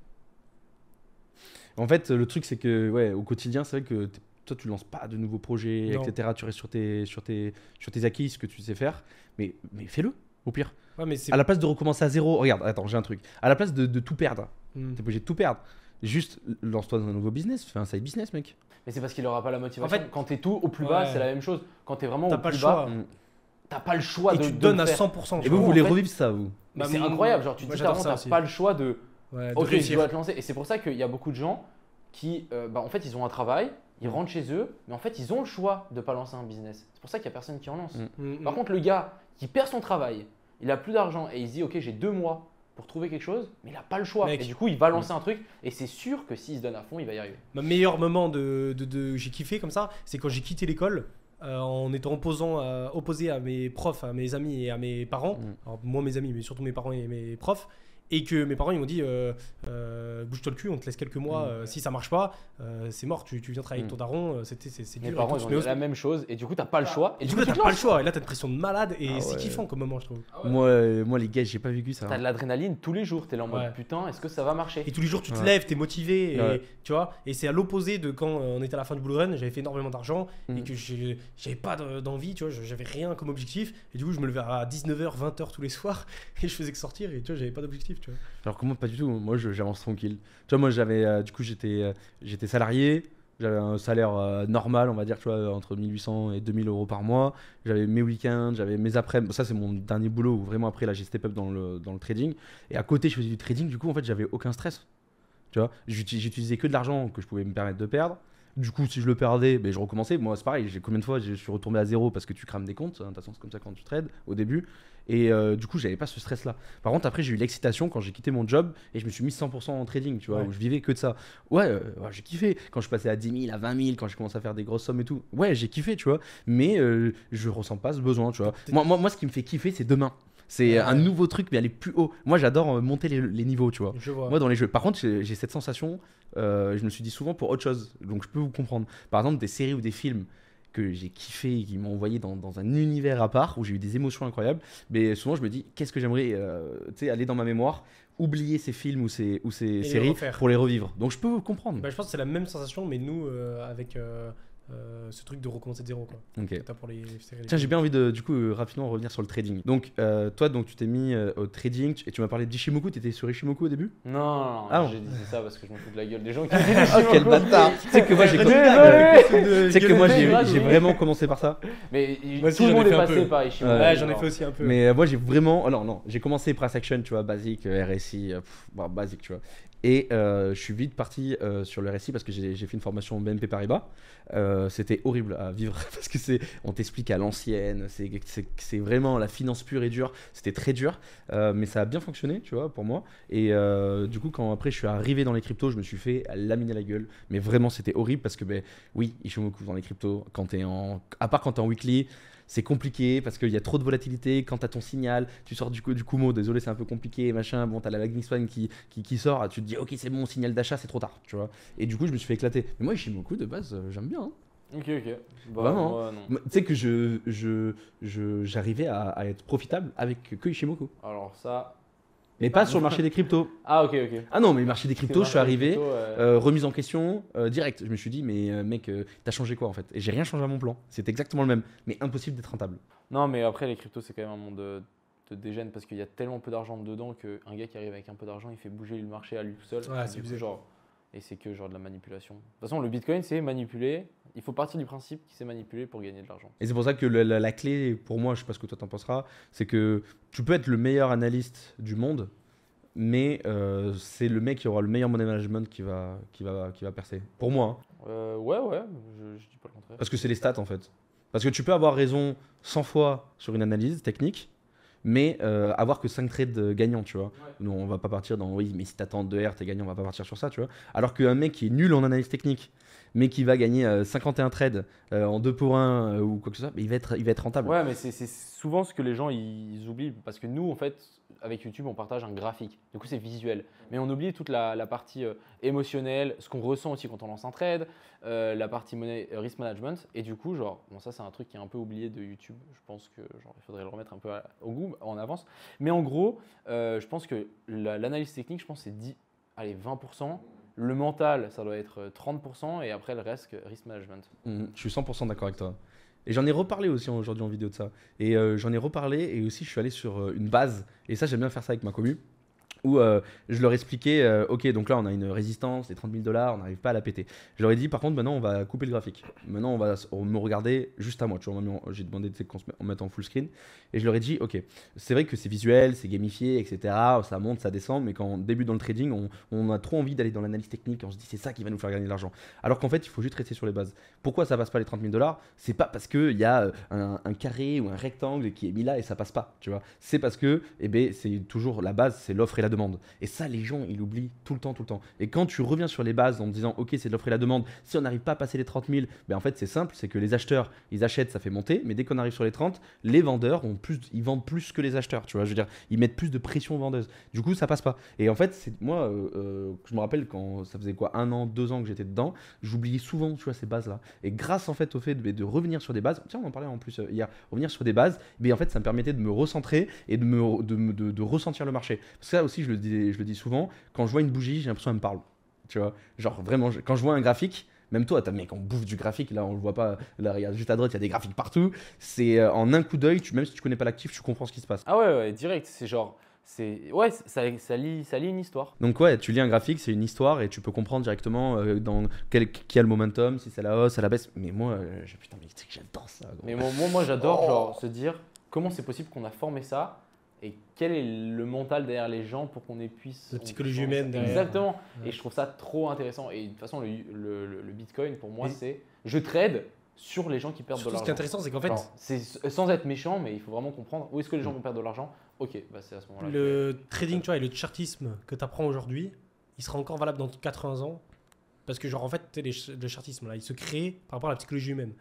En fait, le truc, c'est que, ouais, au quotidien, c'est vrai que toi, tu lances pas de nouveaux projets, Non. etc. Tu restes sur tes, sur tes, sur tes acquis, ce que tu sais faire. Mais, mais fais-le, au pire. Ouais, mais c'est. À la place de recommencer à zéro, regarde, attends, j'ai un truc. À la place de, de tout perdre, Hmm. t'es obligé de tout perdre. Juste lance-toi dans un nouveau business, fais un side business, mec. Mais c'est parce qu'il aura pas la motivation. En fait- quand t'es tout au plus bas, Ouais. c'est la même chose. Quand t'es vraiment au pas plus le bas, choix. Mm. T'as pas le choix Et de tu te donnes à faire. 100%. Et vous, voulez revivre ça, vous Mais Bah, c'est incroyable. Genre, tu te dis t'as pas le choix de. Ouais, de Ok, je réussir. dois te lancer. Et c'est pour ça qu'il y a beaucoup de gens qui, euh, bah, en fait, ils ont un travail, ils Mm. rentrent chez eux, mais en fait, ils ont le choix de pas lancer un business. C'est pour ça qu'il y a personne qui en lance. Mm. Hmm, Par hmm. contre, le gars qui perd son travail, il a plus d'argent et il se dit, ok, j'ai deux mois pour trouver quelque chose, mais il n'a pas le choix. Mec. Et du coup, il va lancer un truc, et c'est sûr que s'il se donne à fond, il va y arriver. Mon meilleur moment de, de, de- j'ai kiffé comme ça, c'est quand j'ai quitté l'école euh, en étant opposant, à- opposé à mes profs, à mes amis et à mes parents. Mm. Alors, moi, mes amis, mais surtout mes parents et mes profs. Et que mes parents ils m'ont dit euh, euh, bouge-toi le cul, on te laisse quelques mois. Mm. euh, si ça marche pas, euh, c'est mort. Tu, tu viens travailler avec Mm. ton daron. C'était c'est Mes dur. et parents, ils ont dit la même chose, et du coup, t'as pas le choix. Et Et du coup, là, tu t'as pas le choix. Et là, t'as une pression de malade. Et Ah c'est kiffant comme moment, je trouve. Moi, euh, moi, les gars, j'ai pas vécu ça. T'as de l'adrénaline tous les jours, t'es là en mode Ouais. putain, est-ce que ça va marcher? Et tous les jours, tu te Ouais. lèves, t'es motivé, et, Ouais. tu vois. Et c'est à l'opposé de quand on était à la fin du Bull Run, j'avais fait énormément d'argent et Mm. que j'avais pas de- d'envie, tu vois, j'avais rien comme objectif. Et du coup, je me levais à 19h, 20h tous les soirs et je faisais que sortir et tu vois, j'avais pas d'objectif, Alors que pas du tout. Moi, j'avance tranquille. Tu vois, moi, j'avais, euh, du coup, j'étais, euh, j'étais salarié. J'avais un salaire euh, normal, on va dire, entre 1800 et 2000 euros par mois. J'avais mes week-ends, j'avais mes après Ça, c'est mon dernier boulot où vraiment après, là, j'ai step up dans le, dans le trading. Et à côté, je faisais du trading. Du coup, en fait, j'avais aucun stress. Tu vois, J'uti- j'utilisais que de l'argent que je pouvais me permettre de perdre. Du coup, si je le perdais, ben, je recommençais. Moi, c'est pareil. J'ai combien de fois je suis retombé à zéro parce que tu crames des comptes. hein, De toute façon, c'est comme ça quand tu trades au début. Et euh, du coup, j'avais pas ce stress-là. Par contre, après, j'ai eu l'excitation quand j'ai quitté mon job et je me suis mis 100% en trading, tu vois, Ouais. où je vivais que de ça. Ouais, euh, ouais, j'ai kiffé. Quand je passais à 10 000, à 20 000, quand j'ai commencé à faire des grosses sommes et tout, ouais, j'ai kiffé, tu vois. Mais euh, je ressens pas ce besoin, tu vois. Moi, moi, moi, ce qui me fait kiffer, c'est demain. C'est Ouais. un nouveau truc, mais aller plus haut. Moi, j'adore euh, monter les, les niveaux, tu vois. Je vois. Moi, dans les jeux. Par contre, j'ai cette sensation, euh, je me suis dit souvent pour autre chose. Donc, je peux vous comprendre. Par exemple, des séries ou des films que j'ai kiffé et qui m'ont envoyé dans, dans un univers à part où j'ai eu des émotions incroyables. Mais souvent, je me dis, qu'est-ce que j'aimerais euh, tu sais, aller dans ma mémoire, oublier ces films ou ces, ou ces séries pour les revivre. Donc, je peux vous comprendre. Bah, je pense que c'est la même sensation, mais nous, euh, avec euh, ce truc de recommencer de zéro, quoi. Pour les. Tiens, j'ai bien envie de, du coup, euh, rapidement revenir sur le trading. Donc, euh, toi, donc, tu t'es mis euh, au trading et tu m'as parlé d'Ishimoku. Tu étais sur Ishimoku au début? Non, non, non, Ah j'ai dit ça parce que je me fous de la gueule des gens qui Ah, quel bâtard Tu sais que moi, j'ai Désolé. Tu sais que moi, j'ai Désolé. j'ai vraiment commencé par ça. Mais Moi tout le monde est passé par Ishimoku. Ouais, Ouais, j'en ai fait aussi un peu. Mais euh, moi, j'ai vraiment. Alors, non, j'ai commencé price action, tu vois, basique, RSI, euh, basique, tu vois. Et euh, je suis vite parti euh, sur le RSI parce que j'ai fait une formation BNP Paribas. Euh, C'était horrible à vivre parce que c'est, on t'explique à l'ancienne, c'est vraiment la finance pure et dure. C'était très dur, mais ça a bien fonctionné, tu vois, pour moi. Et du coup, quand après je suis arrivé dans les cryptos, je me suis fait laminer la gueule. Mais vraiment, c'était horrible parce que, ben, oui, Ishimoku dans les cryptos, quand t'es en, à part quand t'es en weekly, c'est compliqué parce qu'il y a trop de volatilité. Quand tu as ton signal, tu sors du, du Kumo, désolé, c'est un peu compliqué, machin. Bon, tu as la Lightning Swan qui, qui, qui sort, tu te dis, ok, c'est bon, signal d'achat, c'est trop tard, tu vois. Et du coup, je me suis fait éclater. Mais moi, Ishimoku, de base, euh, j'aime bien. hein. Ok, ok. Bah, Vraiment. Tu sais que je, je, je, j'arrivais à, à être profitable avec que Ishimoku. Alors ça. Mais pas sur le marché des cryptos. Ah, ok, ok. Ah non, mais le marché des cryptos, je suis arrivé. Euh, remise en question, euh, direct. Je me suis dit, mais euh, mec, euh, t'as changé quoi en fait? Et j'ai rien changé à mon plan. C'est exactement le même, mais impossible d'être rentable. Non, mais après, les cryptos, c'est quand même un monde de, de dégène parce qu'il y a tellement peu d'argent dedans qu'un gars qui arrive avec un peu d'argent, il fait bouger le marché à lui tout seul. Ouais, Et c'est genre, Et c'est que genre de la manipulation. De toute façon, le bitcoin, c'est manipuler. Il faut partir du principe qu'il s'est manipulé pour gagner de l'argent. Et c'est pour ça que la, la- la clé, pour moi, je sais pas ce que toi t'en penseras, c'est que tu peux être le meilleur analyste du monde, mais euh, c'est le mec qui aura le meilleur money management qui va, qui va, qui va percer. Pour moi, hein. Euh, ouais, ouais, je, je dis pas le contraire. parce que c'est les stats en fait. Parce que tu peux avoir raison 100 fois sur une analyse technique, mais euh, avoir que 5 trades gagnants, tu vois. Nous, on va pas partir dans oui, mais si t'attends 2 R, t'es gagnant, on va pas partir sur ça, tu vois. Alors qu'un mec qui est nul en analyse technique, mais qui va gagner euh, 51 trades euh, en 2 pour 1 ou quoi que ce soit, il va être, il va être rentable. Ouais, mais c'est souvent ce que les gens ils oublient parce que nous, en fait, avec YouTube, on partage un graphique. Du coup, c'est visuel. Mais on oublie toute la, partie euh, émotionnelle, ce qu'on ressent aussi quand on lance un trade, euh, la partie euh, risk management. Et du coup, genre, bon, ça, c'est un truc qui est un peu oublié de YouTube. Je pense que genre, il faudrait le remettre un peu au goût, en avance. Mais en gros, euh, je pense que la- l'analyse technique, je pense, c'est 10, allez, 20%. Le mental, ça doit être euh, 30%. Et après, le reste, risk management. Mhm, je suis 100% d'accord avec toi. Et j'en ai reparlé aussi aujourd'hui en vidéo de ça. Et euh, j'en ai reparlé et aussi je suis allé sur euh, une base. Et ça, j'aime bien faire ça avec ma commu. Où euh, je leur expliquais, euh, ok, donc là on a une résistance, les 30 000 dollars, on n'arrive pas à la péter. Je leur ai dit, par contre, maintenant on va couper le graphique. Maintenant on va me regarder juste à moi. Tu vois, j'ai demandé qu'on se mette en full screen. Et je leur ai dit, ok, c'est vrai que c'est visuel, c'est gamifié, etc. Ça monte, ça descend, mais quand on débute dans le trading, on, a trop envie d'aller dans l'analyse technique. On se dit, c'est ça qui va nous faire gagner de l'argent. Alors qu'en fait, il faut juste rester sur les bases. Pourquoi ça passe pas les 30 000 dollars? C'est pas parce qu'il y a euh, un, un carré ou un rectangle qui est mis là et ça passe pas, tu vois. C'est parce que, eh ben, c'est toujours la base, c'est l'offre et la demande. Et ça, les gens, ils l'oublient tout le temps, tout le temps. Et quand tu reviens sur les bases en te disant, ok, c'est de l'offre et la demande, si on n'arrive pas à passer les 30 000, ben en fait, c'est simple, c'est que les acheteurs, ils achètent, ça fait monter, mais dès qu'on arrive sur les 30, les vendeurs ont plus, ils vendent plus que les acheteurs, tu vois. Je veux dire, ils mettent plus de pression aux vendeuses. Du coup, ça passe pas. Et en fait, c'est moi, euh, euh, je me rappelle quand ça faisait quoi, un an, deux ans que j'étais dedans, j'oubliais souvent, tu vois, ces bases-là. Et grâce en fait au fait de, revenir sur des bases, tiens, on en parlait en plus euh, hier, revenir sur des bases, mais en fait, ça me permettait de me recentrer et de me de, me- de- de ressentir le marché. Parce que ça aussi, je le dis, je le dis souvent, quand je vois une bougie, j'ai l'impression qu'elle me parle. Tu vois, genre vraiment, je- quand je vois un graphique. Même toi, t'as mec, on bouffe du graphique. Là, on le voit pas. Là, regarde juste à droite, il y a des graphiques partout. C'est euh, en un coup d'œil, même si tu connais pas l'actif, tu comprends ce qui se passe. Ah ouais, ouais, direct. C'est genre. c'est Ouais, ça, ça, lit, ça lit une histoire. Donc ouais, tu lis un graphique, c'est une histoire et tu peux comprendre directement euh, dans quel qui a le momentum, si c'est la hausse, à la baisse. Mais moi, euh, putain, mais j'adore ça. gros. Mais moi, moi, moi, j'adore Oh. genre se dire comment c'est possible qu'on a formé ça et quel est le mental derrière les gens pour qu'on puisse. La psychologie humaine derrière. Exactement. Ouais. Et je trouve ça trop intéressant. Et de toute façon, le, le- le- le Bitcoin pour moi, c'est je trade sur les gens qui perdent Surtout, de ce qui est l'argent. intéressant, c'est qu'en fait, C'est sans être méchant, mais il faut vraiment comprendre où est-ce que les gens vont perdre de l'argent. Ok, bah c'est à ce moment-là. que- le trading, tu vois, et le chartisme que tu apprends aujourd'hui, il sera encore valable dans 80 ans. Parce que, genre, en fait, les le chartisme, là, il se crée par rapport à la psychologie humaine.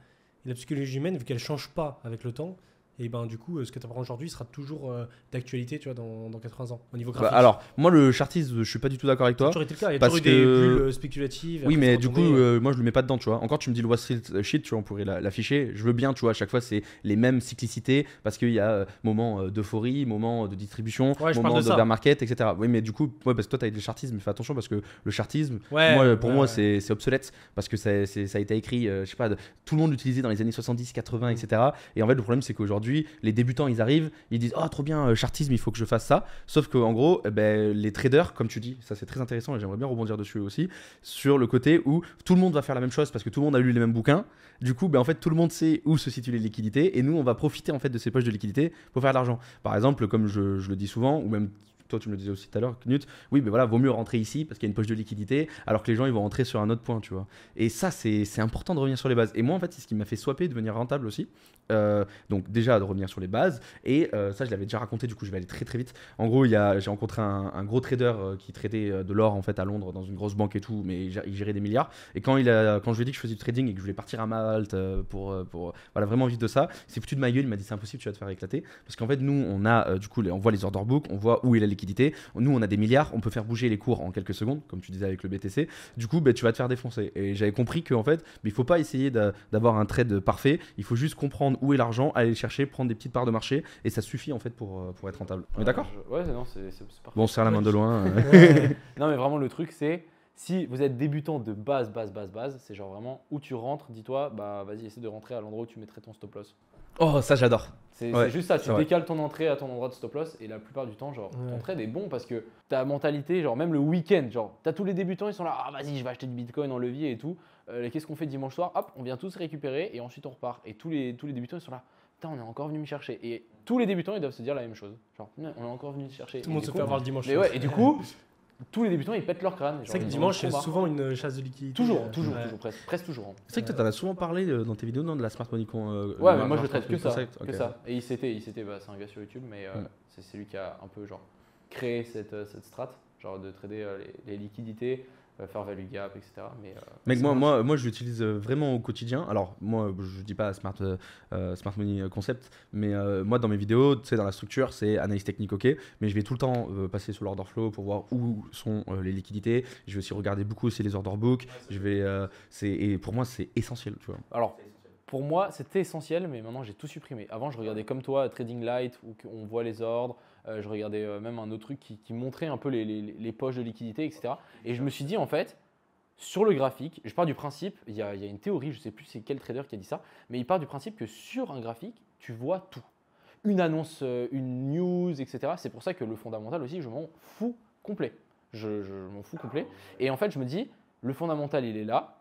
Et la psychologie humaine, vu qu'elle change pas avec le temps, et ben du coup, euh, ce que tu apprends aujourd'hui sera toujours euh, d'actualité, tu vois, dans, dans 80 ans, au niveau Bah, graphique. alors, moi, le chartisme, je suis pas du tout d'accord avec toi. toujours été le cas, il y a parce toujours eu des bulles euh, spéculatives. Oui, mais du coup, euh, moi je le mets pas dedans, tu vois. Encore, tu me dis le Wall Street shit, tu vois, on pourrait la- l'afficher. Je veux bien, tu vois, à chaque fois, c'est les mêmes cyclicités parce qu'il y a euh, moment d'euphorie, moment de distribution, Ouais, moment de market, etc. Oui, mais du coup, ouais, parce que toi, tu as le chartisme, mais fais attention parce que le chartisme, ouais, moi, pour moi, c'est obsolète parce que ça, ça a été écrit, je sais pas, de- tout le monde l'utilisait dans les années 70, 80, etc. Et en fait, le problème, c'est qu'aujourd'hui, les débutants, ils arrivent, ils disent, oh, trop bien, euh, chartisme, il faut que je fasse ça. Sauf qu'en gros, eh ben, les traders, comme tu dis, ça c'est très intéressant et j'aimerais bien rebondir dessus aussi, sur le côté où tout le monde va faire la même chose parce que tout le monde a lu les mêmes bouquins. Du coup, ben, en fait, tout le monde sait où se situent les liquidités et nous, on va profiter en fait de ces poches de liquidités pour faire de l'argent. Par exemple, comme je, le dis souvent, ou même toi tu me le disais aussi tout à l'heure, Knut, oui, mais voilà, vaut mieux rentrer ici parce qu'il y a une poche de liquidité, alors que les gens ils vont rentrer sur un autre point, tu vois. Et ça, c'est c'est important de revenir sur les bases. Et moi, en fait, c'est ce qui m'a fait swapper, devenir rentable aussi. Euh, donc déjà de revenir sur les bases. Et euh, ça, je l'avais déjà raconté, du coup, je vais aller très très vite. En gros, il j'ai rencontré un, gros trader euh, qui traitait de l'or en fait à Londres dans une grosse banque et tout, mais il gé- il gérait des milliards. Et quand, il a, quand je lui ai dit que je faisais du trading et que je voulais partir à Malte pour, pour voilà, vraiment vivre de ça, c'est foutu de ma gueule. Il m'a dit c'est impossible, tu vas te faire éclater. Parce qu'en fait, nous, on a du coup, on voit les order books, on voit où est la liquidité. Nous, on a des milliards, on peut faire bouger les cours en quelques secondes, comme tu disais avec le BTC. Du coup, ben, tu vas te faire défoncer. Et j'avais compris qu'en fait, ben, il faut pas essayer d'a- d'avoir un trade parfait. Il faut juste comprendre où est l'argent, aller le chercher, prendre des petites parts de marché, et ça suffit en fait pour, euh, pour être rentable. On est d'accord? Je- Ouais, non, c'est c'est- c'est parfait. Bon, on se serre la main de loin. euh. Ouais. Non, mais vraiment, le truc, c'est si vous êtes débutant de base, base, base, base, c'est genre vraiment où tu rentres, dis-toi, bah vas-y, essaie de rentrer à l'endroit où tu mettrais ton stop loss. oh, ça j'adore. C'est Ouais, c'est juste ça, tu vrai. décales ton entrée à ton endroit de stop loss et la plupart du temps, genre, ton trade est bon parce que ta mentalité, genre, même le week-end, genre, t'as tous les débutants, ils sont là, ah vas-y, je vais acheter du bitcoin en levier et tout. Euh, et Qu'est-ce qu'on fait dimanche soir? Hop, on vient tous récupérer et ensuite on repart. Et tous les, tous les débutants, ils sont là, putain, on est encore venu me chercher. Et tous les débutants, ils doivent se dire la même chose. Genre, on est encore venu te chercher. Tout le monde se coup- fait avoir le dimanche. Mais ouais, et du coup, tous les débutants, ils pètent leur crâne. c'est vrai que dimanche, c'est souvent une chasse de liquidité. Toujours, euh, toujours, ouais. toujours, presque, presque toujours. hein. C'est vrai que toi, t'en as souvent parlé euh, dans tes vidéos, non, de la smart money con. euh, Ouais, mais moi je traite que ça, concept, que ça. Et ICT, ICT, bah, c'est un gars sur YouTube, mais euh, Mm. c'est lui qui a un peu genre créé cette, euh, cette strat, genre de trader euh, les, les liquidités, euh, faire value gap, etc. Mais euh, moi, moi, moi, je l'utilise euh, vraiment au quotidien. Alors, moi, je dis pas smart, euh, euh, smart money euh, concept, mais euh, moi, dans mes vidéos, tu sais, dans la structure, c'est analyse technique, ok. Mais je vais tout le temps euh, passer sur l'order flow pour voir où sont euh, les liquidités. Je vais aussi regarder beaucoup aussi les order books. Je vais, euh, c'est et pour moi, c'est essentiel, tu vois. Alors, pour moi, c'était essentiel, mais maintenant j'ai tout supprimé. Avant, je regardais comme toi Trading Light, où on voit les ordres. Euh, je regardais euh, même un autre truc qui, montrait un peu les, poches de liquidité, etc. Et je me suis dit, en fait, sur le graphique, je pars du principe, il y a, une théorie, je sais plus c'est quel trader qui a dit ça, mais il part du principe que sur un graphique, tu vois tout. Une annonce, euh, une news, etc. C'est pour ça que le fondamental aussi, je m'en fous complet. Je, je m'en fous complet. Et en fait, je me dis, le fondamental, il est là.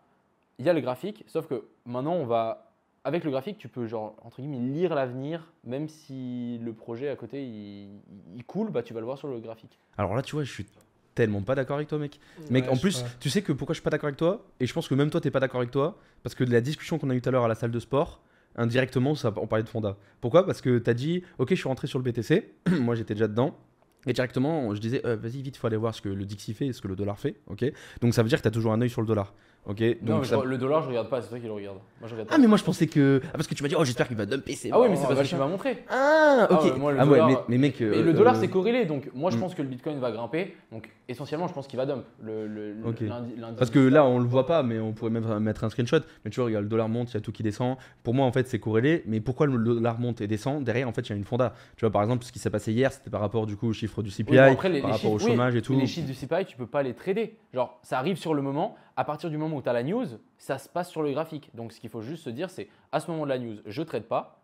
Il y a le graphique, sauf que maintenant, on va. Avec le graphique, tu peux, genre, entre guillemets, lire l'avenir, même si le projet à côté, il, il coule, bah, tu vas le voir sur le graphique. Alors là, tu vois, je suis tellement pas d'accord avec toi, mec. Mec, Ouais, en plus, sais tu sais que pourquoi je suis pas d'accord avec toi Et je pense que même toi, t'es pas d'accord avec toi parce que de la discussion qu'on a eue tout à l'heure à la salle de sport, indirectement, ça, on parlait de Fonda. Pourquoi? Parce que t'as dit, ok, je suis rentré sur le BTC, moi j'étais déjà dedans. Et directement, je disais, euh, vas-y, vite, il faut aller voir ce que le Dixie fait et ce que le dollar fait. ok? Donc ça veut dire que tu as toujours un œil sur le dollar. Ok Non, Donc ça- le dollar, je regarde pas, c'est toi qui le regarde. Moi, je regarde Ah, mais moi je pensais que. Ah, parce que tu m'as dit, oh, j'espère qu'il va dumper. c'est Ah oui, mais c'est parce que tu m'as montré. Ah, Ah ok. ouais, moi, le ah, ouais, dollar- mais, mais mec. Mais euh, le dollar, euh, c'est corrélé, donc moi, je hmm. pense que le bitcoin va grimper. Donc, essentiellement, je pense qu'il va dump. Le, le, lundi- lundi- Parce que là, on le voit pas, mais on pourrait même mettre un screenshot. Mais tu vois, regarde, le dollar monte, il y a tout qui descend. Pour moi, en fait, c'est corrélé. Mais pourquoi le dollar monte et descend? Derrière, en fait, il y a une fonda. Tu vois, par exemple, ce qui s'est passé hier, c'était par rapport du coup au chiffre du CPI, Oui, après, les, par les rapport au chiffres, oui, chômage et mais tout. les chiffres du CPI, tu peux pas les trader. Genre, ça arrive sur le moment. À partir du moment où tu as la news, ça se passe sur le graphique. Donc, ce qu'il faut juste se dire, c'est à ce moment de la news, je trade pas.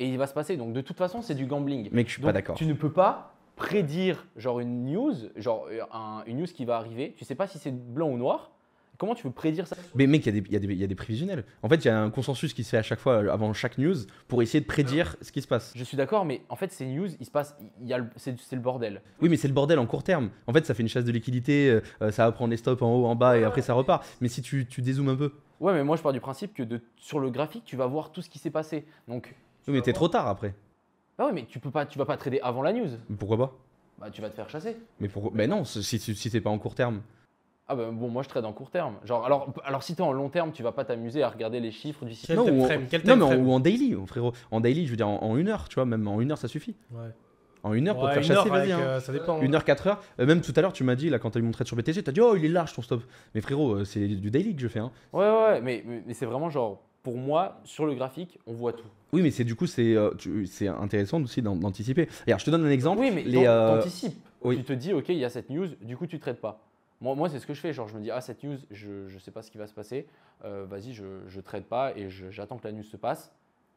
Et il va se passer. Donc, de toute façon, c'est du gambling. Mec, je suis Donc, pas d'accord. Tu ne peux pas prédire genre une news, genre un- une news qui va arriver. Tu sais pas si c'est blanc ou noir. Comment tu peux prédire ça? Mais mec, il y, a des- y y a prévisionnels. En fait, il y a un consensus qui se fait à chaque fois euh, avant chaque news pour essayer de prédire ce qui se passe. Je suis d'accord, mais en fait, ces news, il se passe, il y a le- c'est le bordel. Oui, mais c'est le bordel en court terme. En fait, ça fait une chasse de liquidité, euh, euh, ça va prendre les stops en haut, en bas et après ça repart. Mais si tu, tu dézoomes un peu. Ouais, mais moi, je pars du principe que de, sur le graphique, tu vas voir tout ce qui s'est passé. Donc, Oui, mais t'es trop tard après. ah ouais, mais tu peux pas, tu vas pas trader avant la news. Pourquoi pas? Bah, tu vas te faire chasser. Mais pourquoi? Mais non, si, si, si c'est pas en court terme. Ah bah bon, moi, je trade en court terme. Genre, alors, alors si t'es en long terme, tu vas pas t'amuser à regarder les chiffres du. Quel Non, ou en- Non, mais en, ou en daily, oh, frérot. En daily, je veux dire en, en une heure, tu vois, même en une heure, ça suffit. Ouais. En une heure pour te faire chasser, vas-y. hein. euh, Ça dépend. Une heure, quatre heures. Euh, même tout à l'heure, tu m'as dit, là, quand t'as eu mon trade sur BTG, t'as dit, oh, il est large ton stop. Mais frérot, euh, c'est du daily que je fais. Hein. Ouais, ouais, ouais, mais, mais, mais c'est vraiment genre, pour moi, sur le graphique, on voit tout. Oui, mais c'est du coup, c'est euh, intéressant aussi d'an- d'anticiper. Regarde, je te donne un exemple. Oui, mais les, t'an- euh, t'anticipes. oui. Tu te dis, ok, il y a cette news, du coup, tu traites pas. Moi, moi c'est ce que je fais. Genre, je me dis, ah, cette news, je, je sais pas ce qui va se passer. Euh, Vas-y, je, je trade pas et j'attends que la news se passe.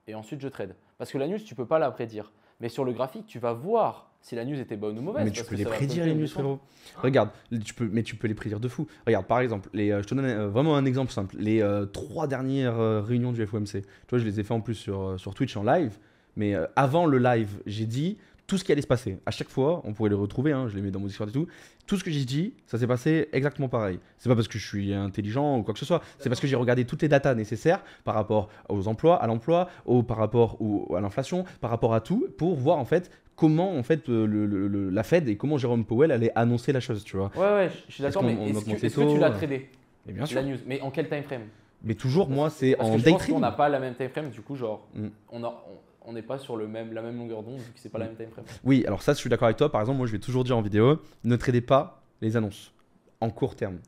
Et ensuite, je trade. Parce que la news, tu peux pas la prédire. Mais sur le graphique, tu vas voir si la news était bonne ou mauvaise. mais tu parce peux que les prédire les news, frérot. Regarde, tu peux, mais tu peux les prédire de fou. Regarde, par exemple, les, euh, je te donne euh, vraiment un exemple simple. Les euh, trois dernières réunions du FOMC, tu vois, je les ai fait en plus sur, sur Twitch en live. Mais avant le live, j'ai dit tout ce qui allait se passer. À chaque fois, on pourrait les retrouver, hein, je les mets dans mon Discord et tout. Tout ce que j'ai dit, ça s'est passé exactement pareil. C'est pas parce que je suis intelligent ou quoi que ce soit, c'est parce que j'ai regardé toutes les datas nécessaires par rapport aux emplois, à l'emploi, au, par rapport au- à l'inflation, par rapport à tout, pour voir en fait comment en fait euh, le- le- le- la Fed et comment Jérôme Powell allait annoncer la chose, tu vois. Ouais, ouais, je- suis d'accord. Mais on est-ce que, que tu l'as euh, tradé Et bien sûr. La news? Mais en quel time frame Mais toujours, moi, c'est en day trading. n'a pas la même time frame. Du coup, genre, Mm. on a- on- on n'est pas sur le même, la même longueur d'onde vu que c'est pas la même time frame. Oui, alors ça, je suis d'accord avec toi. Par exemple, moi, je vais toujours dire en vidéo, ne tradez pas les annonces en court terme.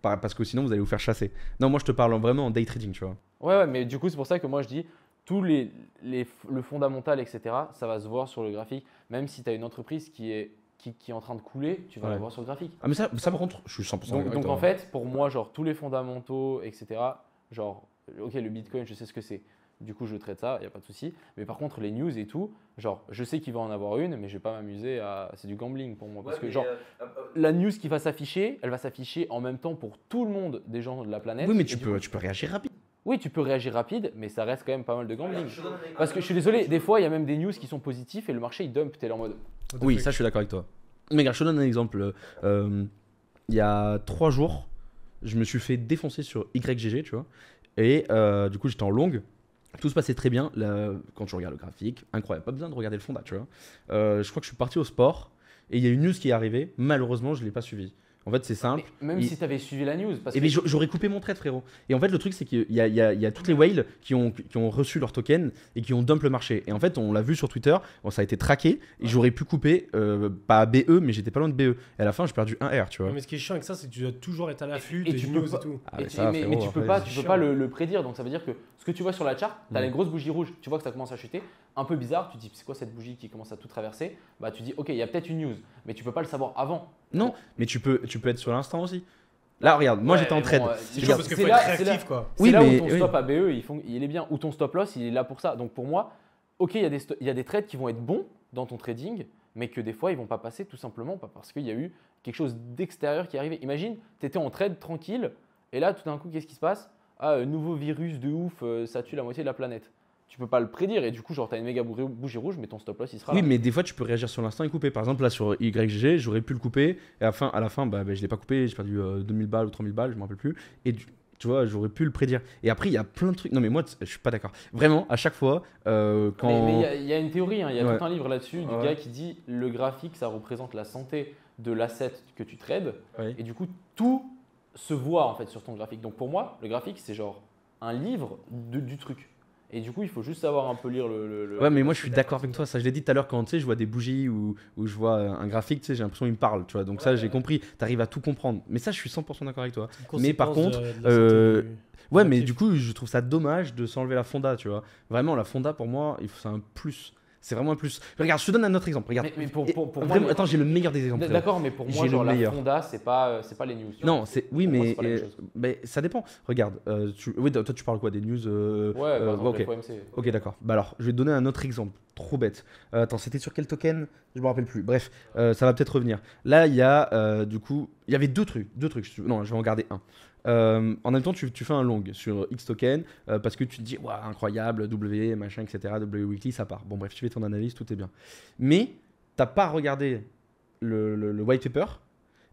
Par- Parce que sinon, vous allez vous faire chasser. Non, moi, je te parle vraiment en day trading, tu vois. Ouais, ouais, mais du coup, c'est pour ça que moi je dis tous les, les le fondamental, etc., ça va se voir sur le graphique. Même si tu as une entreprise qui est, qui, qui est en train de couler, tu vas Ouais. la voir sur le graphique. Ah, mais ça, ça par contre, je suis 100% Donc, d'accord donc en fait, pour moi, genre tous les fondamentaux, etc., genre, ok, le bitcoin, je sais ce que c'est. Du coup, je traite ça, il n'y a pas de souci. Mais par contre, les news et tout, genre, je sais qu'il va en avoir une, mais je vais pas m'amuser à. C'est du gambling pour moi. Parce que, genre, la news qui va s'afficher, elle va s'afficher en même temps pour tout le monde des gens de la planète. Oui, mais tu peux, coup- tu peux réagir rapide. oui, tu peux réagir rapide, mais ça reste quand même pas mal de gambling. Parce que je suis désolé, des fois, il y a même des news qui sont positifs et le marché, il dump. T'es en mode. Oui, ça, je suis d'accord avec toi. Mais regarde, je te donne un exemple. Euh, il y a trois jours, je me suis fait défoncer sur YGG, tu vois. Et euh, du coup, j'étais en longue. Tout se passait très bien. Quand tu regardes le graphique, incroyable. Pas besoin de regarder le fonda, tu. Euh, je crois que je suis parti au sport. Et il y a une news qui est arrivée. Malheureusement, je ne l'ai pas suivie. En fait, c'est simple. Mais même il- si t'avais suivi la news. Parce Et que mais j'a- j'aurais coupé mon trade, frérot. Et en fait, le truc, c'est qu'il y y a- il y a toutes les whales qui ont, qui ont reçu leur token et qui ont dump le marché. Et en fait, on l'a vu sur Twitter, bon, ça a été traqué. Et j'aurais pu couper, euh, pas BE, mais j'étais pas loin de BE. Et à la fin, j'ai perdu 1 R, tu vois. Ouais, Mais ce qui est chiant avec ça, c'est que tu dois toujours être à l'affût Et- et des tu news pas- et tout. Ah, Et mais tu- ça, mais, frérot, mais tu peux après, pas, tu peux pas le, le prédire. Donc ça veut dire que ce que tu vois sur la charte, tu as Mm. les grosses bougies rouges. Tu vois que ça commence à chuter. Un peu bizarre. Tu te dis, c'est quoi cette bougie qui commence à tout traverser? Bah tu dis, ok, il y a peut-être une news. Mais tu peux pas le savoir avant. Non, mais tu peux, tu peux être sur l'instant aussi. Là, regarde, moi Ouais, j'étais en trade. bon, euh, C'est là- réactif, quoi. C'est Oui, là mais- où ton oui. stop ABE, il, il est bien. Ou ton stop loss, il est là pour ça. Donc pour moi, ok, il y, a des il y a des trades qui vont être bons dans ton trading, mais que des fois, ils vont pas passer tout simplement parce qu'il y a eu quelque chose d'extérieur qui est arrivé. Imagine, tu étais en trade tranquille, et là, tout d'un coup, qu'est-ce qui se passe? Ah, euh, nouveau virus de ouf, euh, ça tue la moitié de la planète. Tu peux pas le prédire, et du coup, genre, tu as une méga bougie rouge, mais ton stop loss, il sera Oui, là. mais des fois tu peux réagir sur l'instant et couper. Par exemple, là sur YGG, j'aurais pu le couper. Et à la fin, à la fin bah, bah, je l'ai pas coupé. J'ai perdu euh, 2000 balles ou 3000 balles, je me rappelle plus. Et du- Tu vois, j'aurais pu le prédire. Et après, il y a plein de trucs. Non, mais moi, je suis pas d'accord. Vraiment, à chaque fois, euh, quand. Mais il y a- il y, a une théorie, hein, il y a Ouais. tout un livre là-dessus du Ouais. gars qui dit le graphique, ça représente la santé de l'asset que tu trades. Ouais. Et du coup, tout se voit en fait sur ton graphique. Donc pour moi, le graphique, c'est genre un livre de- du truc. Et du coup, il faut juste savoir un peu lire le. le- le- Ouais, mais moi je suis d'accord avec toi. Ça, je l'ai dit tout à l'heure quand tu sais, je vois des bougies ou, ou je vois un graphique, tu sais, j'ai l'impression qu'il me parle, tu vois. Donc ça, j'ai compris. T'arrives à tout comprendre. Mais ça, je suis 100% d'accord avec toi. Mais par contre, de- de la euh, Ouais, mais du coup, je trouve ça dommage de s'enlever la fonda, tu vois. Vraiment, la fonda pour moi, il faut- c'est un plus. C'est vraiment un plus. Regarde, je te donne un autre exemple. Regarde. Mais, mais pour, Et- pour, pour moi, vraiment, les- attends, j'ai le meilleur des exemples. D'accord, mais pour moi, genre la fonda, c'est pas, euh, c'est pas les news. Non, c'est oui, moi, mais, euh, mais ça dépend. Regarde, euh, tu... oui, toi tu parles quoi des news euh, Ouais, par exemple, ok. d'accord. Bah alors, je vais te donner un autre exemple. Trop bête. Attends, c'était sur quel token? Je me rappelle plus. Bref, ça va peut-être revenir. Là, il y a du coup, il y avait deux trucs. Deux trucs. Non, je vais en garder un. Euh, en même temps, tu, fais un long sur X token euh, parce que tu te dis, incroyable, W, machin, etc. W weekly, ça part. Bon, bref, tu fais ton analyse, tout est bien. Mais t'as pas regardé le white paper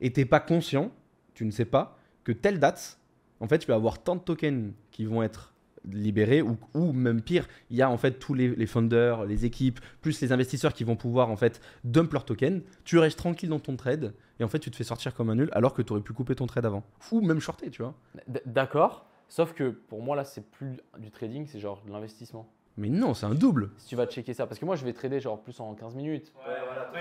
et t'es pas conscient, tu ne sais pas que telle date, en fait, tu vas avoir tant de tokens qui vont être libérés ou, ou même pire, il y a en fait tous les, les funders, les équipes, plus les investisseurs qui vont pouvoir en fait dump leurs tokens. Tu restes tranquille dans ton trade et en fait tu te fais sortir comme un nul alors que tu aurais pu couper ton trade avant ou même shorter, tu vois. D'accord, sauf que pour moi, là, c'est plus du trading, c'est genre de l'investissement. Mais non, c'est un double. Si tu vas checker ça, parce que moi, je vais trader genre plus en 15 minutes.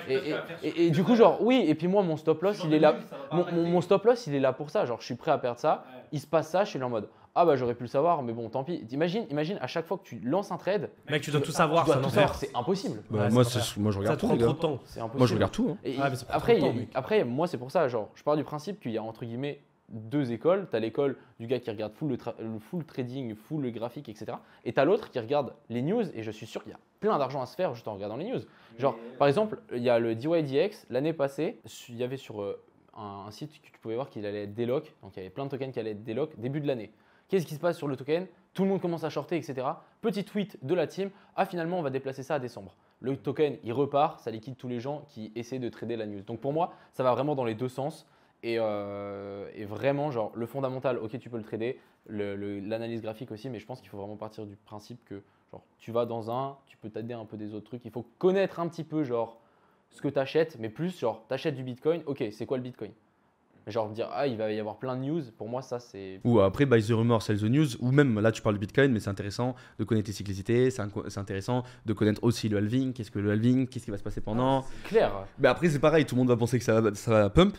Et, et- et- et du coup, genre, oui, et puis moi, mon stop loss, il est là. Mon, mon- mon stop loss, il est là pour ça. Genre, je suis prêt à perdre ça. Il se passe ça, je suis là en mode Ah bah j'aurais pu le savoir, mais bon, tant pis. Imagine, imagine à chaque fois que tu lances un trade, Mec, tu dois tout savoir, tu dois tout savoir, enfer. c'est impossible. Bah, Ouais, moi, c'est c'est- moi je Ça regarde te tout, prend les trop gars. de temps. C'est impossible. Moi je regarde tout. hein. Et Ouais, mais ça prend après, trop de temps, il- mec. après, moi, c'est pour ça, genre, je pars du principe qu'il y a entre guillemets deux écoles. Tu as l'école du gars qui regarde full le, tra- le full trading, full le graphique, etc. Et tu as l'autre qui regarde les news. Et je suis sûr qu'il y a plein d'argent à se faire juste en regardant les news. Genre, par exemple, il y a le DYDX. L'année passée, su- il y avait sur euh, un, un site que tu pouvais voir qu'il allait être déloc. Donc, il y avait plein de tokens qui allaient être déloc début de l'année. Qu'est-ce qui se passe sur le token? Tout le monde commence à shorter, etc. Petit tweet de la team. Ah, finalement, on va déplacer ça à décembre. Le token, il repart, ça liquide tous les gens qui essaient de trader la news. Donc pour moi, ça va vraiment dans les deux sens. Et, euh, vraiment, genre, le fondamental, ok, tu peux le trader, l'analyse graphique aussi, mais je pense qu'il faut vraiment partir du principe que, tu vas dans un, tu peux t'aider un peu des autres trucs. Il faut connaître un petit peu, genre, ce que tu achètes, mais plus, genre, tu achètes du bitcoin, ok, c'est quoi le bitcoin? Genre, dire, ah, il va y avoir plein de news, pour moi, ça, c'est. Ou après, buy the rumor, sell the news. Ou même, là, tu parles du Bitcoin, mais c'est intéressant de connaître les cyclicités. C'est intéressant de connaître aussi le halving. Qu'est-ce que le halving? Qu'est-ce qui va se passer pendant? Clair. Mais après, c'est pareil. Tout le monde va penser que ça va, ça va pump.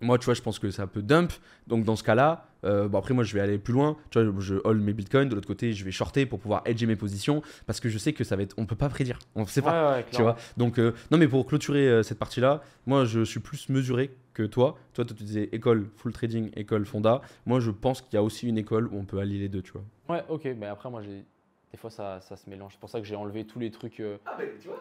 Moi, tu vois, je pense que ça peut dump. Donc, dans ce cas-là, euh, bon, après, moi, je vais aller plus loin. Tu vois, je hold mes bitcoins. De l'autre côté, je vais shorter pour pouvoir hedger mes positions. Parce que je sais que ça va être. On peut pas prédire. On sait pas. Ouais, ouais, Tu vois? Donc, euh, non, mais pour clôturer euh, cette partie-là, moi, je suis plus mesuré que toi. Toi, toi, tu disais école full trading, école fonda. Moi, je pense qu'il y a aussi une école où on peut allier les deux, tu vois. Ouais, ok, mais après, moi, j'ai. Des fois, ça, ça se mélange. C'est pour ça que j'ai enlevé tous les trucs euh,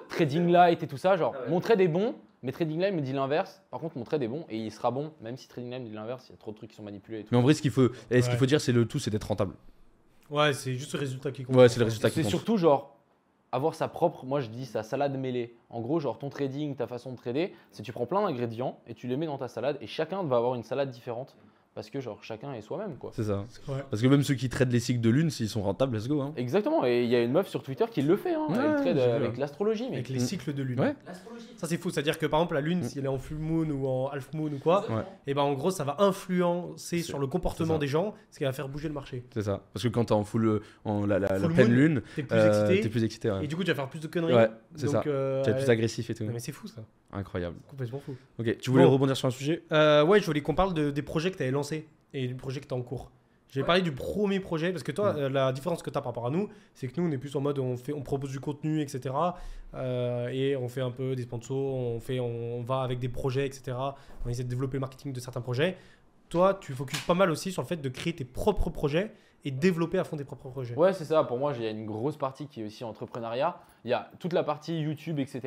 trading light et tout ça. Genre, mon trade est bon, mais trading light me dit l'inverse. Par contre, mon trade est bon et il sera bon, même si trading light me dit l'inverse. Il y a trop de trucs qui sont manipulés et tout. Mais en vrai, ce qu'il faut, et ce qu'il faut dire, c'est le tout, c'est d'être rentable. Ouais, c'est juste le résultat qui compte. Ouais, c'est le résultat qui C'est compte. surtout genre avoir sa propre, moi je dis sa salade mêlée. En gros, genre ton trading, ta façon de trader, c'est tu prends plein d'ingrédients et tu les mets dans ta salade et chacun va avoir une salade différente parce que genre chacun est soi-même quoi. C'est ça. Ouais. Parce que même ceux qui traitent les cycles de lune, s'ils sont rentables, let's go. Hein. Exactement, et il y a une meuf sur Twitter qui le fait, hein, Ouais, elle trade vu, avec ouais. l'astrologie. Mais Avec les Mm. cycles de lune. Ouais. Ça c'est fou, c'est-à-dire que par exemple la lune, si elle est en full moon ou en half moon ou quoi, Ouais. et ben en gros ça va influencer sur le comportement des gens, ce qui va faire bouger le marché. C'est ça. Parce que quand t'es en full, en la, la, la Full pleine moon, lune, T'es plus euh, excité, t'es plus excité. Ouais, et du coup tu vas faire plus de conneries. Ouais, c'est ça. euh, Tu vas être plus agressif et tout. Non, mais c'est fou ça, Incroyable. complètement fou. Ok, tu voulais Bon. rebondir sur un sujet? Euh, ouais, je voulais qu'on parle de- des projets que tu avais et du projet que tu en cours. Je vais parler du premier projet parce que toi, euh, la différence que tu as par rapport à nous, c'est que nous, on est plus en mode on, fait, on propose du contenu, etc. euh, et on fait un peu des sponsors, on, fait, on, va avec des projets, etc. On essaie de développer le marketing de certains projets. Toi, tu focuses pas mal aussi sur le fait de créer tes propres projets et développer à fond tes propres projets. Ouais, c'est ça. Pour moi, il y a une grosse partie qui est aussi entrepreneuriat. Il y a toute la partie YouTube, etc.,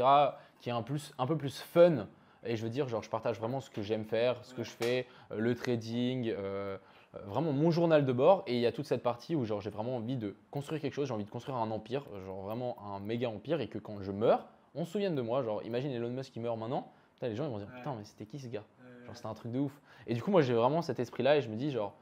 qui est un, plus, un peu plus fun. Et je veux dire, genre, je partage vraiment ce que j'aime faire, ce que je fais, euh, le trading, euh, euh, vraiment mon journal de bord. Et il y a toute cette partie où genre, j'ai vraiment envie de construire quelque chose, j'ai envie de construire un empire, genre vraiment un méga empire. Et que quand je meurs, on se souvienne de moi. Genre, imagine Elon Musk qui meurt maintenant. Putain, les gens ils vont dire Putain, mais c'était qui ce gars? Genre, c'était un truc de ouf. Et du coup, moi, j'ai vraiment cet esprit-là et je me dis, genre,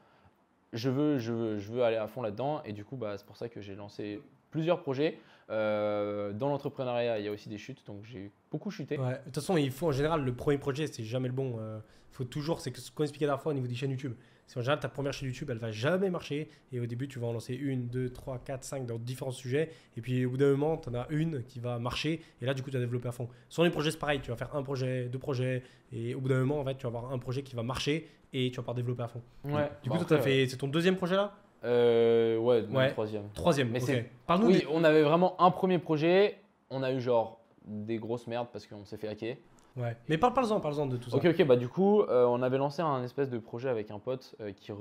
je veux, je veux, je veux aller à fond là-dedans. Et du coup, bah, c'est pour ça que j'ai lancé plusieurs projets. Euh, dans l'entrepreneuriat, il y a aussi des chutes, donc j'ai beaucoup chuté. Ouais. De toute façon, il faut en général, le premier projet, c'est jamais le bon. Il faut toujours, c'est ce qu'on expliquait la dernière fois au niveau des chaînes YouTube. C'est en général, ta première chaîne YouTube, elle va jamais marcher. Et au début, tu vas en lancer une, deux, trois, quatre, cinq dans différents sujets. Et puis au bout d'un moment, tu en as une qui va marcher. Et là, du coup, tu vas développer à fond. Sur les projets, c'est pareil. Tu vas faire un projet, deux projets. Et au bout d'un moment, en fait, tu vas avoir un projet qui va marcher et tu vas pouvoir développer à fond. Ouais. Du coup, fait. C'est ton deuxième projet là? Euh, ouais, troisième. Troisième. Mais ok. c'est- Parle-nous Oui, des- on avait vraiment un premier projet. On a eu genre des grosses merdes parce qu'on s'est fait hacker. Ouais. Mais parle, parle-en, parle-en de tout ça. Ok, ok, bah du coup, euh, on avait lancé un espèce de projet avec un pote euh, qui re-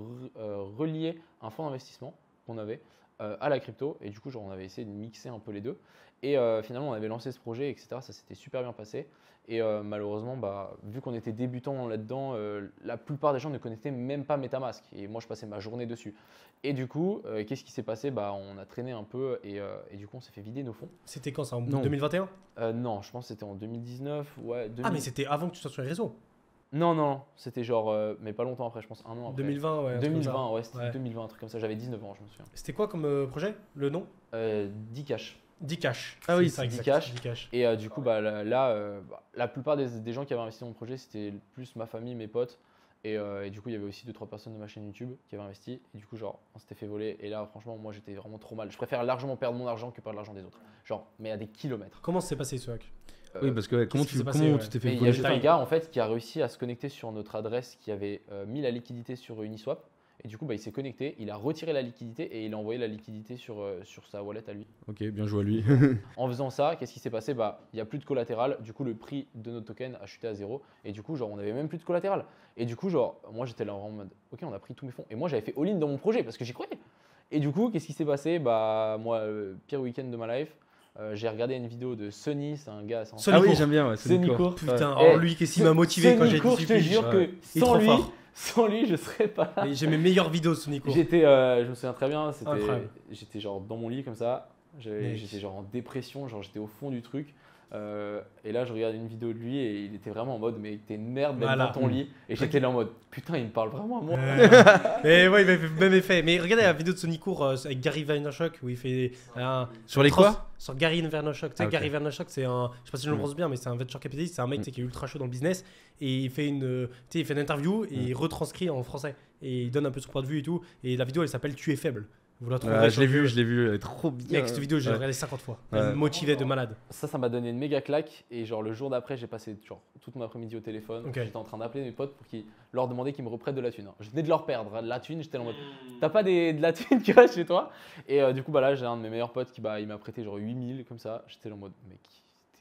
reliait un fonds d'investissement qu'on avait à la crypto. Et du coup, genre, on avait essayé de mixer un peu les deux. Et finalement, on avait lancé ce projet, etc. Ça s'était super bien passé. Et euh, malheureusement, bah, vu qu'on était débutant là-dedans, euh, la plupart des gens ne connaissaient même pas MetaMask. Et moi, je passais ma journée dessus. Et du coup, euh, qu'est-ce qui s'est passé? Bah, On a traîné un peu et, euh, et du coup, on s'est fait vider nos fonds. C'était quand ça En Non. 2021 Euh, non, je pense que c'était en 2019. Ouais, 2000 Ah, mais c'était avant que tu sois sur les réseaux. Non, non, c'était genre, euh, mais pas longtemps après, je pense un an après. 2020, ouais. un truc comme ça. 2020, ouais, c'était Ouais. 2020, un truc comme ça. J'avais 19 ans, je me souviens. C'était quoi comme euh, projet? Le nom? Euh, 10 cash. Ah oui, ça, c'est exact. Dcash. Dcash. Et euh, du coup, bah, là, euh, bah, la plupart des, des gens qui avaient investi dans mon projet, c'était plus ma famille, mes potes. Et, euh, et du coup, il y avait aussi 2-3 personnes de ma chaîne YouTube qui avaient investi. Et du coup, genre, on s'était fait voler. Et là, franchement, moi, j'étais vraiment trop mal. Je préfère largement perdre mon argent que perdre l'argent des autres. Genre, mais à des kilomètres. Comment s'est passé ce hack? Euh, Oui, parce que ouais, comment tu passé, comment ouais. tu t'es fait il y a voler juste un gars en fait qui a réussi à se connecter sur notre adresse qui avait euh, mis la liquidité sur Uniswap. Et du coup, bah, il s'est connecté, il a retiré la liquidité et il a envoyé la liquidité sur, euh, sur sa wallet à lui. Ok, bien joué à lui. En faisant ça, qu'est-ce qui s'est passé? Bah, Il n'y a plus de collatéral, du coup le prix de notre token a chuté à zéro. Et du coup, genre, on n'avait même plus de collatéral. Et du coup, genre, moi j'étais là en mode, ok, on a pris tous mes fonds. Et moi j'avais fait all-in dans mon projet parce que j'y croyais. Et du coup, qu'est-ce qui s'est passé? Bah, moi, euh, pire week-end de ma life, euh, j'ai regardé une vidéo de Sonny, c'est un gars sans Sonny ah oui, j'aime bien. Ouais, Sonny Sonny Court. Court. Putain, Ouais. oh, lui, qu'est-ce qu'il m'a motivé quand j'ai Court, dit je te jure ouais. que sans lui, fort. Sans lui, je serais pas là. J'ai mes meilleures vidéos de Sonic. J'étais, euh, je me souviens très bien, c'était, j'étais genre dans mon lit comme ça, j'étais genre en dépression, genre j'étais au fond du truc. Euh, et là, je regardais une vidéo de lui et il était vraiment en mode, mais t'es une merde même Voilà. dans ton lit. Et j'étais là en mode, putain, il me parle vraiment à moi. Mais ouais, il fait le même effet. Mais regardez la vidéo de Sonic Court euh, avec Gary Vaynerchuk où il fait un. Sur les quoi Sur Gary Vaynerchuk. Tu sais, Ah. Gary Vaynerchuk, c'est un. Je sais pas si je le prononce bien, mais c'est un venture capitalist. C'est un mec Mm. qui est ultra chaud dans le business. Et il fait une, euh, tu sais, il fait une interview et Mm. il retranscrit en français. Et il donne un peu son point de vue et tout. Et la vidéo, elle s'appelle Tu es faible. Vous la trouverez Je l'ai vu, je l'ai vu. Elle est trop bien. Mec, cette vidéo, j'ai Ouais. regardé 50 fois. Ouais. Elle me motivait de malade. Ça, ça m'a donné une méga claque. Et genre le jour d'après, j'ai passé genre toute mon après-midi au téléphone. J'étais en train d'appeler mes potes pour qu'ils leur demander qu'ils me reprêtent de la thune. hein. Je venais de leur perdre hein, de la thune. J'étais en mode, t'as pas des, de la thune qui reste chez toi? Et euh, du coup, bah là, j'ai un de mes meilleurs potes qui bah, il m'a prêté genre 8000 comme ça. J'étais là en mode, mec,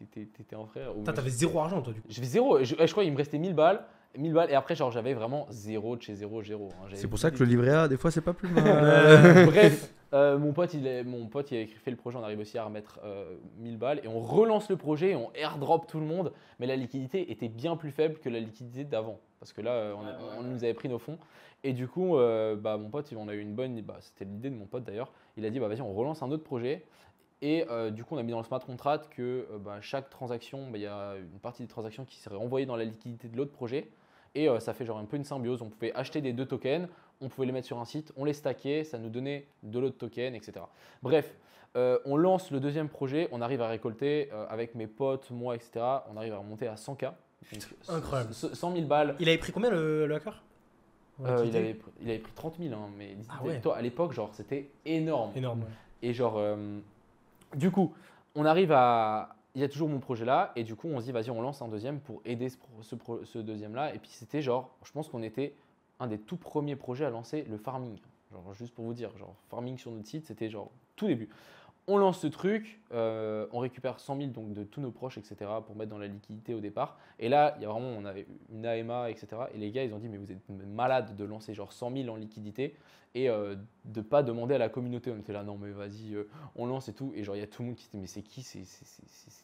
t'es un frère. ou Putain, mec, t'avais zéro argent, toi, du coup. J'avais zéro. Je, je crois qu'il me restait 1000 balles. 1000 balles. Et après, genre, j'avais vraiment zéro de chez zéro, zéro. hein. C'est pour ça que le livret A, des fois, c'est pas plus mal. Euh, Bref, euh, mon pote, il est, mon pote, il a écrit- fait le projet. On arrive aussi à remettre euh, 1000 balles et on relance le projet, on airdrop tout le monde. Mais la liquidité était bien plus faible que la liquidité d'avant, parce que là, euh, on, a- on nous avait pris nos fonds. Et du coup, euh, bah, mon pote, on a eu une bonne. Bah, C'était l'idée de mon pote d'ailleurs. Il a dit, bah vas-y, on relance un autre projet. Et euh, du coup, on a mis dans le smart contract que euh, bah, chaque transaction, bah, il y a une partie des transactions qui serait envoyée dans la liquidité de l'autre projet. Et euh, ça fait genre un peu une symbiose. On pouvait acheter des deux tokens, on pouvait les mettre sur un site, on les stackait, ça nous donnait de l'autre token, etc. Bref, on lance le deuxième projet, on arrive à récolter avec mes potes, moi, etc. On arrive à remonter à 100K. Donc, incroyable. c- 100 000 balles. Il avait pris combien le, le hacker? Il, avait, il avait pris 30 000, hein, mais Ah ouais. toi à l'époque, genre c'était énorme. Énorme. ouais. Et genre, du coup, on arrive à. Il y a toujours mon projet là, et du coup, on se dit, vas-y, on lance un deuxième pour aider ce, deuxième là. Et puis, c'était genre, je pense qu'on était un des tout premiers projets à lancer le farming. Genre, juste pour vous dire, genre, farming sur notre site, c'était genre tout début. On lance ce truc, euh, on récupère 100 000 donc de tous nos proches, etc., pour mettre dans la liquidité au départ. Et là, il y a vraiment, on avait une AMA, etc. Et les gars, ils ont dit, mais vous êtes malade de lancer genre 100 000 en liquidité et euh, de pas demander à la communauté. On était là, non, mais vas-y, euh, on lance et tout. Et genre, il y a tout le monde qui se dit, mais c'est qui? C'est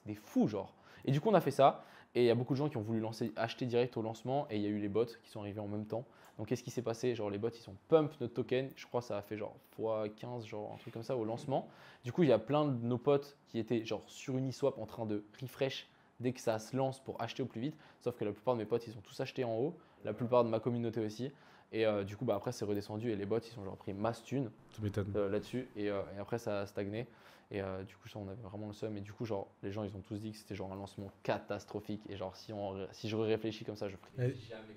des fous, genre. Et du coup, on a fait ça. Et il y a beaucoup de gens qui ont voulu acheter direct au lancement. Et il y a eu les bots qui sont arrivés en même temps. Donc, qu'est-ce qui s'est passé? Genre, les bots, ils ont pump notre token. Je crois que ça a fait genre x15, genre un truc comme ça au lancement. Du coup, il y a plein de nos potes qui étaient genre sur Uniswap en train de refresh dès que ça se lance pour acheter au plus vite. Sauf que la plupart de mes potes, ils ont tous acheté en haut. La plupart de ma communauté aussi. Et euh, du coup, bah, après, c'est redescendu et les bots, ils ont genre pris masse thune euh, là-dessus. Et, euh, et après, ça a stagné. Et euh, du coup, ça, on avait vraiment le seum. Et du coup, genre, les gens, ils ont tous dit que c'était genre un lancement catastrophique. Et genre, si, on, si je réfléchis comme ça, je comme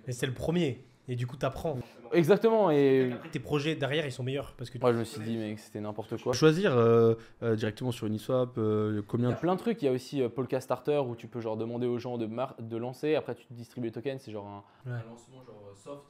Mais c'est le premier. Et du coup, t'apprends. Exactement. Et Après, tes projets derrière, ils sont meilleurs. Parce que tu- moi, je me suis dit, mais c'était n'importe quoi. Choisir euh, euh, directement sur Uniswap, euh, Il y combien a plein de trucs. Il y a aussi euh, Polka Starter où tu peux genre demander aux gens de, mar- de lancer. Après, tu distribues les tokens. C'est genre un, Ouais. un lancement genre soft.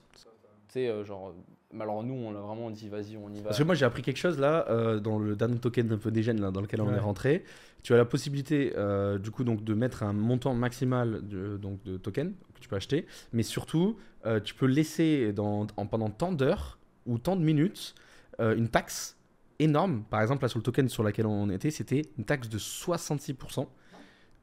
Euh, genre. Alors, nous, on a vraiment dit, vas-y, on y va. Parce que moi j'ai appris quelque chose là euh, dans le dernier token un peu dégène là dans lequel on est rentré. Tu as la possibilité euh, du coup donc de mettre un montant maximal de, donc de token que tu peux acheter, mais surtout euh, tu peux laisser dans, en, pendant tant d'heures ou tant de minutes euh, une taxe énorme. Par exemple là sur le token sur lequel on était c'était une taxe de 66%.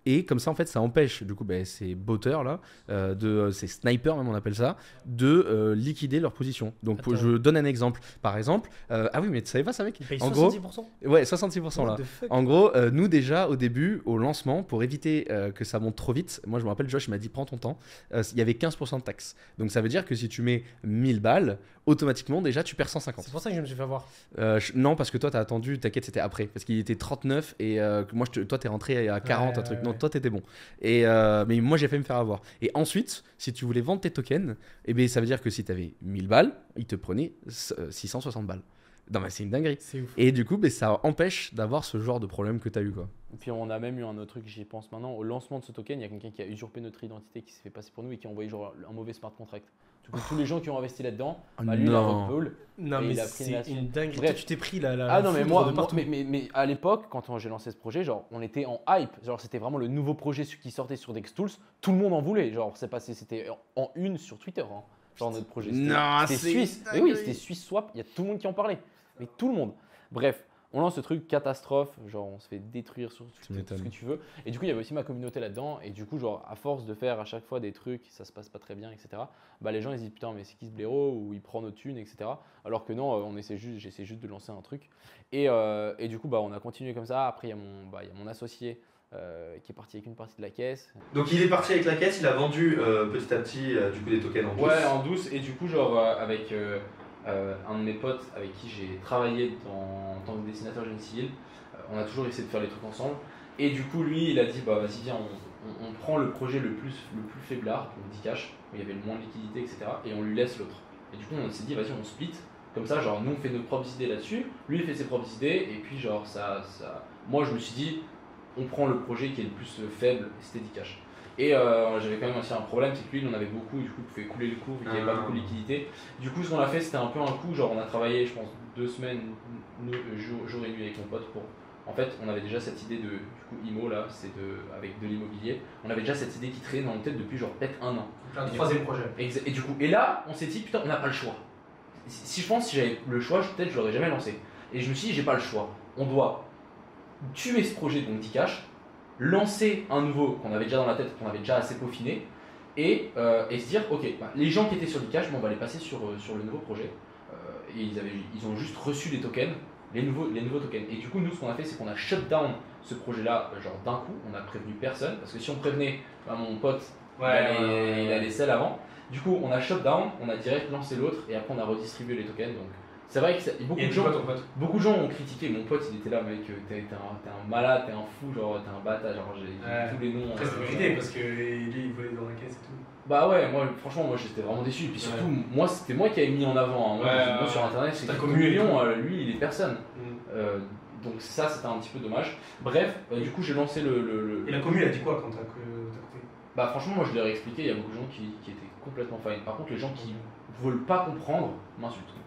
Et comme ça, en fait, ça empêche, du coup, ben, ces botteurs là, euh, de, ces snipers même on appelle ça, de euh, liquider leur position. Donc, Attends. je donne un exemple. Par exemple, euh, ah oui, mais tu savais pas ça, mec? Ils En gros, 70% ouais, 66% là. What En gros, euh, nous déjà au début, au lancement, pour éviter euh, que ça monte trop vite, moi je me rappelle, Josh il m'a dit prends ton temps, euh, il y avait 15% de taxes. Donc ça veut dire que si tu mets 1000 balles, automatiquement déjà tu perds 150. C'est pour ça que je me suis fait avoir. Euh, je- non, parce que toi t'as attendu, t'inquiète, c'était après. Parce qu'il était 39 et euh, que moi je te- toi t'es rentré à 40, Ouais, un truc. ouais, Non, ouais. toi t'étais bon. Et, euh, mais moi j'ai failli me faire avoir. Et ensuite, si tu voulais vendre tes tokens, eh ben, ça veut dire que si t'avais 1000 balles, ils te prenaient euh, 660 balles. Non, mais c'est une dinguerie. C'est ouf. Et du coup, ben, ça empêche d'avoir ce genre de problème que tu as eu. Quoi. Et puis on a même eu un autre truc, j'y pense maintenant. Au lancement de ce token, il y a quelqu'un qui a usurpé notre identité, qui s'est fait passer pour nous et qui a envoyé genre un mauvais smart contract. Du coup, tous les gens qui ont investi là-dedans, Ah bah, lui, il a non. Non, mais il a pris c'est une. Bref. Toi, tu t'es pris la. la Ah non, mais moi, moi- partout. mais, mais, mais à l'époque, quand on- j'ai lancé ce projet, genre, on était en hype. Genre, c'était vraiment le nouveau projet qui sortait sur Dextools. Tout le monde en voulait. Genre, c'est passé, c'était en, une sur Twitter. hein. Genre, notre projet. C'était- Non, c'était c'est Suisse. Mais oui, c'était Suisse Swap. Il y a tout le monde qui en parlait. Mais tout le monde. Bref. On lance ce truc catastrophe, genre on se fait détruire sur tout, ce que tu veux. Et du coup, il y avait aussi ma communauté là-dedans. Et du coup, genre, à force de faire à chaque fois des trucs, ça se passe pas très bien, etc. Bah, les gens ils se disent putain, mais c'est qui ce blaireau? Ou il prend nos thunes, etc. Alors que non, euh, on essaie juste, j'essaie juste de lancer un truc. Et, euh, et du coup, bah, on a continué comme ça. Après, il y a mon, bah, y a mon associé euh, qui est parti avec une partie de la caisse. Donc il est parti avec la caisse, il a vendu euh, petit à petit du coup des tokens en Ouais, en douce. Et du coup, genre, euh, avec euh, un de mes potes avec qui j'ai travaillé en tant que dessinateur génie civil, euh, on a toujours essayé de faire les trucs ensemble. Et du coup, lui, il a dit bah vas-y, viens, on, prend le projet le plus, le plus faiblard, donc 10 cash, où il y avait le moins de liquidité, etc. Et on lui laisse l'autre. Et du coup, on s'est dit vas-y, on split. Comme ça, genre, nous, on fait nos propres idées là-dessus, lui, il fait ses propres idées, et puis, genre, ça, ça. Moi, je me suis dit, on prend le projet qui est le plus faible, c'était 10 cash. Et euh, j'avais quand même aussi un problème, c'est que lui, il en avait beaucoup, et du coup, il pouvait couler le cours, il n'y avait pas Ah. beaucoup de liquidité. Du coup, ce qu'on a fait, c'était un peu un coup, genre, on a travaillé, je pense, deux semaines, nous, euh, jour, jour et nuit avec mon pote pour. En fait, on avait déjà cette idée de, du coup, IMO là, c'est de, avec de l'immobilier. On avait déjà cette idée qui traînait dans la tête depuis genre peut-être un an. Un troisième projet. Exa- Et du coup, et là, on s'est dit, putain, on n'a pas le choix. Si si je pense, si j'avais le choix, peut-être je l'aurais jamais lancé. Et je me suis dit, j'ai pas le choix. On doit tuer ce projet, donc 10 cash, lancer un nouveau qu'on avait déjà dans la tête, qu'on avait déjà assez peaufiné, et, euh, et se dire, ok, bah, les gens qui étaient sur 10 cash, bon, on va les passer sur, euh, sur le nouveau projet. Euh, et ils, avaient, ils ont juste reçu les tokens, les nouveaux, les nouveaux tokens. Et du coup, nous, ce qu'on a fait, c'est qu'on a shut down ce projet-là, genre d'un coup, on a prévenu personne, parce que si on prévenait bah, mon pote, il, allait, il allait sell avant. Du coup, on a shut down, on a direct lancé l'autre, et après, on a redistribué les tokens. Donc, c'est vrai que beaucoup de gens. Beaucoup de gens ont critiqué, mon pote il était là mec, euh, t'es un, malade, t'es un fou, genre t'es un bâtard, genre j'ai tous les noms. Après, c'est euh, parce que lui, il volait dans la caisse et tout. Bah ouais, moi franchement moi j'étais vraiment déçu, et puis surtout moi c'était moi qui avais mis en avant, hein. moi, sur internet Ta c'était comme euh, lui il est personne. Euh, donc ça c'était un petit peu dommage. Bref, euh, du coup j'ai lancé le, Et la commu, elle a dit quoi quand t'as coupé? Bah franchement moi je leur ai expliqué, il y a beaucoup de gens qui, qui étaient complètement fine. Par contre les gens qui veulent pas comprendre m'insultent.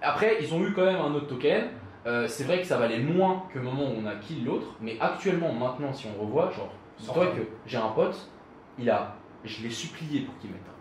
Après, ils ont eu quand même un autre token. Euh, c'est vrai que ça valait moins que le moment où on a kill l'autre, mais actuellement, maintenant, si on revoit, genre, dis-toi Cent. que j'ai un pote, il a, je l'ai supplié pour qu'il mette un.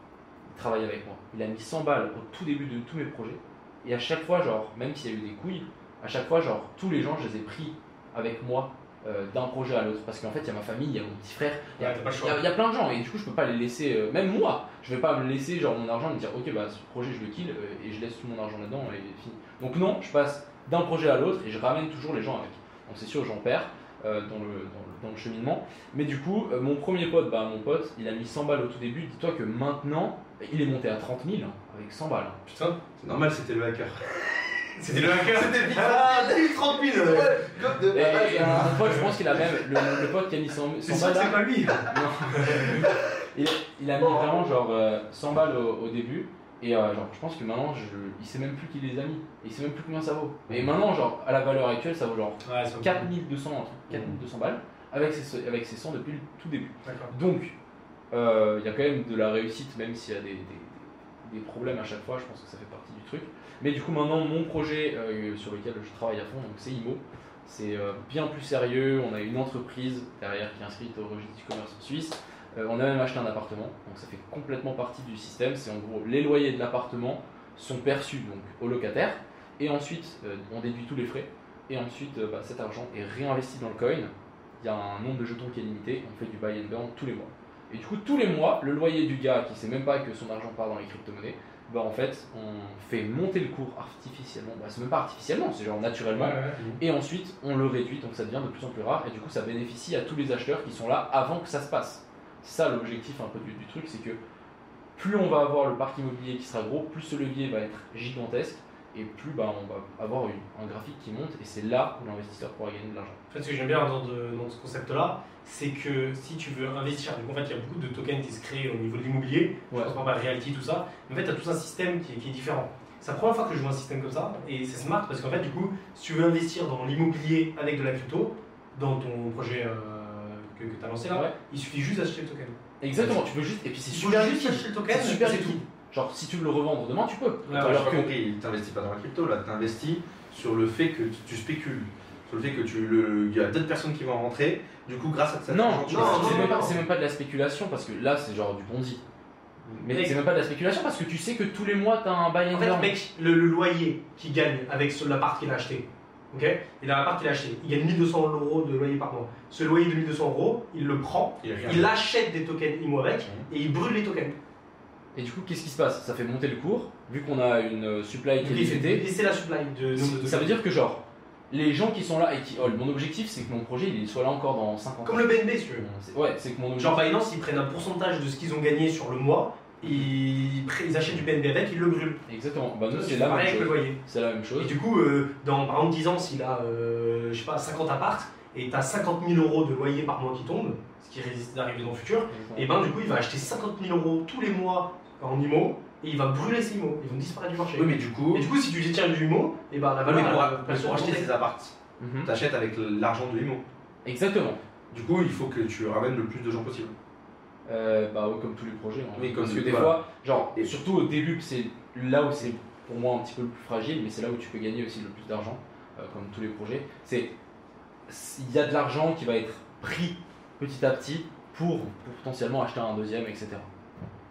Il travaille avec moi. Il a mis 100 balles au tout début de tous mes projets. Et à chaque fois, genre, même s'il y a eu des couilles, à chaque fois, genre, tous les gens, je les ai pris avec moi euh, d'un projet à l'autre. Parce qu'en fait, il y a ma famille, il y a mon petit frère, il y a- Ouais, y, y plein de gens et du coup je peux pas les laisser, euh, même moi, je vais pas me laisser genre mon argent et me dire ok bah ce projet je le kill euh, et je laisse tout mon argent là-dedans et fini. Donc non, je passe d'un projet à l'autre et je ramène toujours les gens avec. Donc c'est sûr j'en perds euh, dans, le, dans, le, dans le cheminement. Mais du coup euh, mon premier pote, bah mon pote, il a mis 100 balles au tout début. Dis-toi que maintenant il est monté à 30 000 hein, avec 100 balles. Putain, C'est normal, c'était le hacker. c'était le hacker. C'était. Ah, 30 000 ouais. Et, hein. mon pote, je pense qu'il a même, le, le pote qui a mis 100, 100 C'est sûr balles c'est pas lui. il, il a mis vraiment genre euh, 100 balles au, au début. Et euh, genre, je pense que maintenant, je, il sait même plus qui les a mis. Il sait même plus combien ça vaut. Et maintenant, genre, à la valeur actuelle, ça vaut genre Ouais, c'est 4200, un truc, 4200 balles avec ses, avec ses 100 depuis le tout début. Donc, euh, il y a quand même de la réussite, même s'il y a des, des- des problèmes à chaque fois, je pense que ça fait partie du truc. Mais du coup, maintenant, mon projet euh, sur lequel je travaille à fond, donc c'est IMO, c'est euh, bien plus sérieux. On a une entreprise derrière qui est inscrite au registre du commerce en Suisse. Euh, on a même acheté un appartement, donc ça fait complètement partie du système. C'est en gros les loyers de l'appartement sont perçus donc au locataire, et ensuite on déduit tous les frais, et ensuite bah, cet argent est réinvesti dans le coin. Il y a un nombre de jetons qui est limité, on fait du buy and burn tous les mois. Et du coup, tous les mois, le loyer du gars qui sait même pas que son argent part dans les crypto-monnaies, bah en fait, on fait monter le cours artificiellement. Bah, c'est même pas artificiellement, c'est genre naturellement. Et ensuite, on le réduit, donc ça devient de plus en plus rare. Et du coup, ça bénéficie à tous les acheteurs qui sont là avant que ça se passe. C'est ça l'objectif un peu du, du truc, c'est que plus on va avoir le parc immobilier qui sera gros, plus ce levier va être gigantesque. Et plus bah, on va avoir une- un graphique qui monte, et c'est là où l'investisseur pourra gagner de l'argent. En fait, ce que j'aime bien dans, de- dans ce concept-là, c'est que si tu veux investir, donc en fait, il y a beaucoup de tokens qui se créent au niveau de l'immobilier, Ouais. je pense par Realty, tout ça, mais en fait, tu as tout un système qui est, qui est différent. C'est la première fois que je vois un système comme ça, et c'est smart parce qu'en fait, du coup, si tu veux investir dans l'immobilier avec de la crypto, dans ton projet euh, que, tu as lancé là, Ouais. il suffit juste d'acheter le token. Exactement, tu peux juste. Et puis c'est super juste acheter le token, C'est super. Genre, si tu veux le revendre demain, tu peux. Ouais, Alors pas que- compris, t'investis pas dans la crypto là, t'investis sur le fait que tu- spécules. Sur le fait que tu le. Il y a d'autres personnes qui vont en rentrer, du coup, grâce à ça, Non, non, c'est même, pas- même de la spéculation parce que là c'est genre du Ponzi. Mais c'est même pas de la spéculation parce que tu sais que tous les mois t'as un and En fait, mec, le, le loyer qu'il gagne avec l'appart qu'il a acheté, ok? Il a l'appart qu'il a acheté, il gagne 1200 euros de loyer par mois. Ce loyer de 1200 euros, il le prend, Il achète des tokens IMO avec Mhm. et il brûle les tokens. Et du coup, qu'est-ce qui se passe? Ça fait monter le cours, vu qu'on a une euh, supply qui est limitée. baisser la supply de. Ça veut dire que genre, les gens qui sont là et qui. oh, mon objectif c'est que mon projet il soit là encore dans 50 ans. Comme le BNB, si tu veux. C'est- Ouais, c'est que mon objectif. Genre Binance, ils prennent un pourcentage de ce qu'ils ont gagné sur le mois, ils, ils achètent du BNB avec, ils le brûlent. Exactement. Bah nous c'est C'est la même chose. C'est la même chose. Et du coup, euh, dans par exemple 10 ans, s'il a, euh, je sais pas, 50 apparts, et tu as 50 000 euros de loyer par mois qui tombent, ce qui risque d'arriver dans le futur, et ben du coup, il va acheter 50 000 euros tous les mois en IMO, et il va brûler ses IMO, ils vont disparaître du marché. Oui, mais du coup. Et du coup, si tu détiens du IMO, et ben la valeur, mais pour, elle pour acheter ces apparts, Mhm. t'achètes avec l'argent de l'IMO. Exactement. Du coup, il faut que tu ramènes le plus de gens possible. Euh, bah ouais, comme tous les projets. hein. Oui, comme- Parce que des voilà. fois, genre, Et- surtout au début, c'est là où c'est pour moi un petit peu le plus fragile, mais c'est là où tu peux gagner aussi le plus d'argent, euh, comme tous les projets. C'est il y a de l'argent qui va être pris petit à petit pour, pour potentiellement acheter un deuxième, etc.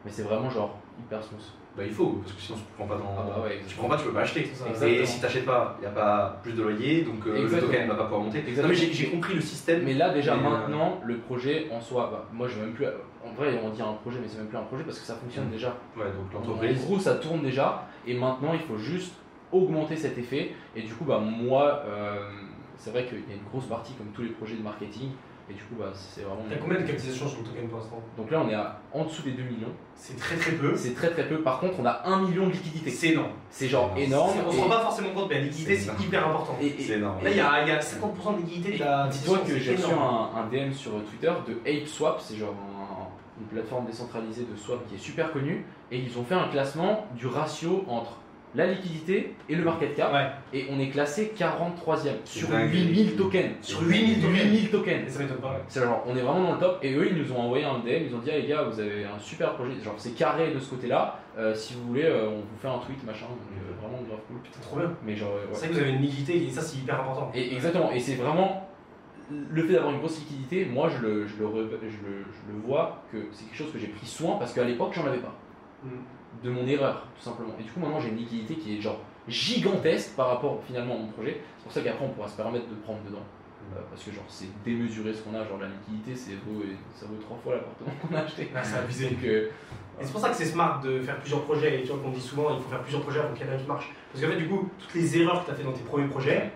Mais c'est vraiment genre hyper smooth. Bah, il faut, parce que sinon tu prends pas dans. Ah bah ouais, tu prends pas, tu peux pas acheter. Et si t'achètes pas, il n'y a pas plus de loyer, donc euh, le token va pas pouvoir monter. Exactement. Non, mais j'ai compris le système. Mais là déjà Mais, euh, maintenant, le projet en soi, bah, moi je même plus. En vrai, on dit un projet, mais c'est même plus un projet parce que ça fonctionne déjà. Ouais, donc En l'entreprise. gros, ça tourne déjà, et maintenant il faut juste augmenter cet effet. Et du coup, bah, moi, euh, c'est vrai qu'il y a une grosse partie, comme tous les projets de marketing, et du coup, bah, c'est vraiment. T'as combien de capitalisation sur le token pour l'instant? Donc là, on est à, en dessous des 2 millions. C'est très très peu. C'est très très peu. Par contre, on a 1 million de liquidités. C'est énorme. C'est genre énorme. On se rend pas forcément compte, mais la liquidité C'est hyper important. C'est énorme. Là, il y a, y a 50% de liquidité de la Dis-toi que j'ai reçu un, un DM sur Twitter de ApeSwap, c'est genre un- une plateforme décentralisée de swap qui est super connue, et ils ont fait un classement du ratio entre la liquidité et le market cap, Ouais, et on est classé 43e sur dingue. 8000 tokens. Sur 8000 tokens. 8000 et tokens. ça m'étonne pas. C'est genre, on est vraiment dans le top, et eux ils nous ont envoyé un DM, ils ont dit, ah les gars, vous avez un super projet, genre c'est carré de ce côté-là, euh, si vous voulez, euh, on vous fait un tweet, machin, donc euh, vraiment grave cool. Putain, trop bien. Mais genre, euh, ouais. C'est vrai que vous avez une liquidité et ça, c'est hyper important. Et exactement, et c'est vraiment le fait d'avoir une grosse liquidité, moi je le, je le, re- je le, je le vois que c'est quelque chose que j'ai pris soin parce qu'à l'époque j'en avais pas. Mm. De mon erreur, tout simplement. Et du coup maintenant j'ai une liquidité qui est genre gigantesque par rapport finalement à mon projet. C'est pour ça qu'après on pourra se permettre de prendre dedans. Euh, parce que genre c'est démesuré ce qu'on a, genre la liquidité c'est vaut, ça vaut trois fois l'appartement qu'on a acheté. Ah, c'est abusé. Donc, euh, Et c'est pour ça que c'est smart de faire plusieurs projets. Et tu vois qu'on dit souvent, il faut faire plusieurs projets avant qu'il y en ait un qui marche. Parce qu'en fait, du coup, toutes les erreurs que tu as fait dans tes premiers projets,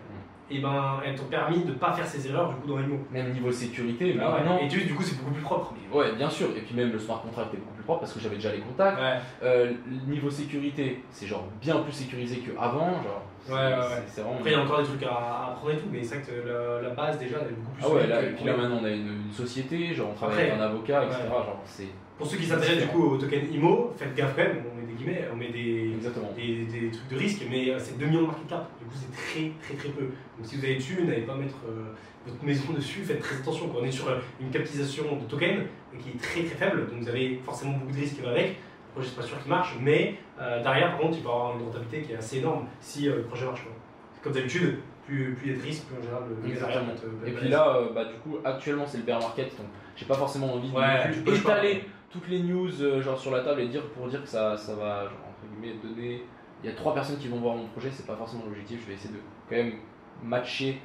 et ben elles t'ont permis de pas faire ces erreurs du coup dans IMO. Même niveau sécurité, Ah ouais. maintenant. Et tu, du coup c'est beaucoup plus propre. Ouais, bien sûr. Et puis même le smart contract est beaucoup plus propre parce que j'avais déjà les contacts. Ouais. Euh, le niveau sécurité, c'est genre bien plus sécurisé qu'avant. Genre, Ouais, ouais, ouais. vraiment. Après il y a encore des trucs à, apprendre et tout, mais c'est vrai que la, la base déjà elle est beaucoup plus Ah ouais, là, et puis là maintenant on a une, une société, genre on travaille Après, avec un avocat, etc. Genre c'est. Pour ceux qui s'intéressent du coup au token IMO, faites gaffe quand même, on met des guillemets, on met des, Exactement. des, des trucs de risque, mais euh, c'est 2 millions de market cap, du coup c'est très très très peu. Donc si vous avez dessus, n'allez pas mettre euh, votre maison dessus, faites très attention. quoi. On est sur euh, une capitalisation de token qui est très très faible, donc vous avez forcément beaucoup de risques qui va avec. Le projet c'est pas sûr qu'il marche, mais euh, derrière par contre il peut avoir une rentabilité qui est assez énorme si euh, le projet marche. quoi. Comme d'habitude, plus plus il y a de risques, plus en général le Exactement. va te- va Et puis là, bah, du coup, actuellement c'est le bear market, donc j'ai pas forcément envie de Ouais, non plus pas. Toutes les news euh, genre sur la table et dire pour dire que ça, ça va entre guillemets donner. Il y a trois personnes qui vont voir mon projet, c'est pas forcément l'objectif. Je vais essayer de quand même matcher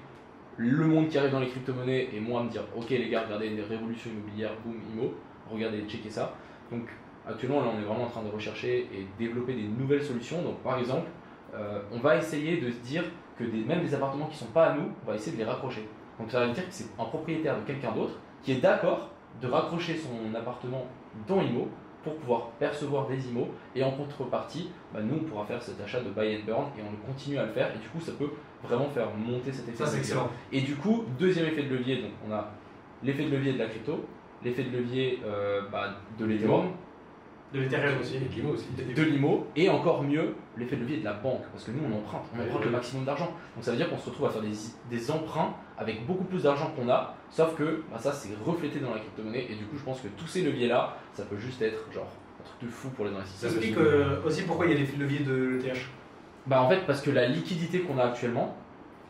le monde qui arrive dans les crypto-monnaies et moi me dire ok les gars regardez des révolutions immobilières, boom, IMO, regardez, checkez ça. Donc actuellement là on est vraiment en train de rechercher et développer des nouvelles solutions. Donc par exemple, euh, on va essayer de se dire que même des appartements qui sont pas à nous, on va essayer de les raccrocher. Donc ça veut dire que c'est un propriétaire de quelqu'un d'autre qui est d'accord de raccrocher son appartement dans IMO pour pouvoir percevoir des IMO. Et en contrepartie, bah, nous on pourra faire cet achat de buy and burn et on continue à le faire. Et du coup ça peut vraiment faire monter cet effet Ça c'est excellent. Et du coup, deuxième effet de levier, donc on a l'effet de levier de la crypto, l'effet de levier euh, bah, de l'Ethereum, De l'Ethereum aussi. Et de l'IMO aussi. de l'IMO, et encore mieux, l'effet de levier de la banque, parce que nous on emprunte, on emprunte ouais. le maximum d'argent. Donc ça veut dire qu'on se retrouve à faire des, des emprunts avec beaucoup plus d'argent qu'on a, sauf que bah, ça c'est reflété dans la crypto-monnaie, et du coup je pense que tous ces leviers-là, ça peut juste être genre un truc de fou pour les Ça investisseurs. explique euh, aussi pourquoi il y a l'effet de levier de l'ETH. Bah en fait parce que la liquidité qu'on a actuellement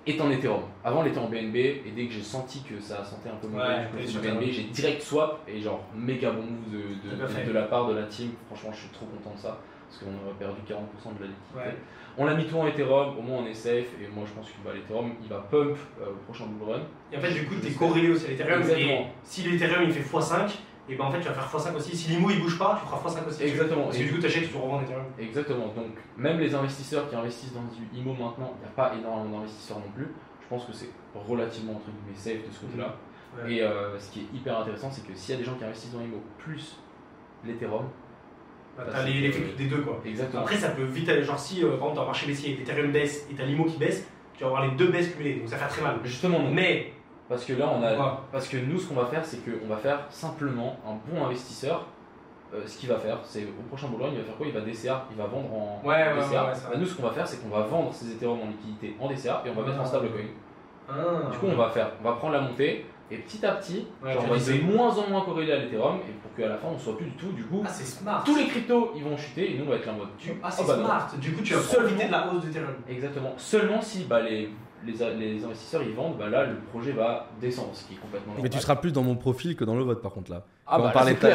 est en Ethereum. Avant elle était en BNB et dès que j'ai senti que ça sentait un peu mauvais Ouais, du BNB, j'ai direct swap et genre méga bon move de, de, la part de la team. Franchement je suis trop content de ça parce qu'on aurait perdu 40% de la liquidité. Ouais. On l'a mis tout en Ethereum, au moins on est safe et moi je pense que bah, l'Ethereum il va pump euh, au prochain bull run. Et en fait, du coup, tu es corrélé aussi à l'Ethereum. Et si l'Ethereum il fait x5, et ben en fait, tu vas faire x5 aussi. Si l'IMO il bouge pas, tu feras x5 aussi. Exactement. Parce que Et- du coup, tu achètes et tu revends l'Ethereum. Exactement. Donc, même les investisseurs qui investissent dans du IMO maintenant, il n'y a pas énormément d'investisseurs non plus. Je pense que c'est relativement entre guillemets safe de ce côté-là. Ouais. Et euh, ce qui est hyper intéressant, c'est que s'il y a des gens qui investissent dans IMO plus l'Ethereum, Bah, Bah, t'as les- que- l'effet des deux quoi. exactement. Après, ça peut vite aller. Genre, si euh, par exemple, t'as un marché baissier et l'Ethereum baisse et t'as l'IMO qui baisse, tu vas avoir les deux baisses cumulées. Donc ça fait très mal. Justement, non. Mais, parce que là, on a, Pourquoi parce que nous, ce qu'on va faire, c'est qu'on va faire simplement un bon investisseur. euh, ce qu'il va faire, c'est au prochain run, il va faire quoi? Il va DCA, il va vendre en Ouais, ouais, DCA. ouais. Bah, nous, ce qu'on va faire, c'est qu'on va vendre ces Ethereum en liquidité en DCA et on va mettre en Ah. stablecoin. Ah. Du coup, on va faire, on va prendre la montée et petit à petit, genre, on va être de moins en moins corrélé à l'Ethereum et pour qu'à la fin, on soit plus du tout. Du coup, Ah, smart. tous les cryptos, ils vont chuter et nous, on va être là en mode tu. Ah, c'est oh bah non. smart. Du coup, tu vas profiter de la hausse d'Ethereum. Exactement. Seulement si bah, les, les, les investisseurs ils vendent, bah, là, le projet va descendre, ce qui est complètement Mais tu normal. seras plus dans mon profil que dans le vote par contre là. Ah bah, on parlait là, de c'est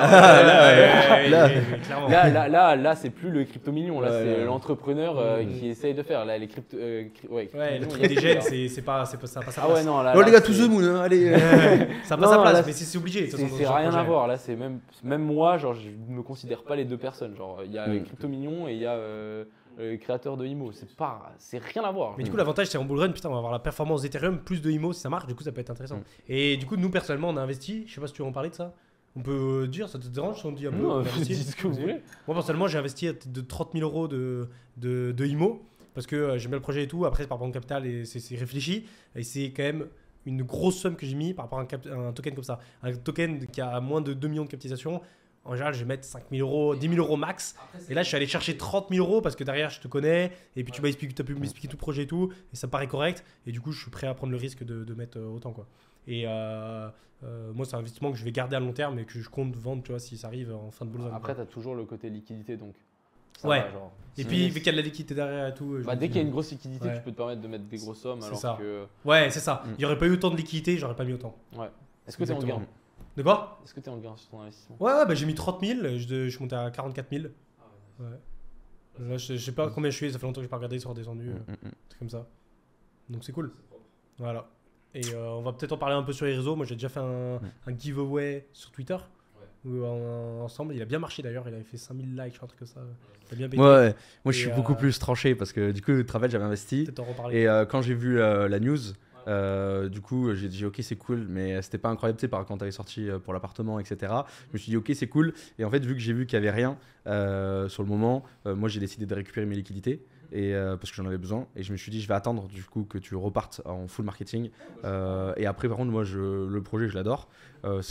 clair. Là, là. Là, c'est plus le crypto million, là, Ouais, c'est ouais. l'entrepreneur euh, qui essaye de faire. Là, les crypto, euh, ouais, il y a des là. c'est pas, c'est pas, ça a pas sa Ah ouais, place. non, là. Oh là, les gars, to c'est- the moon, hein, allez. Ça a pas sa Non, place, là, mais c'est obligé. C'est rien à voir là, c'est même, même moi, genre je me considère pas les deux personnes. Genre il y a. Crypto Mignon et il y a euh, créateur de Imo. C'est pas, c'est rien à voir. Mais du coup, l'avantage, c'est en bull run, putain, on va avoir la performance d'Ethereum plus de IMO si ça marche, du coup, ça peut être intéressant. Mm. Et du coup, nous, personnellement, on a investi, je sais pas si tu veux en parler de ça. On peut dire, ça te dérange si on dit un peu non, investi dites ce que vous voulez. Moi, personnellement, j'ai investi à de 30 000 euros de, de, de IMO parce que euh, j'aime bien le projet et tout. Après, c'est par rapport au capital et c'est c'est réfléchi. Et c'est quand même une grosse somme que j'ai mis par rapport à un, cap- un token comme ça. Un token qui a moins de 2 millions de capitalisation. En général, je vais mettre 5 000 euros, 10 000 euros max. Et là, je suis allé chercher 30 000 euros parce que derrière, je te connais. Et puis, tu m'as expliqué, tu as pu m'expliquer tout le projet et tout. Et ça me paraît correct. Et du coup, je suis prêt à prendre le risque de, de mettre euh, autant. Quoi. Et euh, euh, moi, c'est un investissement que je vais garder à long terme et que je compte vendre, tu vois, si ça arrive en fin de bull run, Après, tu as toujours le côté liquidité donc. ça Ouais. va, genre. Et puis, vu qu'il y a de la liquidité derrière et tout. bah, dès qu'il y a une grosse liquidité, Ouais. tu peux te permettre de mettre des grosses sommes C'est alors ça. que. Ouais, c'est ça. Mm. Il n'y aurait pas eu autant de liquidité, j'aurais pas mis autant. Est-ce que tu es en Exactement. gain? De quoi Est-ce que tu es en gain sur ton investissement? Ouais, ouais, bah, j'ai mis 30 000, je, je suis monté à 44 000. Ouais. Là, je, je sais pas combien je suis, ça fait longtemps que j'ai pas regardé, ils sont redescendus, Mm, euh, truc comme ça. Donc c'est cool. Voilà. Et euh, on va peut-être en parler un peu sur les réseaux. Moi, j'ai déjà fait un, un giveaway sur Twitter. Où, ensemble, il a bien marché d'ailleurs, il avait fait 5000 likes, je crois, un truc comme ça. Il a bien pété. Ouais, moi je suis euh, beaucoup plus tranché parce que du coup, Travel, j'avais investi. Peut-être en reparler. Et euh, quand j'ai vu euh, la news, Euh, du coup, j'ai dit ok, c'est cool, mais c'était pas incroyable, tu sais, par quand t'avais sorti euh, pour l'appartement, etc. Je me suis dit ok, c'est cool. Et en fait, vu que j'ai vu qu'il y avait rien euh, sur le moment, moi j'ai décidé de récupérer mes liquidités. Et parce que j'en avais besoin et je me suis dit je vais attendre du coup que tu repartes en full marketing et après par contre moi le projet je l'adore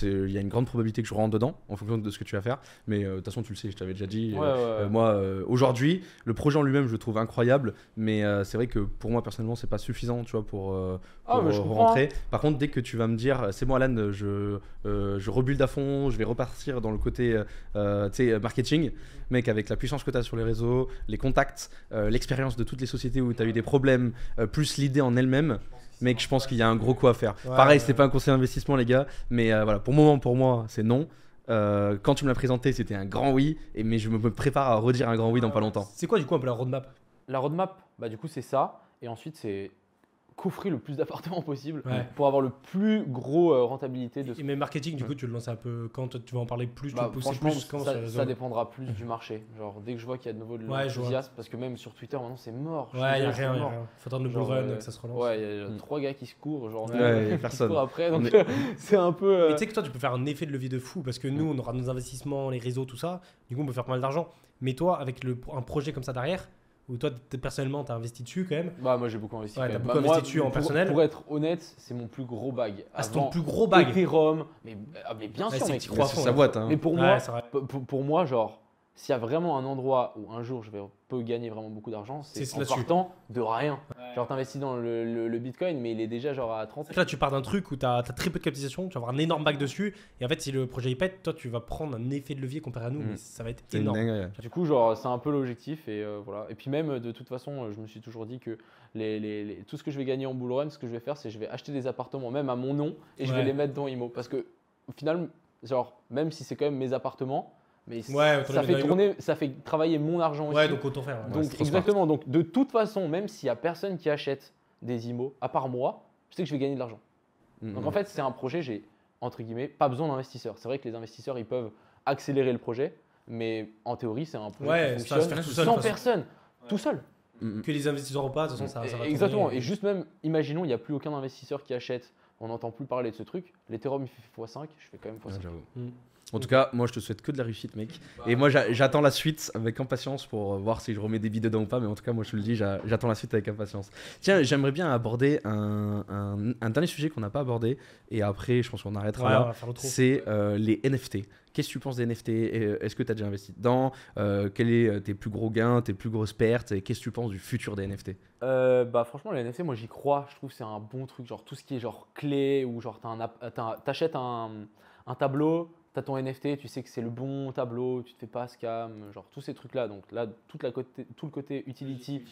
il y a une grande probabilité que je rentre dedans en fonction de ce que tu vas faire mais euh, de toute façon tu le sais je t'avais déjà dit Ouais, euh, ouais, euh, moi, euh, aujourd'hui, le projet en lui-même, je le trouve incroyable, mais euh, c'est vrai que pour moi, personnellement, c'est pas suffisant, tu vois, pour, euh, Ah, pour, euh, rentrer. Par contre, dès que tu vas me dire, c'est bon, Alan, je, euh, je rebuild à fond, je vais repartir dans le côté, euh, marketing, mec, avec la puissance que tu as sur les réseaux, les contacts, euh, l'expérience de toutes les sociétés où tu as eu des problèmes, euh, plus l'idée en elle-même. Mec, je pense qu'il y a un gros coup à faire. Ouais, Pareil, ouais. c'était pas un conseil d'investissement, les gars, mais euh, voilà, pour le moment, pour moi, c'est non. Euh, quand tu me l'as présenté, c'était un grand oui, et, mais je me prépare à redire un grand oui dans pas longtemps. C'est quoi du coup un peu la roadmap? La roadmap, bah, du coup, c'est ça. Et ensuite, c'est coffrer le plus d'appartements possible Ouais. pour avoir le plus gros euh, rentabilité de ce Et mais marketing, du coup, tu le lances un peu quand tu vas en parler plus, tu Bah, pousser franchement, plus quand ça, dépendra plus du marché. Genre, dès que je vois qu'il y a de nouveau de Ouais, l'enthousiasme, parce que même sur Twitter, maintenant, c'est mort. Ouais, suis y a rien, y a rien. Faut attendre le bull Genre, run euh, que ça se relance. Ouais, il y a Mm. trois gars qui se courent, genre, Ouais, deux y a qui se personne. après, donc On est- c'est un peu. euh, Mais tu sais que toi, tu peux faire un effet de levier de fou parce que nous, on aura nos investissements, les réseaux, tout ça. Du coup, on peut faire pas mal d'argent. Mais toi, avec le, un projet comme ça derrière, où toi, personnellement, tu as investi dessus quand même. Bah, moi j'ai beaucoup investi. Ouais, t'as même. beaucoup Bah, moi, investi dessus en pour- personnel. Pour être honnête, c'est mon plus gros bag. Ah, c'est ton plus gros bag. Ethereum, mais, ah, mais bien Ouais, sûr, c'est mec. sa boîte. Hein. Mais pour Ouais, moi, pour moi, genre, s'il y a vraiment un endroit où un jour je vais peux gagner vraiment beaucoup d'argent, c'est en partant de rien. Genre, t'investis dans le, le- le Bitcoin, mais il est déjà genre à 30. C'est que là, tu pars d'un truc où tu as, très peu de capitalisation, tu vas avoir un énorme bac dessus. Et en fait, si le projet il pète, toi, tu vas prendre un effet de levier comparé à nous, Mm. mais ça va être énorme. Du coup, genre, c'est un peu l'objectif et euh, voilà. Et puis même, de toute façon, je me suis toujours dit que les, les- les- tout ce que je vais gagner en bull run, ce que je vais faire, c'est que je vais acheter des appartements, même à mon nom, et je Ouais. vais les mettre dans Imo. Parce que au final, genre, même si c'est quand même mes appartements, mais Ouais, ça fait tourner, ça travailler mon argent Ouais, aussi. donc autant faire. ouais. Donc trop exactement. Donc de toute façon, même s'il y a personne qui achète des IMO, à part moi, je sais que je vais gagner de l'argent. Mm, Donc en fait, c'est un projet, j'ai entre guillemets pas besoin d'investisseurs. C'est vrai que les investisseurs, ils peuvent accélérer le projet, mais en théorie, c'est un projet Ouais, qui ça fonctionne faire tout seul, de sans personne, tout seul. Mm, mm. Que les investisseurs ou pas, de toute façon, ça, ça va Exactement. tourner. Et juste même, imaginons, il n'y a plus aucun investisseur qui achète. On n'entend plus parler de ce truc. L'Ethereum, il fait x5, je fais quand même Ouais, x5. j'avoue. En tout cas, moi je te souhaite que de la réussite, mec. Et moi j'a- j'attends la suite avec impatience pour euh, voir si je remets des billes dedans ou pas. Mais en tout cas, moi je te le dis, j'a- j'attends la suite avec impatience. Tiens, j'aimerais bien aborder un, un- un dernier sujet qu'on n'a pas abordé. Et après, je pense qu'on arrêtera Ouais, là. C'est euh, les NFT. Qu'est-ce que tu penses des NFT euh, Est-ce que tu as déjà investi dedans? Euh, Quels sont tes plus gros gains, tes plus grosses pertes Et qu'est-ce que tu penses du futur des NFT Euh, bah franchement les NFT moi j'y crois je trouve que c'est un bon truc genre tout ce qui est genre clé ou genre t'as un un- t'achètes un, un t'as ton NFT tu sais que c'est le bon tableau tu te fais pas scam genre tous ces trucs là donc là toute la côté, tout le côté utility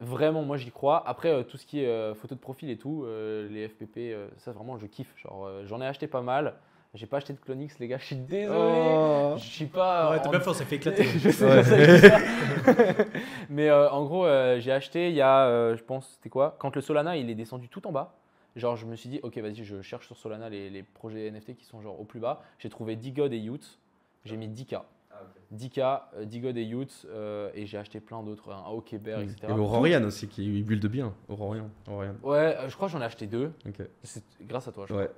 vraiment moi j'y crois. Après euh, tout ce qui est euh, photo de profil et tout euh, les FPP euh, ça vraiment je kiffe. Genre euh, j'en ai acheté pas mal. J'ai pas acheté de Clonix les gars je suis désolé. Je suis pas Ouais, t'as en- fait, on s'est fait éclater. je sais, Ouais. je sais, je sais. Mais euh, en gros, euh, j'ai acheté il y a, euh, je pense, c'était quoi? Quand le Solana il est descendu tout en bas, genre je me suis dit, ok, vas-y, je cherche sur Solana les, les projets NFT qui sont genre au plus bas. J'ai trouvé Digod et Youth. J'ai mis 10K. 10K, euh, Digod et Youth, euh, et j'ai acheté plein d'autres, un Bear, etc. Et Aurorian aussi, qui build bien. Aurorian. Aurorian. Ouais, euh, je crois que j'en ai acheté deux. Ok. C'est grâce à toi, je Ouais. crois.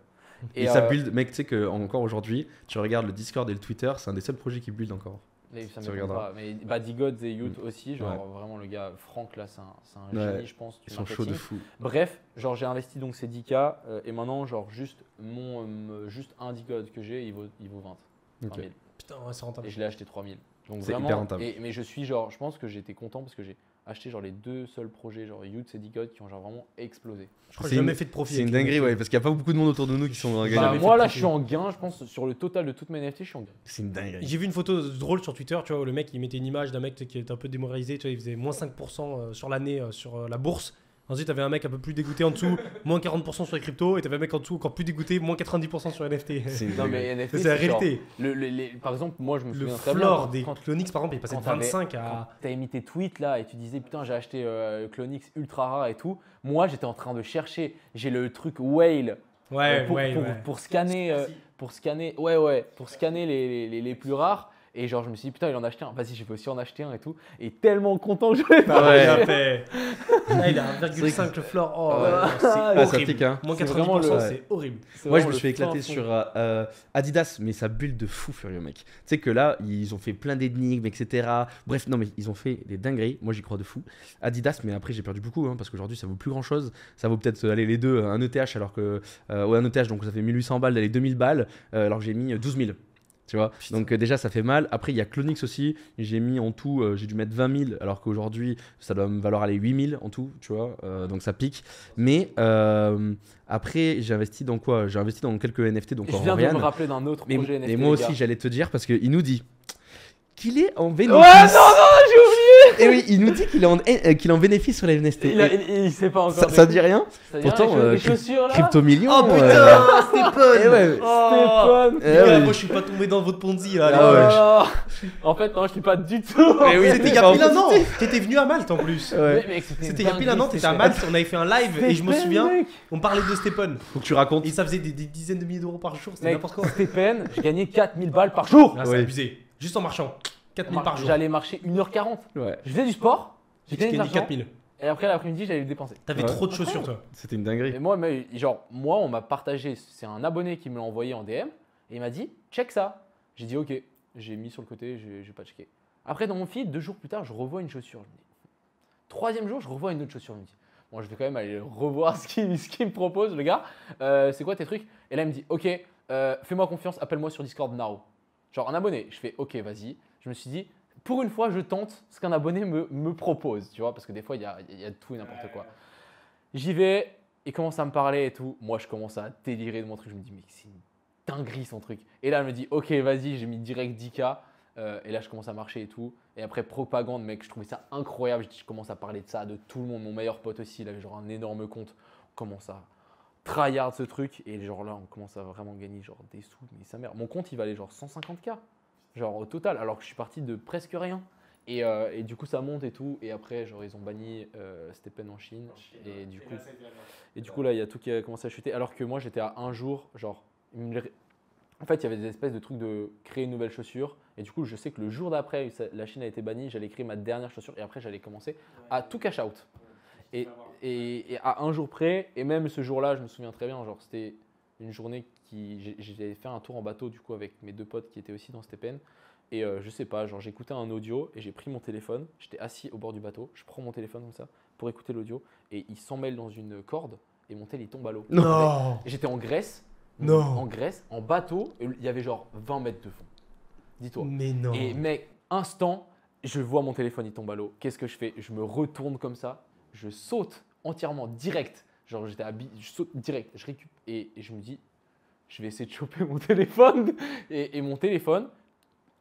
Et, ça euh, build, mec, tu sais que encore aujourd'hui, tu regardes le Discord et le Twitter, c'est un des seuls projets qui build encore. Mais ça Tu me regarderas. pas. Mais bah, Digod et Youth Mm. aussi, genre Ouais. vraiment le gars, Franck là, c'est un, c'est un Ouais. génie, je pense. Ils sont chauds de fou. Bref, genre j'ai investi donc ces 10K euh, et maintenant genre juste mon euh, juste un Digod que j'ai, il vaut il vaut 20. Ok. 20 000. Putain, ouais, c'est rentable. Et je l'ai acheté 3000. Donc C'est vraiment hyper rentable. et- mais je suis genre je pense que j'étais content parce que j'ai acheté genre les deux seuls projets genre Youth et Digod qui ont genre vraiment explosé. Je crois que C'est j'ai jamais une- fait de profit. C'est une dinguerie, ouais, parce qu'il n'y a pas beaucoup de monde autour de nous qui sont dans la Bah, jamais fait moi là je suis en gain, je pense sur le total de toutes mes NFT, je suis en gain. C'est une dinguerie. J'ai vu une photo drôle sur Twitter, tu vois, où le mec il mettait une image d'un mec qui était un peu démoralisé, tu vois, il faisait moins 5% euh, sur l'année euh, sur euh, la bourse. Ensuite, t'avais un mec un peu plus dégoûté en dessous, moins 40% sur les cryptos, et t'avais un mec en dessous encore plus dégoûté, moins 90% sur NFT. C'est Non dinguerie. mais NFT C'est la réalité. le- le- les- par exemple, moi je me Le souviens très bien floor des quand, Clonix, par exemple, il passait de quand t'avais- 25 à. T'avais mis tes tweets là et tu disais putain j'ai acheté euh, Clonix ultra rare et tout. Moi j'étais en train de chercher, j'ai le truc whale Ouais, euh, pour, ouais. pour scanner, euh, pour scanner, ouais ouais, pour scanner les, les, les plus rares. Et genre, je me suis dit, putain, il en a acheté un. Vas-y, je vais aussi en acheter un et tout. Et tellement content que je l'ai pas Ouais. Il acheté. a fait. Là, il a 1,5 le floor. Oh, Ouais. c'est Ah, horrible. hein. Moins C'est 90%, vraiment le- c'est horrible. Moi, je me suis éclaté fin fond. sur euh, euh, Adidas, mais ça bulle de fou furieux, mec. Tu sais que là, ils ont fait plein d'énigmes, etc. Bref, non, mais ils ont fait des dingueries. Moi, j'y crois de fou. Adidas, mais après, j'ai perdu beaucoup, hein, parce qu'aujourd'hui, ça vaut plus grand chose. Ça vaut peut-être euh, aller les deux, un ETH, alors que. Euh, ouais, un ETH, donc ça fait 1800 balles d'aller 2000 balles, euh, alors que j'ai mis euh, 12 000. Tu vois Donc, euh, déjà, ça fait mal. Après, il y a Clonix aussi. J'ai mis en tout, euh, j'ai dû mettre 20 000, alors qu'aujourd'hui, ça doit me valoir aller 8 000 en tout, tu vois. Euh, donc, ça pique. Mais après, j'ai investi dans quoi? J'ai investi dans quelques NFT, donc Je en viens de me rappeler d'un autre projet mais NFT. moi les aussi, j'allais te dire parce qu'il nous dit qu'il est en Ouais, bénéfice. non, non, j'ai oublié Et oui, il nous dit qu'il est, en- eh, qu'il est en bénéfice sur les NFT. il, a- Et il- il sait pas encore. ça, ça dit rien Ça dit rien, Pourtant, les, euh, les chaussures là. Crypto million. Oh putain, euh, Stephen eh ouais. Oh. Stéphane. Eh moi je suis pas tombé dans votre Ponzi là. Ah ouais. là là. En fait, non, je suis pas du tout. Mais oui, C'était il y a pile un an. T'étais venu à Malte en plus. Ouais. Mais mec, c'était il y a pile un dingue, an, t'étais à Malte, on avait fait un live et je me souviens, mec. on parlait de Stephen. Faut que tu racontes. Et ça faisait des, des dizaines de milliers d'euros par jour, c'était Mec, n'importe quoi. Stephen, je gagnais 4000 balles par jour. Ah, c'est Ouais. abusé. Juste en marchant. 4000 par jour. J'allais marcher 1h40. Ouais, Je faisais du sport, j'ai gagné de gagnais l'argent. 4000. Et après l'après-midi, j'allais le dépenser. T'avais Ouais. trop de chaussures toi. c'était une dinguerie. Et moi, mais, genre, moi, on m'a partagé. C'est un abonné qui me l'a envoyé en DM et il m'a dit check ça. J'ai dit ok. J'ai mis sur le côté, j'ai pas checké. Après, dans mon feed, deux jours plus tard, je revois une chaussure. Je me dis, Troisième jour, je revois une autre chaussure. Je me dis bon, je vais quand même aller revoir ce qu'il ce qu'il me propose, le gars. Euh, c'est quoi tes trucs? Et là, il me dit ok, euh, fais-moi confiance, appelle-moi sur Discord now. Genre un abonné. Je fais ok, vas-y. Je me suis dit pour une fois, je tente ce qu'un abonné me, me propose, tu vois, parce que des fois, il y a, y a tout et n'importe quoi. J'y vais, il commence à me parler et tout. Moi, je commence à délirer de mon truc. Je me dis, mais c'est une dinguerie son truc. Et là, elle me dit, ok, vas-y, j'ai mis direct 10K. Euh, et là, je commence à marcher et tout. Et après, propagande, mec, je trouvais ça incroyable. Je, je commence à parler de ça, de tout le monde. Mon meilleur pote aussi, il avait genre un énorme compte. On commence à tryhard ce truc. Et genre là, on commence à vraiment gagner genre des sous. Mais sa mère, mon compte, il valait genre 150K. Genre au total, alors que je suis parti de presque rien. Et, euh, et du coup, ça monte et tout. Et après, genre, ils ont banni euh, Stephen en Chine. Et du coup, et du coup, là, il y a tout qui a commencé à chuter. Alors que moi, j'étais à un jour, genre, en fait, il y avait des espèces de trucs de créer une nouvelle chaussure. Et du coup, je sais que le jour d'après, la Chine a été bannie, j'allais créer ma dernière chaussure. Et après, j'allais commencer à tout cash out. Et, et, et à un jour près, et même ce jour-là, je me souviens très bien, genre, c'était une journée qui. j'ai- fait un tour en bateau, du coup, avec mes deux potes qui étaient aussi dans Stepen. Et euh, je sais pas, genre, j'écoutais un audio et j'ai pris mon téléphone. J'étais assis au bord du bateau. Je prends mon téléphone comme ça pour écouter l'audio. Et il s'emmêle dans une corde et mon tel il tombe à l'eau. Non. J'étais en Grèce. Non. En Grèce, en bateau, il y avait genre 20 mètres de fond. Dis-toi. Mais non. Et mec, instant, je vois mon téléphone, il tombe à l'eau. Qu'est-ce que je fais? Je me retourne comme ça, je saute entièrement, direct. Genre j'étais habillé, je saute direct, je récupère et, et je me dis, je vais essayer de choper mon téléphone. Et, et mon téléphone,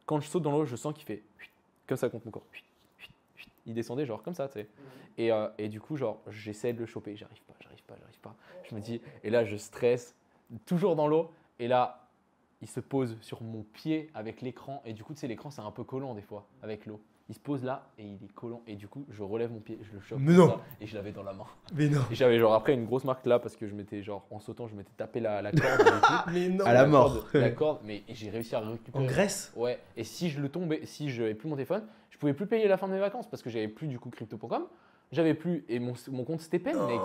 quand je saute dans l'eau, je sens qu'il fait comme ça contre mon corps. Il descendait genre comme ça, tu sais. Et, euh, et du coup, genre, j'essaie de le choper, j'arrive pas, j'arrive pas, j'arrive pas. Je me dis, et là, je stresse, toujours dans l'eau. Et là, il se pose sur mon pied avec l'écran. Et du coup, tu sais, l'écran, c'est un peu collant des fois avec l'eau. Il se pose là et il est collant. Et du coup, je relève mon pied, je le chope Mais comme non. ça, et je l'avais dans la main. Mais non. Et j'avais genre après une grosse marque là parce que je m'étais genre en sautant, je m'étais tapé la, la corde. et tout. Mais non. À la La mort. corde, la corde, mais j'ai réussi à récupérer. En Grèce Ouais, et si je le tombais, si je n'avais plus mon téléphone, je pouvais plus payer la fin de mes vacances parce que j'avais plus du coup crypto.com. J'avais plus, et mon, mon compte Stepen, mec.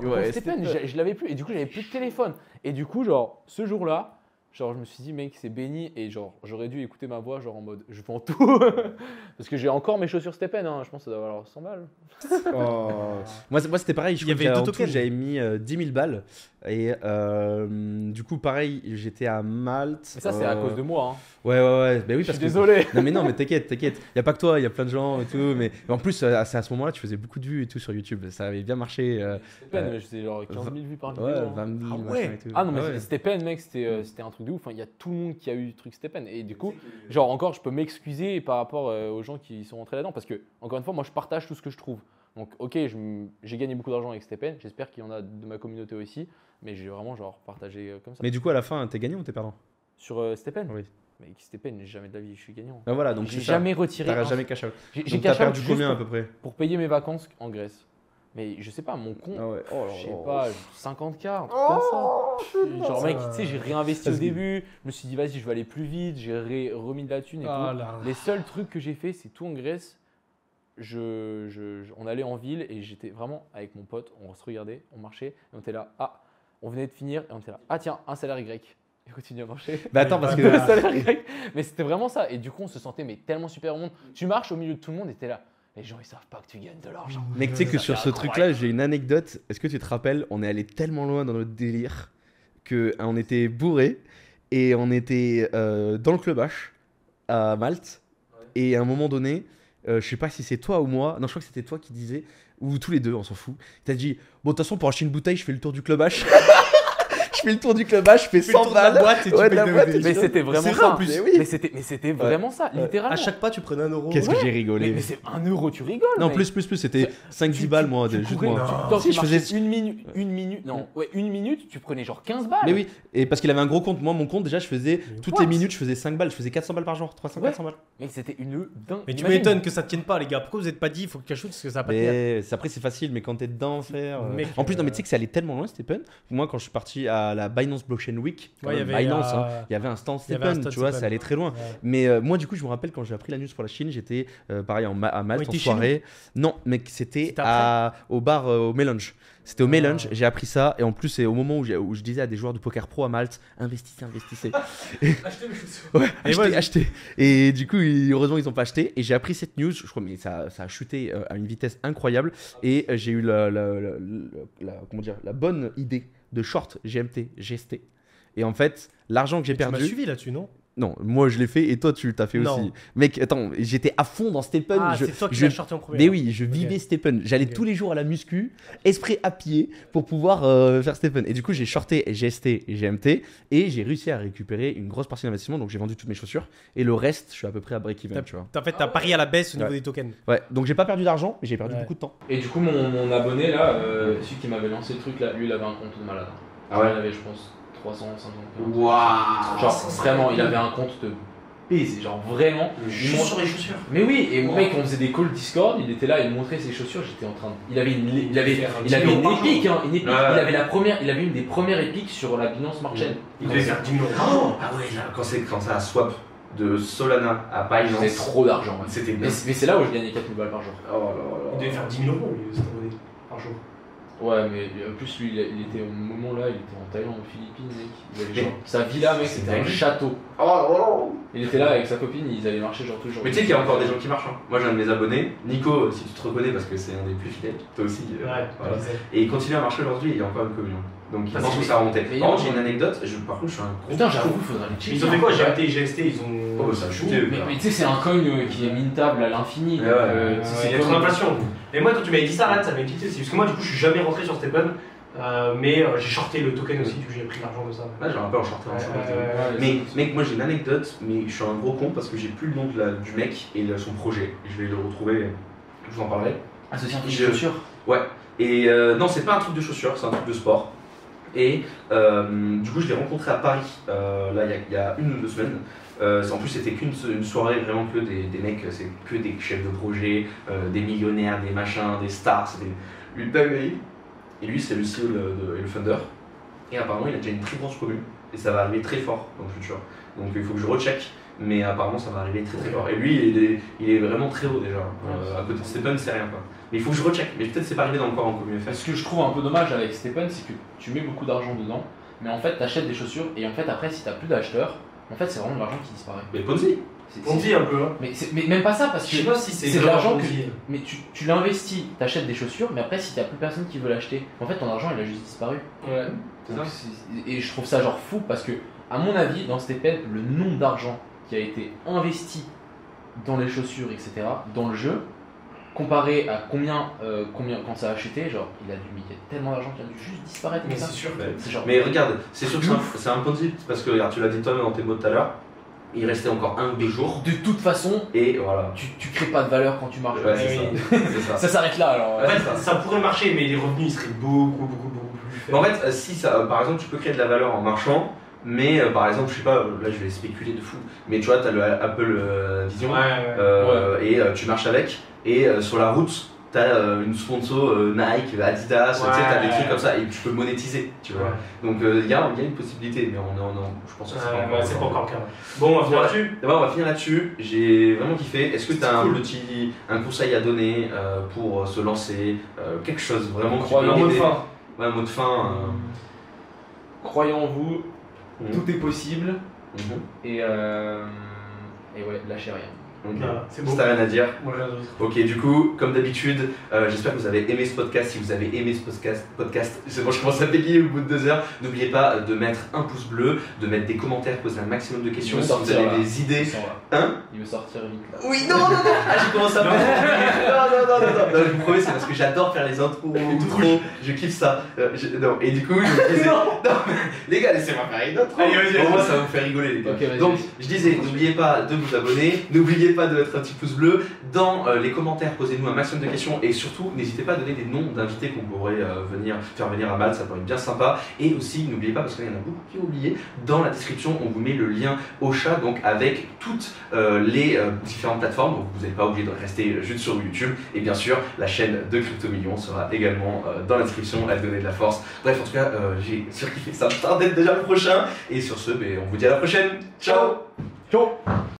Mon Ouais, compte je, je l'avais plus, et du coup j'avais plus de téléphone. Et du coup, genre, ce jour-là, genre, je me suis dit, mec, c'est béni, et genre, j'aurais dû écouter ma voix, genre en mode, je vends tout. parce que j'ai encore mes chaussures Stepen, hein, je pense que ça doit valoir 100 balles. Oh. Moi, c'était pareil. Je Il y crois avait deux tokens. J'avais mis euh, 10 000 balles. Et euh, du coup, pareil, j'étais à Malte. Mais ça, c'est à euh, cause de moi. Hein. Ouais, ouais, ouais. Ben oui, je suis que- désolé. Non mais non mais t'inquiète, t'inquiète. Y a pas que toi, y a plein de gens et tout. Mais, mais en plus, euh, c'est à ce moment-là, tu faisais beaucoup de vues et tout sur YouTube. Ça avait bien marché. euh, Ouais. mais c'est genre 15 000 vues par vidéo. ouais, hein. 20 000, Ah ouais. Ah non, mais Ouais. Stepen, mec, c'était c'était un truc de ouf. Enfin, Il y a tout le monde qui a eu le truc Stepen. Et du coup, genre, encore, je peux m'excuser par rapport aux gens qui sont rentrés là-dedans. Parce que, encore une fois, moi, je partage tout ce que je trouve. Donc, ok, j'ai gagné beaucoup d'argent avec Stepen. J'espère qu'il y en a de ma communauté aussi. Mais j'ai vraiment, genre, partagé euh, comme ça. Mais du coup, à la fin, t'es gagnant ou t'es perdant? Sur euh, Stepen Oui. Mais Stepen, jamais de la vie, je suis gagnant. Ben voilà, donc J'ai c'est ça. jamais retiré. Un- jamais cash out. J'ai t'as cash out perdu combien à peu près? pour payer mes vacances en Grèce. Mais je sais pas, mon compte, Ah ouais. Oh là je sais pas, 50K, un truc comme ça. Genre, mec, tu sais, j'ai réinvesti au début. Je me suis dit, vas-y, je vais aller plus vite. J'ai remis de la thune et Ah tout. là. Les seuls trucs que j'ai fait, c'est tout en Grèce. Je, je- je- on allait en ville et j'étais vraiment avec mon pote. On se regardait, on marchait et on était là. Ah, on venait de finir et on était là. Ah, tiens, un salaire Y. Et on continue à marcher. Bah attends, parce que. Deux salaires Y. Mais c'était vraiment ça. Et du coup, on se sentait mais tellement super au monde. Tu marches au milieu de tout le monde et t'es là. Les gens, ils savent pas que tu gagnes de l'argent. Mec, tu sais que sur ce truc-là, j'ai une anecdote. Est-ce que tu te rappelles On est allé tellement loin dans notre délire que hein, on était bourré et on était euh, dans le club H à Malte. Et à un moment donné, euh, je sais pas si c'est toi ou moi, non, je crois que c'était toi qui disais, ou tous les deux, on s'en fout. T'as dit, bon, de toute façon, pour acheter une bouteille, je fais le tour du club H. je fais le tour du club H, je fais Tu fais le 100 tour de la balles. boîte et tu Ouais, de la des- boîte, Mais c'était vraiment C'est vrai, ça. en plus. Mais oui. Mais c'était, mais c'était vraiment ça, littéralement. À chaque pas, tu prenais un euro. Qu'est-ce que j'ai Mais, rigolé. mais c'est un euro, tu rigoles. non, mec. plus, plus, plus, c'était 5-10 Tu- balles, moi. juste courais, moi. tu- Non. Tant Si, je faisais- une minute, une minute, non, ouais, une minute, tu prenais genre 15 balles. Mais oui, et parce qu'il avait un gros compte. Moi, mon compte, déjà, je faisais Mais toutes les minutes, je faisais 5 balles. Je faisais 400 balles par jour, 300, Ouais. 400 balles. Mec, c'était une dingue. Mais tu m'étonnes que ça tienne pas, les gars. Pourquoi vous êtes pas dit, il faut que tu ajoutes parce que ça va pas Mais après, c'est facile, mais quand t'es dedans, frère. euh, en plus, non, mais tu sais que ça allait tellement loin, Stephen. Moi, quand je suis parti à la Binance Blockchain Week, quand Ouais, il y même, avait, Binance, euh, hein, il y avait un stand il y avait un Stephen, stand tu vois, ça allait très loin. Ouais. Mais euh, moi, du coup, je me rappelle quand j'ai appris la news pour la Chine, j'étais euh, pareil en Ma- à Malte Ouais, en soirée. Non, mec, c'était au bar euh, au Mélange. C'était au Ah. Mélange, j'ai appris ça. Et en plus, c'est au moment où, je disais à des joueurs de poker pro à Malte investissez, investissez. Achetez mes chaussures. Ouais, Et achetez, ouais. achetez. Et du coup, heureusement, ils ont pas acheté. Et j'ai appris cette news, je crois, mais ça, ça a chuté euh, à une vitesse incroyable. Et euh, j'ai eu la, la- la- la- la- comment dire, la bonne idée de short GMT, GST. Et en fait, l'argent que j'ai Tu m'as perdu. suivi là-dessus, non? Non, moi je l'ai fait et toi tu t'as fait Non. aussi. Mec, attends, j'étais à fond dans Stephen. Ah, je, c'est toi qui je- l'as sorti en premier. mais oui, je vivais Stephen. J'allais tous les jours à la muscu, esprit à pied, pour pouvoir euh, faire Stephen. Et du coup, j'ai shorté GST et GMT et j'ai réussi à récupérer une grosse partie d'investissement. Donc j'ai vendu toutes mes chaussures et le reste, je suis à peu près à break-even, tu vois. En fait, t'as parié à la baisse au niveau Ouais. des tokens. Ouais, donc j'ai pas perdu d'argent, mais j'ai perdu Ouais. beaucoup de temps. Et du coup, mon, mon abonné là, euh, celui qui m'avait lancé le truc là, lui il avait un compte de malade. Ah ouais Il avait, je pense, 350 Waouh Genre, vraiment, il avait un compte de baiser. Genre, vraiment. Juste sur les chaussures. Mais oui, et Wow. mec, on faisait des calls Discord, il était là, il montrait ses chaussures, j'étais en train de. Il avait une, il avait, il avait une épique, hein, une épique. Ouais. Il avait la première, il avait une des premières épiques sur la Binance Smart Chain. Il devait faire 10 000 euros. Ah ouais, là, quand, c'est, quand ça a swap de Solana à C'était Binance, trop d'argent. ouais. c'était Mais, c'est- là où je gagnais 4000 balles par jour. Oh là là. Il devait faire 10 000 euros, par jour. Ouais, mais en plus, lui, il, il était au moment là, il était en Thaïlande, aux Philippines, mec. Il avait genre, sa villa, mec, c'était un château. Oh là là. Il était là avec sa copine, ils allaient marcher genre tous les jours. Mais tu sais qu'il y a encore des gens qui marchent. hein. Moi j'ai un de mes abonnés, Nico, si tu te reconnais parce que c'est un des plus fidèles, toi aussi. euh, Ouais, voilà. Et il continue à marcher aujourd'hui, il y a encore une communion. Donc il Ah, pense c'est- que ça a remonté. Par contre, j'ai une anecdote, je, par contre je suis un gros. Putain, j'avoue, faudrait les checker. Ils ont fait quoi GMT et GST Ils ont. Oh, ça a. Mais, mais tu sais, c'est un coin euh, qui est mintable à l'infini. Ouais, ouais, euh, Ouais, c'est y a trop comme- d'inflation. Et moi, quand tu m'avais dit ça, là, ça m'avait quitté aussi. Parce que moi, du coup, je suis jamais rentré sur Stephen. euh, mais euh, j'ai shorté le token aussi, du coup, j'ai pris l'argent de ça. Là j'ai un peu en Ouais, short. ouais, ouais, Mais mec, moi j'ai une anecdote, mais je suis un gros con parce que j'ai plus le nom de la- du mec et le- son projet. Je vais le retrouver, je vous en parlerai. Ah, c'est un truc Je- de chaussures. Et euh, non, c'est pas un truc de chaussures, c'est un truc de sport. Et euh, du coup, je l'ai rencontré à Paris, euh, là, il y a- il y, a une ou deux semaines. Euh, en plus, c'était qu'une une soirée vraiment que des, des mecs, c'est que des chefs de projet, des millionnaires, des machins, des stars. C'était une dinguerie. Et lui, c'est le CEO de- le founder. Et apparemment, il a déjà une très grosse commune. Et ça va arriver très fort dans le futur. Donc il faut que je recheck. Mais apparemment, ça va arriver très très fort. Et lui, il est, il est vraiment très haut déjà. Euh, à côté de Stephen, c'est rien quoi. Mais il faut que je recheck. Mais peut-être c'est pas arrivé dans encore en commune FS. Ce que je trouve un peu dommage avec Stephen, c'est que tu mets beaucoup d'argent dedans, mais en fait, t'achètes des chaussures, et en fait, après, si t'as plus d'acheteurs, en fait, c'est vraiment de l'argent qui disparaît. Mais Ponzi dit un peu, hein. Mais, c'est- mais même pas ça, parce Je sais que pas si c'est c'est de l'argent Ponzi. mais tu, tu l'investis, t'achètes des chaussures, mais après, si t'as plus personne qui veut l'acheter, en fait, ton argent, il a juste disparu. Ouais. Et je trouve ça genre fou parce que, à mon avis, dans Stephen, le nombre d'argent qui a été investi dans les chaussures, etc., dans le jeu, comparé à combien, euh, combien quand ça a acheté, genre, il a dû, il y a tellement d'argent qui a dû juste disparaître Mais c'est sûr. C'est genre, Mais regarde, c'est sûr que c'est un, Ponzi parce que regarde, tu l'as dit toi dans tes mots tout à l'heure. Il restait encore un ou deux jours. de toute façon, Et voilà. tu, tu crées pas de valeur quand tu marches. Ouais, oui. ça. S'arrête là alors. En fait, ça pourrait marcher, mais les revenus ils seraient beaucoup, beaucoup, beaucoup plus Mais en fait, si ça, par exemple, tu peux créer de la valeur en marchant, mais euh, par exemple, je sais pas, là je vais spéculer de fou, mais tu vois, tu as le Apple euh, Vision Ouais, ouais. euh, et euh, tu marches avec, et euh, sur la route, t'as euh, une sponsor euh, Nike, Adidas, tu sais, t'as des trucs comme ça et tu peux monétiser, tu vois. Donc il y, a, y a une possibilité, mais on, on, on- je pense que c'est Ouais, pas ouais, encore. c'est pas encore le cas. Bon, on va finir là-dessus. D'abord, on va finir là-dessus. J'ai vraiment kiffé. Est-ce que tu as un Cool. petit un conseil à donner euh, pour se lancer euh, Quelque chose vraiment en mot de fin. Ouais, un mot de fin. Croyez en vous, tout est possible mhm, et, euh, et ouais, lâchez rien. Ok. Voilà, c'est. Si t'as rien à dire. Ok, du coup, comme d'habitude, euh, j'espère que vous avez aimé ce podcast. Si vous avez aimé ce podcast, podcast c'est bon, je commence à bégayer au bout de deux heures. N'oubliez pas de mettre un pouce bleu, de mettre des commentaires, poser un maximum de questions. Si vous avez là. des idées. Il. Hein Il veut sortir vite là. Oui, non, non, non Ah, j'ai commencé à faire. Non, non, non, non, non, non, je vous promets, c'est parce que j'adore faire les intros trop. Je kiffe ça. Euh, je- Non, et du coup, je me disais. Non, mais les gars, laissez-moi faire une intro. Allez, vas-y, Au moins, vas-y. ça va vous faire rigoler, les gars. Donc, je disais, n'oubliez pas de vous abonner, n'oubliez pas de mettre un petit pouce bleu. Dans euh, les commentaires, posez-nous un maximum de questions et surtout, n'hésitez pas à donner des noms d'invités qu'on pourrait euh, venir faire venir à Malte, ça pourrait être bien sympa. Et aussi, n'oubliez pas, parce qu'il y en a beaucoup qui ont oublié, dans la description, on vous met le lien au chat, donc avec toutes euh, les différentes plateformes. Donc, vous n'êtes pas obligé de rester juste sur YouTube. Et bien sûr, la chaîne de Crypto Millions sera également dans la description, elle donner de la force. Bref, en tout cas, j'ai surkiffé ça. tarde d'être déjà le prochain. Et sur ce, ben, on vous dit à la prochaine. Ciao Ciao